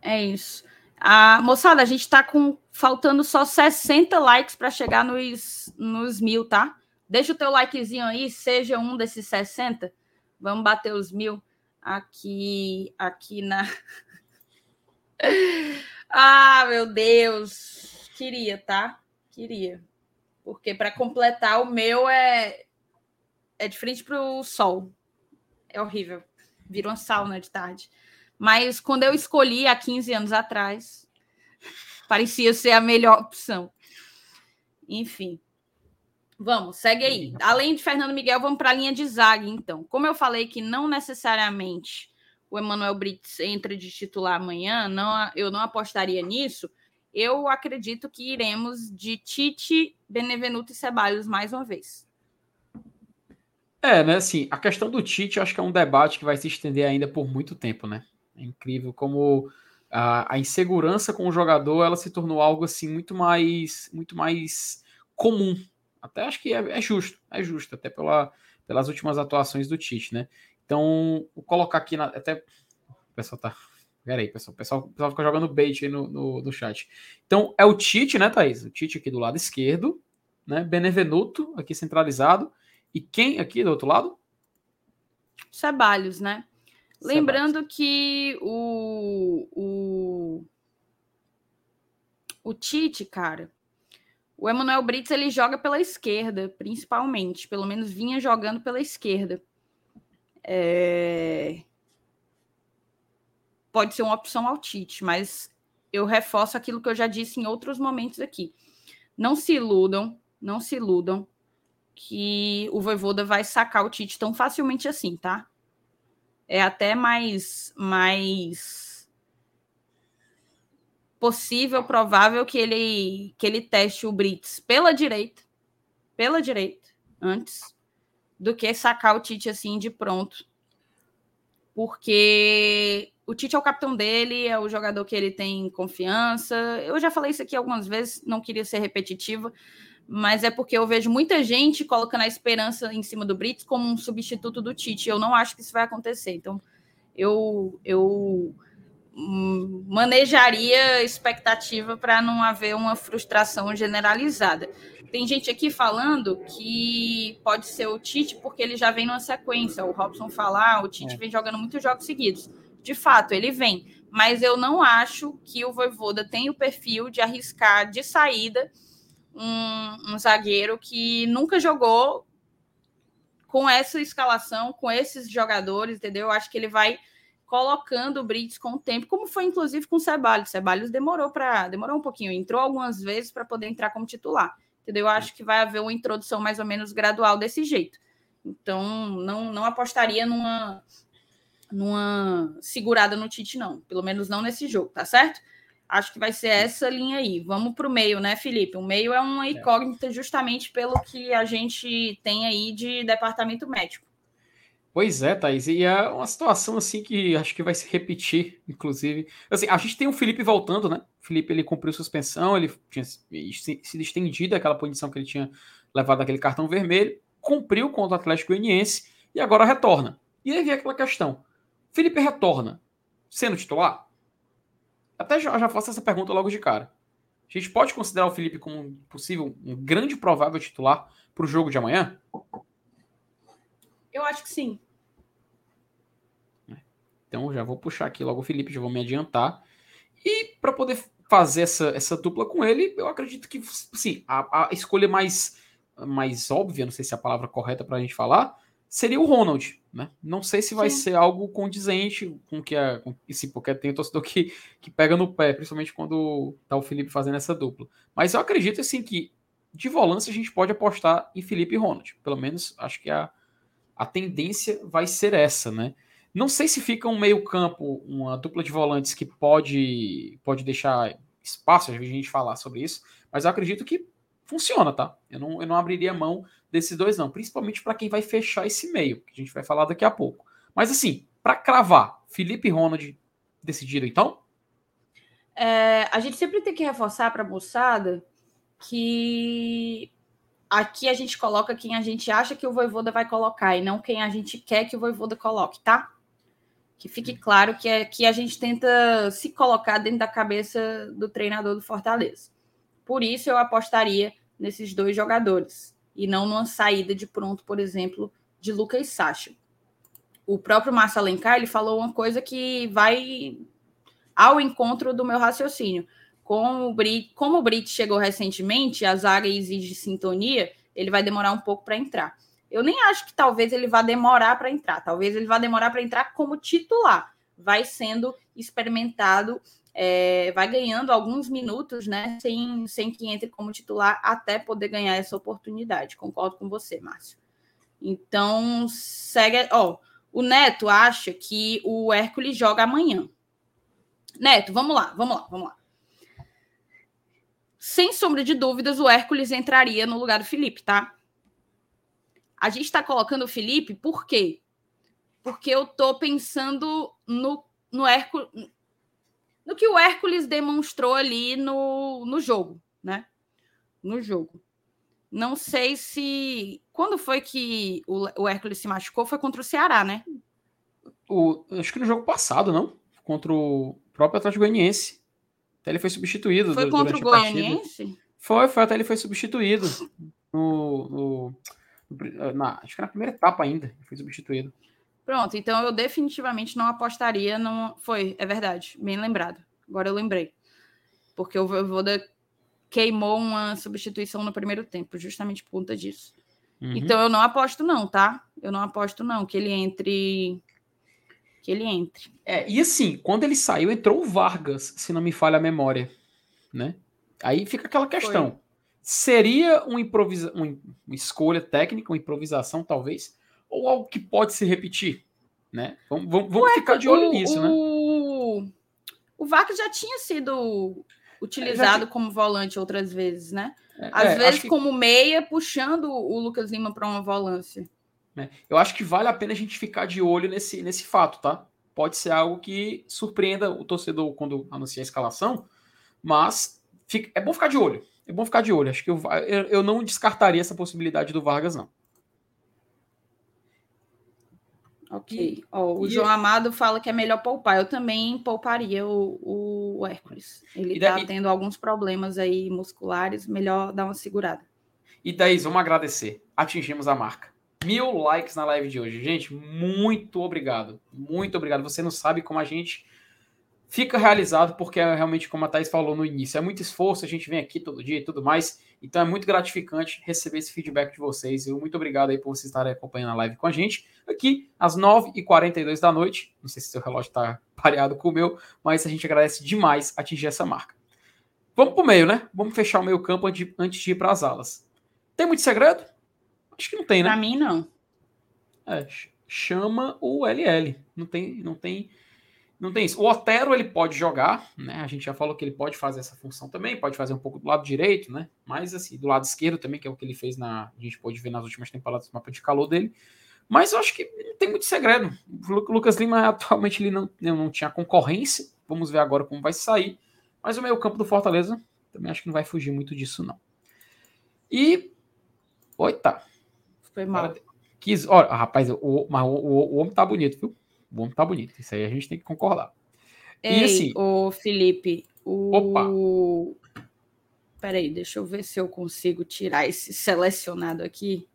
É isso. A, moçada, a gente tá com faltando só 60 likes para chegar nos, nos mil, tá? Deixa o teu likezinho aí, seja um desses 60. Vamos bater os mil aqui, aqui na. ah, meu Deus! Queria, tá? Queria. Porque para completar o meu é é de frente para o sol. É horrível. Vira uma sauna de tarde. Mas quando eu escolhi há 15 anos atrás, parecia ser a melhor opção. Enfim. Vamos, segue aí. Além de Fernando Miguel, vamos para a linha de zague, então. Como eu falei que não necessariamente o Emanuel Brits entra de titular amanhã, não, eu não apostaria nisso eu acredito que iremos de Tite, Benevenuto e Ceballos mais uma vez. É, né? Assim, a questão do Tite, acho que é um debate que vai se estender ainda por muito tempo, né? É incrível como a, a insegurança com o jogador ela se tornou algo assim muito mais, muito mais comum. Até acho que é, é justo, é justo, até pela, pelas últimas atuações do Tite, né? Então, vou colocar aqui na, até o pessoal tá Pera aí, pessoal. O pessoal, pessoal fica jogando bait aí no, no, no, chat. Então, é o Tite, né, Thaís? O Tite aqui do lado esquerdo, né? Benevenuto aqui centralizado. E quem aqui do outro lado? Ceballos, né? Ceballos. Lembrando que o, o, o Tite, cara, o Emanuel Brits ele joga pela esquerda, principalmente. Pelo menos vinha jogando pela esquerda. É pode ser uma opção ao Tite, mas eu reforço aquilo que eu já disse em outros momentos aqui. Não se iludam, não se iludam que o Voivoda vai sacar o Tite tão facilmente assim, tá? É até mais mais possível, provável que ele que ele teste o Brits pela direita, pela direita antes do que sacar o Tite assim de pronto. Porque o Tite é o capitão dele, é o jogador que ele tem confiança. Eu já falei isso aqui algumas vezes, não queria ser repetitiva, mas é porque eu vejo muita gente colocando a esperança em cima do Brits como um substituto do Tite. Eu não acho que isso vai acontecer. Então, eu, eu manejaria expectativa para não haver uma frustração generalizada. Tem gente aqui falando que pode ser o Tite porque ele já vem numa sequência. O Robson falar, o Tite é. vem jogando muitos jogos seguidos de fato, ele vem. Mas eu não acho que o Voivoda tem o perfil de arriscar de saída um, um zagueiro que nunca jogou com essa escalação, com esses jogadores, entendeu? Eu acho que ele vai colocando o Brits com o tempo, como foi inclusive com o Ceballos. Ceballos demorou para demorou um pouquinho, entrou algumas vezes para poder entrar como titular. Entendeu? Eu acho que vai haver uma introdução mais ou menos gradual desse jeito. Então, não, não apostaria numa numa segurada no Tite, não. Pelo menos não nesse jogo, tá certo? Acho que vai ser essa linha aí. Vamos para o meio, né, Felipe? O meio é uma é. incógnita justamente pelo que a gente tem aí de departamento médico. Pois é, Thaís, e é uma situação assim que acho que vai se repetir, inclusive. Assim, a gente tem o Felipe voltando, né? O Felipe ele cumpriu suspensão, ele tinha se estendido aquela punição que ele tinha levado aquele cartão vermelho, cumpriu contra o Atlético Goianiense e agora retorna. E aí vem aquela questão: Felipe retorna sendo titular? Até já, já faço essa pergunta logo de cara. A gente pode considerar o Felipe como um possível, um grande provável titular para o jogo de amanhã? Eu acho que sim. Então já vou puxar aqui logo o Felipe, já vou me adiantar. E para poder fazer essa, essa dupla com ele, eu acredito que sim, a, a escolha mais, mais óbvia, não sei se é a palavra correta para a gente falar, seria o Ronald. Né? Não sei se vai sim. ser algo condizente com que a. Com, sim, porque tem um torcedor que, que pega no pé, principalmente quando tá o Felipe fazendo essa dupla. Mas eu acredito assim que de volância a gente pode apostar em Felipe e Ronald. Pelo menos acho que a, a tendência vai ser essa, né? Não sei se fica um meio-campo, uma dupla de volantes que pode, pode deixar espaço a gente falar sobre isso, mas eu acredito que funciona, tá? Eu não, eu não abriria mão desses dois, não, principalmente para quem vai fechar esse meio, que a gente vai falar daqui a pouco. Mas assim, para cravar, Felipe e Ronald decidiram então? É, a gente sempre tem que reforçar para a moçada que aqui a gente coloca quem a gente acha que o Voivoda vai colocar e não quem a gente quer que o Voivoda coloque, tá? Que fique claro que, é, que a gente tenta se colocar dentro da cabeça do treinador do Fortaleza. Por isso eu apostaria nesses dois jogadores e não numa saída de pronto, por exemplo, de Lucas Sacha. O próprio Márcio Alencar ele falou uma coisa que vai ao encontro do meu raciocínio. Como o Brit, como o Brit chegou recentemente, a zaga exige sintonia, ele vai demorar um pouco para entrar. Eu nem acho que talvez ele vá demorar para entrar. Talvez ele vá demorar para entrar como titular. Vai sendo experimentado, é, vai ganhando alguns minutos, né? Sem, sem que entre como titular até poder ganhar essa oportunidade. Concordo com você, Márcio. Então, segue. Ó, o Neto acha que o Hércules joga amanhã. Neto, vamos lá, vamos lá, vamos lá. Sem sombra de dúvidas, o Hércules entraria no lugar do Felipe, tá? A gente está colocando o Felipe por quê? Porque eu estou pensando no, no Hércules. No que o Hércules demonstrou ali no, no jogo, né? No jogo. Não sei se. Quando foi que o, o Hércules se machucou? Foi contra o Ceará, né? O, acho que no jogo passado, não? Contra o próprio Atlético Goianiense. Até ele foi substituído. Foi contra o Goianiense? Foi, foi, até ele foi substituído. No, no, na, acho que na primeira etapa ainda, foi substituído. Pronto, então eu definitivamente não apostaria. Não, foi, é verdade, bem lembrado. Agora eu lembrei. Porque o Voivoda queimou uma substituição no primeiro tempo, justamente por conta disso. Uhum. Então eu não aposto, não, tá? Eu não aposto, não, que ele entre. Que ele entre. É, e assim, quando ele saiu, entrou o Vargas, se não me falha a memória. Né? Aí fica aquela questão. Foi. Seria uma, improvisa uma escolha técnica, uma improvisação, talvez, ou algo que pode se repetir? Né? Vamos, vamos, vamos Ué, ficar de olho o, nisso, o... né? O Vargas já tinha sido utilizado é, como volante outras vezes, né? É, Às é, vezes que... como meia, puxando o Lucas Lima para uma volância. É, eu acho que vale a pena a gente ficar de olho nesse, nesse fato, tá? Pode ser algo que surpreenda o torcedor quando anuncia a escalação, mas fica, é bom ficar de olho. É bom ficar de olho. Acho que eu, eu, eu não descartaria essa possibilidade do Vargas, não. Ok. Oh, o e João eu... Amado fala que é melhor poupar. Eu também pouparia o, o Hércules. Ele está daí... tendo alguns problemas aí musculares. Melhor dar uma segurada. E daí, vamos agradecer. Atingimos a marca. Mil likes na live de hoje. Gente, muito obrigado. Muito obrigado. Você não sabe como a gente fica realizado, porque é realmente, como a Thais falou no início, é muito esforço, a gente vem aqui todo dia e tudo mais, então é muito gratificante receber esse feedback de vocês, e muito obrigado aí por vocês estarem acompanhando a live com a gente, aqui às 9h42 da noite, não sei se seu relógio está pareado com o meu, mas a gente agradece demais atingir essa marca. Vamos para o meio, né? Vamos fechar o meio campo antes de ir para as alas. Tem muito segredo? Acho que não tem, né? Para mim, não. É, chama o LL. Não tem, não tem não tem isso. O Otero ele pode jogar, né? A gente já falou que ele pode fazer essa função também, pode fazer um pouco do lado direito, né? Mas assim, do lado esquerdo também, que é o que ele fez na. A gente pode ver nas últimas temporadas do mapa de calor dele. Mas eu acho que não tem muito segredo. O Lucas Lima atualmente ele não, não tinha concorrência. Vamos ver agora como vai sair. Mas o meio campo do Fortaleza também acho que não vai fugir muito disso, não. E. Oita. Foi mal. Quis, olha, rapaz, o, o, o, o homem tá bonito, viu? O tá bonito. Isso aí a gente tem que concordar. Ei, e assim. O Felipe, o. Opa! Peraí, deixa eu ver se eu consigo tirar esse selecionado aqui.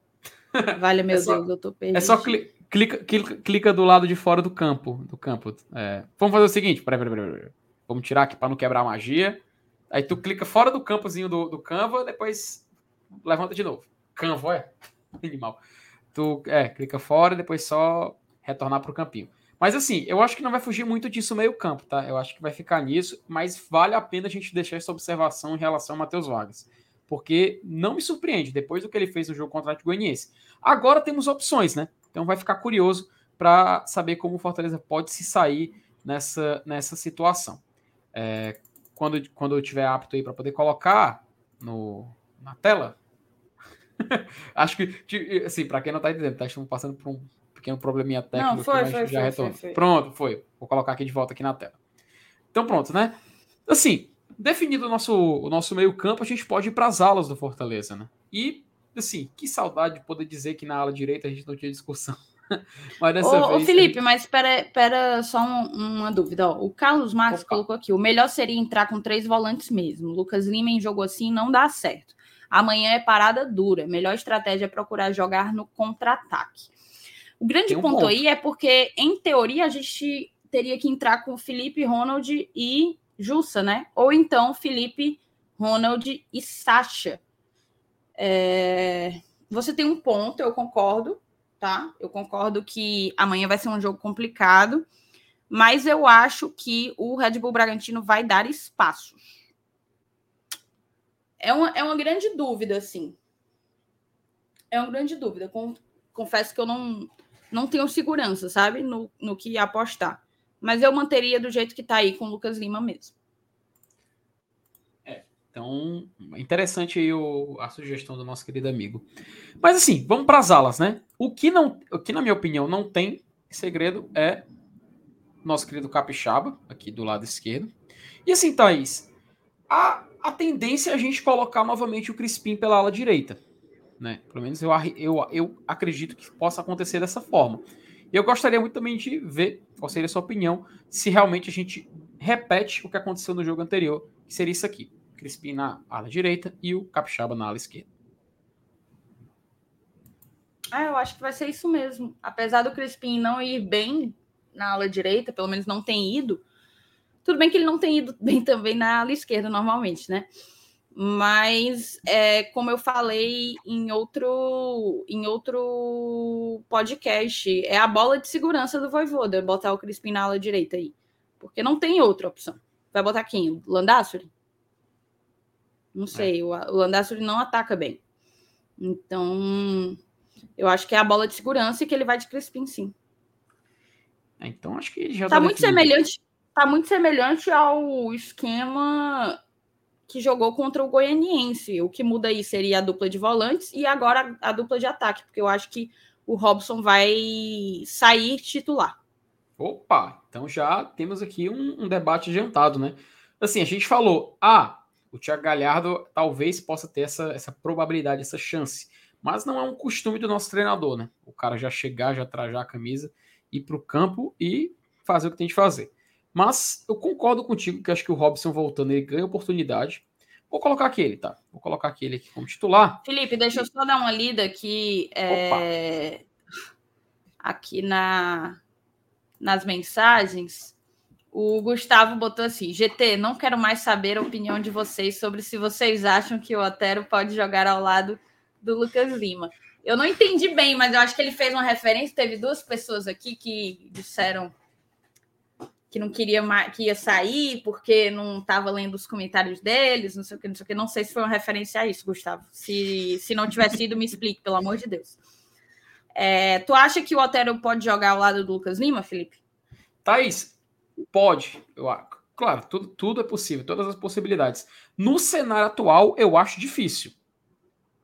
Vale, meu é só, Deus, eu tô perdido. É só cli clica, clica, clica do lado de fora do campo. Do campo. É. Vamos fazer o seguinte, peraí, peraí, peraí, peraí. Vamos tirar aqui para não quebrar a magia. Aí tu clica fora do campozinho do, do Canva, depois levanta de novo. Canva, é? Animal. Tu, é, clica fora e depois só retornar para o campinho. Mas assim, eu acho que não vai fugir muito disso meio campo, tá? Eu acho que vai ficar nisso, mas vale a pena a gente deixar essa observação em relação ao Matheus Vargas. Porque não me surpreende, depois do que ele fez no jogo contra o Goianiense. Agora temos opções, né? Então vai ficar curioso para saber como o Fortaleza pode se sair nessa, nessa situação. É, quando, quando eu estiver apto aí para poder colocar no, na tela. Acho que, assim, para quem não está entendendo, tá, estamos passando por um pequeno probleminha técnico não, foi, foi, já foi, foi, Pronto, foi. Vou colocar aqui de volta aqui na tela. Então pronto, né? Assim, definido o nosso, o nosso meio campo, a gente pode ir para as alas do Fortaleza, né? E, assim, que saudade de poder dizer que na ala direita a gente não tinha discussão. mas dessa ô, vez. Ô, Felipe, gente... mas espera, espera só um, uma dúvida. Ó. O Carlos Marques Opa. colocou aqui: o melhor seria entrar com três volantes mesmo. Lucas Lima em jogo assim não dá certo. Amanhã é parada dura. Melhor estratégia é procurar jogar no contra-ataque. O grande um ponto, ponto aí é porque, em teoria, a gente teria que entrar com Felipe, Ronald e Jussa, né? Ou então Felipe, Ronald e Sacha. É... Você tem um ponto, eu concordo, tá? Eu concordo que amanhã vai ser um jogo complicado, mas eu acho que o Red Bull Bragantino vai dar espaços. É uma, é uma grande dúvida, assim. É uma grande dúvida. Confesso que eu não, não tenho segurança, sabe? No, no que apostar. Mas eu manteria do jeito que tá aí com o Lucas Lima mesmo. Então, interessante aí o, a sugestão do nosso querido amigo. Mas assim, vamos para as alas, né? O que não, o que na minha opinião não tem segredo é nosso querido Capixaba, aqui do lado esquerdo. E assim, Thaís, a, a tendência é a gente colocar novamente o Crispim pela ala direita. Né? Pelo menos eu, eu, eu acredito que possa acontecer dessa forma. Eu gostaria muito também de ver qual seria a sua opinião se realmente a gente repete o que aconteceu no jogo anterior, que seria isso aqui. Crispim na ala direita e o Capixaba na ala esquerda. Ah, eu acho que vai ser isso mesmo. Apesar do Crispim não ir bem na ala direita, pelo menos não tem ido. Tudo bem que ele não tem ido bem também na ala esquerda normalmente, né? Mas é, como eu falei em outro em outro podcast, é a bola de segurança do Voivoda botar o Crispim na ala direita aí, porque não tem outra opção. Vai botar quem? Landassuri? Não é. sei, é. o, o não ataca bem. Então, eu acho que é a bola de segurança e que ele vai de Crispim, sim. É, então, acho que já tá, muito semelhante. Tá muito semelhante ao esquema que jogou contra o Goianiense. O que muda aí seria a dupla de volantes e agora a, dupla de ataque, porque eu acho que o Robson vai sair titular. Opa, então já temos aqui um, um debate adiantado, né? Assim, a gente falou, ah, o Thiago Galhardo talvez possa ter essa, essa probabilidade, essa chance. Mas não é um costume do nosso treinador, né? O cara já chegar, já trajar a camisa, ir para o campo e fazer o que tem de fazer. Mas eu concordo contigo que acho que o Robson voltando ele ganha oportunidade. Vou colocar aquele, tá? Vou colocar aquele aqui como titular. Felipe, deixa eu só dar uma lida aqui. É... Aqui na... nas mensagens. O Gustavo botou assim: GT, não quero mais saber a opinião de vocês sobre se vocês acham que o Otero pode jogar ao lado do Lucas Lima. Eu não entendi bem, mas eu acho que ele fez uma referência. Teve duas pessoas aqui que disseram que não queria mais, que ia sair porque não estava lendo os comentários deles, não sei o que, não sei o que. Não sei se foi uma referência a isso, Gustavo. Se, se não tiver sido, me explique, pelo amor de Deus. É, tu acha que o Otero pode jogar ao lado do Lucas Lima, Felipe? Thaís, Pode, eu, claro, tudo, tudo é possível, todas as possibilidades. No cenário atual, eu acho difícil,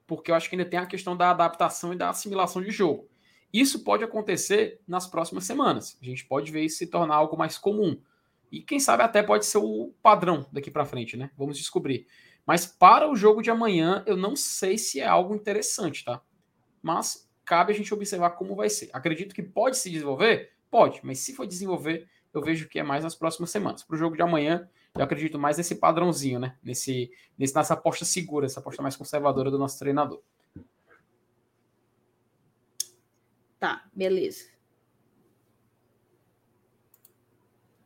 porque eu acho que ainda tem a questão da adaptação e da assimilação de jogo. Isso pode acontecer nas próximas semanas. A gente pode ver isso se tornar algo mais comum. E quem sabe até pode ser o padrão daqui para frente, né? Vamos descobrir. Mas para o jogo de amanhã, eu não sei se é algo interessante, tá? Mas cabe a gente observar como vai ser. Acredito que pode se desenvolver? Pode, mas se for desenvolver, eu vejo que é mais nas próximas semanas. Para o jogo de amanhã, eu acredito mais nesse padrãozinho, né? Nesse, nesse, nessa aposta segura, essa aposta mais conservadora do nosso treinador. Tá, beleza.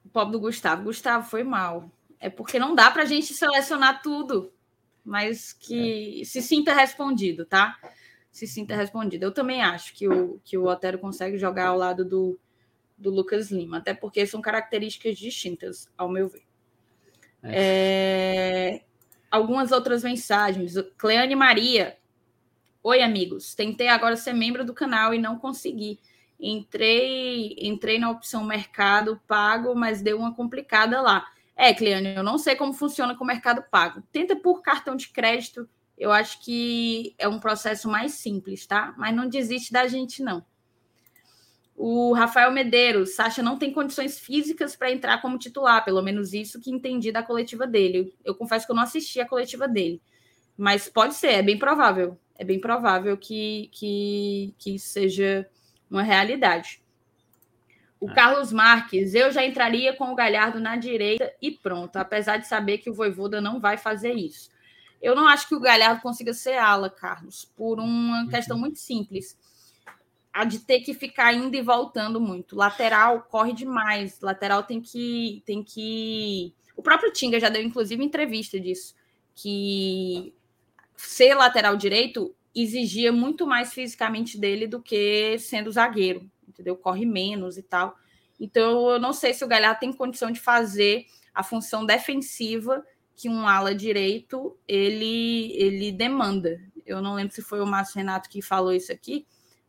O pobre do Gustavo. Gustavo, foi mal. É porque não dá para a gente selecionar tudo, mas que é. se sinta respondido, tá? Se sinta respondido. Eu também acho que o, que o Otero consegue jogar ao lado do, do Lucas Lima, até porque são características distintas, ao meu ver. É. É... Algumas outras mensagens. Cleane Maria. Oi, amigos. Tentei agora ser membro do canal e não consegui. Entrei, entrei na opção mercado pago, mas deu uma complicada lá. É, Cleane, eu não sei como funciona com o mercado pago. Tenta por cartão de crédito. Eu acho que é um processo mais simples, tá? Mas não desiste da gente, não. O Rafael Medeiros, Sacha não tem condições físicas para entrar como titular, pelo menos isso que entendi da coletiva dele. Eu, eu, confesso que eu não assisti a coletiva dele, mas pode ser, é bem provável. É bem provável que, que, que seja uma realidade. O é. Carlos Marques, eu já entraria com o Galhardo na direita e pronto, apesar de saber que o Voivoda não vai fazer isso. Eu não acho que o Galhardo consiga ser ala, Carlos, por uma uhum. questão muito simples a de ter que ficar indo e voltando muito. Lateral corre demais. Lateral tem que tem que o próprio Tinga já deu inclusive entrevista disso, que ser lateral direito exigia muito mais fisicamente dele do que sendo zagueiro, entendeu? Corre menos e tal. Então eu não sei se o Galhardo tem condição de fazer a função defensiva que um ala direito ele ele demanda. Eu não lembro se foi o Márcio Renato que falou isso aqui,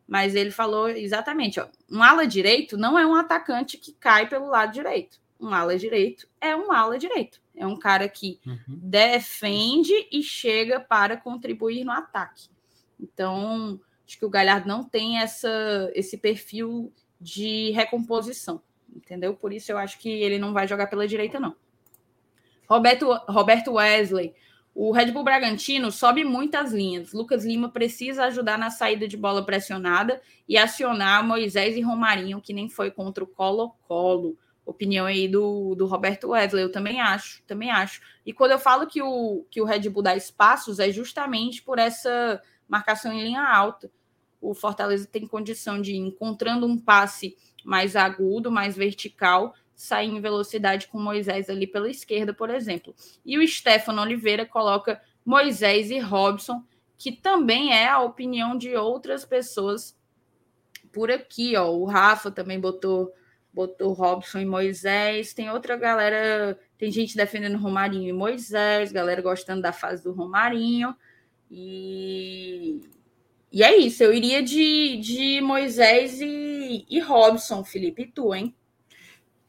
mas ele falou exatamente: ó, um ala direito não é um atacante que cai pelo lado direito. Um ala direito é um ala direito. É um cara que uhum. defende e chega para contribuir no ataque. Então, acho que o Galhardo não tem essa, esse perfil de recomposição, entendeu? Por isso eu acho que ele não vai jogar pela direita, não. Roberto, Roberto Wesley, o Red Bull Bragantino sobe muitas linhas. Lucas Lima precisa ajudar na saída de bola pressionada e acionar Moisés e Romarinho, que nem foi contra o Colo-Colo. Opinião aí do, do Roberto Wesley, eu também acho, também acho. E quando eu falo que o, que o Red Bull dá espaços, é justamente por essa marcação em linha alta. O Fortaleza tem condição de, encontrando um passe mais agudo, mais vertical, sair em velocidade com Moisés ali pela esquerda, por exemplo. E o Stefano Oliveira coloca Moisés e Robson, que também é a opinião de outras pessoas por aqui, ó. O Rafa também botou botou Robson e Moisés. Tem outra galera, tem gente defendendo Romarinho e Moisés, galera gostando da fase do Romarinho. E, e é isso, eu iria de, de Moisés e, e Robson, Felipe, e tu, hein?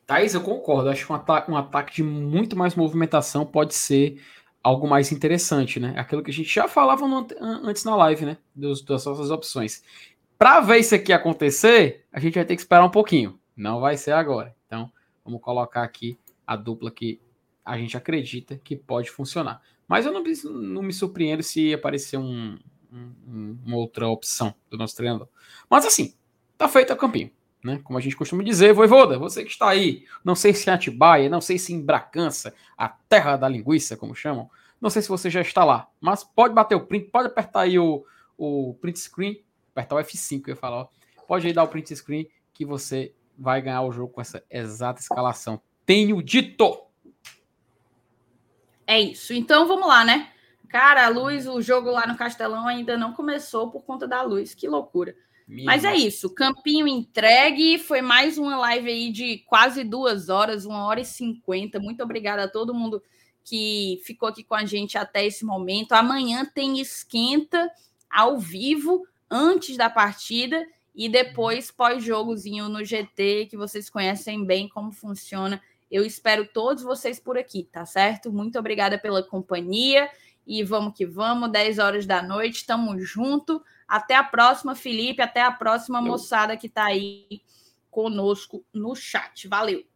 Thais, eu concordo. Acho que um ataque, um ataque de muito mais movimentação pode ser algo mais interessante, né? Aquilo que a gente já falava no, antes na live, né? Dos, das nossas opções. Para ver isso aqui acontecer, a gente vai ter que esperar um pouquinho. Não vai ser agora. Então, vamos colocar aqui a dupla que a gente acredita que pode funcionar. Mas eu não, não me surpreendo se aparecer um, um, uma outra opção do nosso treinador. Mas assim, tá feito o campinho né? Como a gente costuma dizer, Voivoda, você que está aí, não sei se em Atibaia, não sei se em Bragança, a terra da linguiça, como chamam, não sei se você já está lá, mas pode bater o print, pode apertar aí o, o print screen, apertar o F5, eu ia falar, ó, pode aí dar o print screen que você vai ganhar o jogo com essa exata escalação. Tenho dito! É isso. Então vamos lá, né? Cara, a luz, o jogo lá no Castelão ainda não começou por conta da luz. Que loucura. Mas é isso, campinho entregue. Foi mais uma live aí de quase duas horas, uma hora e cinquenta. Muito obrigada a todo mundo que ficou aqui com a gente até esse momento. Amanhã tem esquenta ao vivo antes da partida e depois pós-jogozinho no GT, que vocês conhecem bem como funciona. Eu espero todos vocês por aqui, tá certo? Muito obrigada pela companhia e vamos que vamos, 10 horas da noite, tamo junto. Até a próxima, Felipe. Até a próxima, moçada que está aí conosco no chat. Valeu!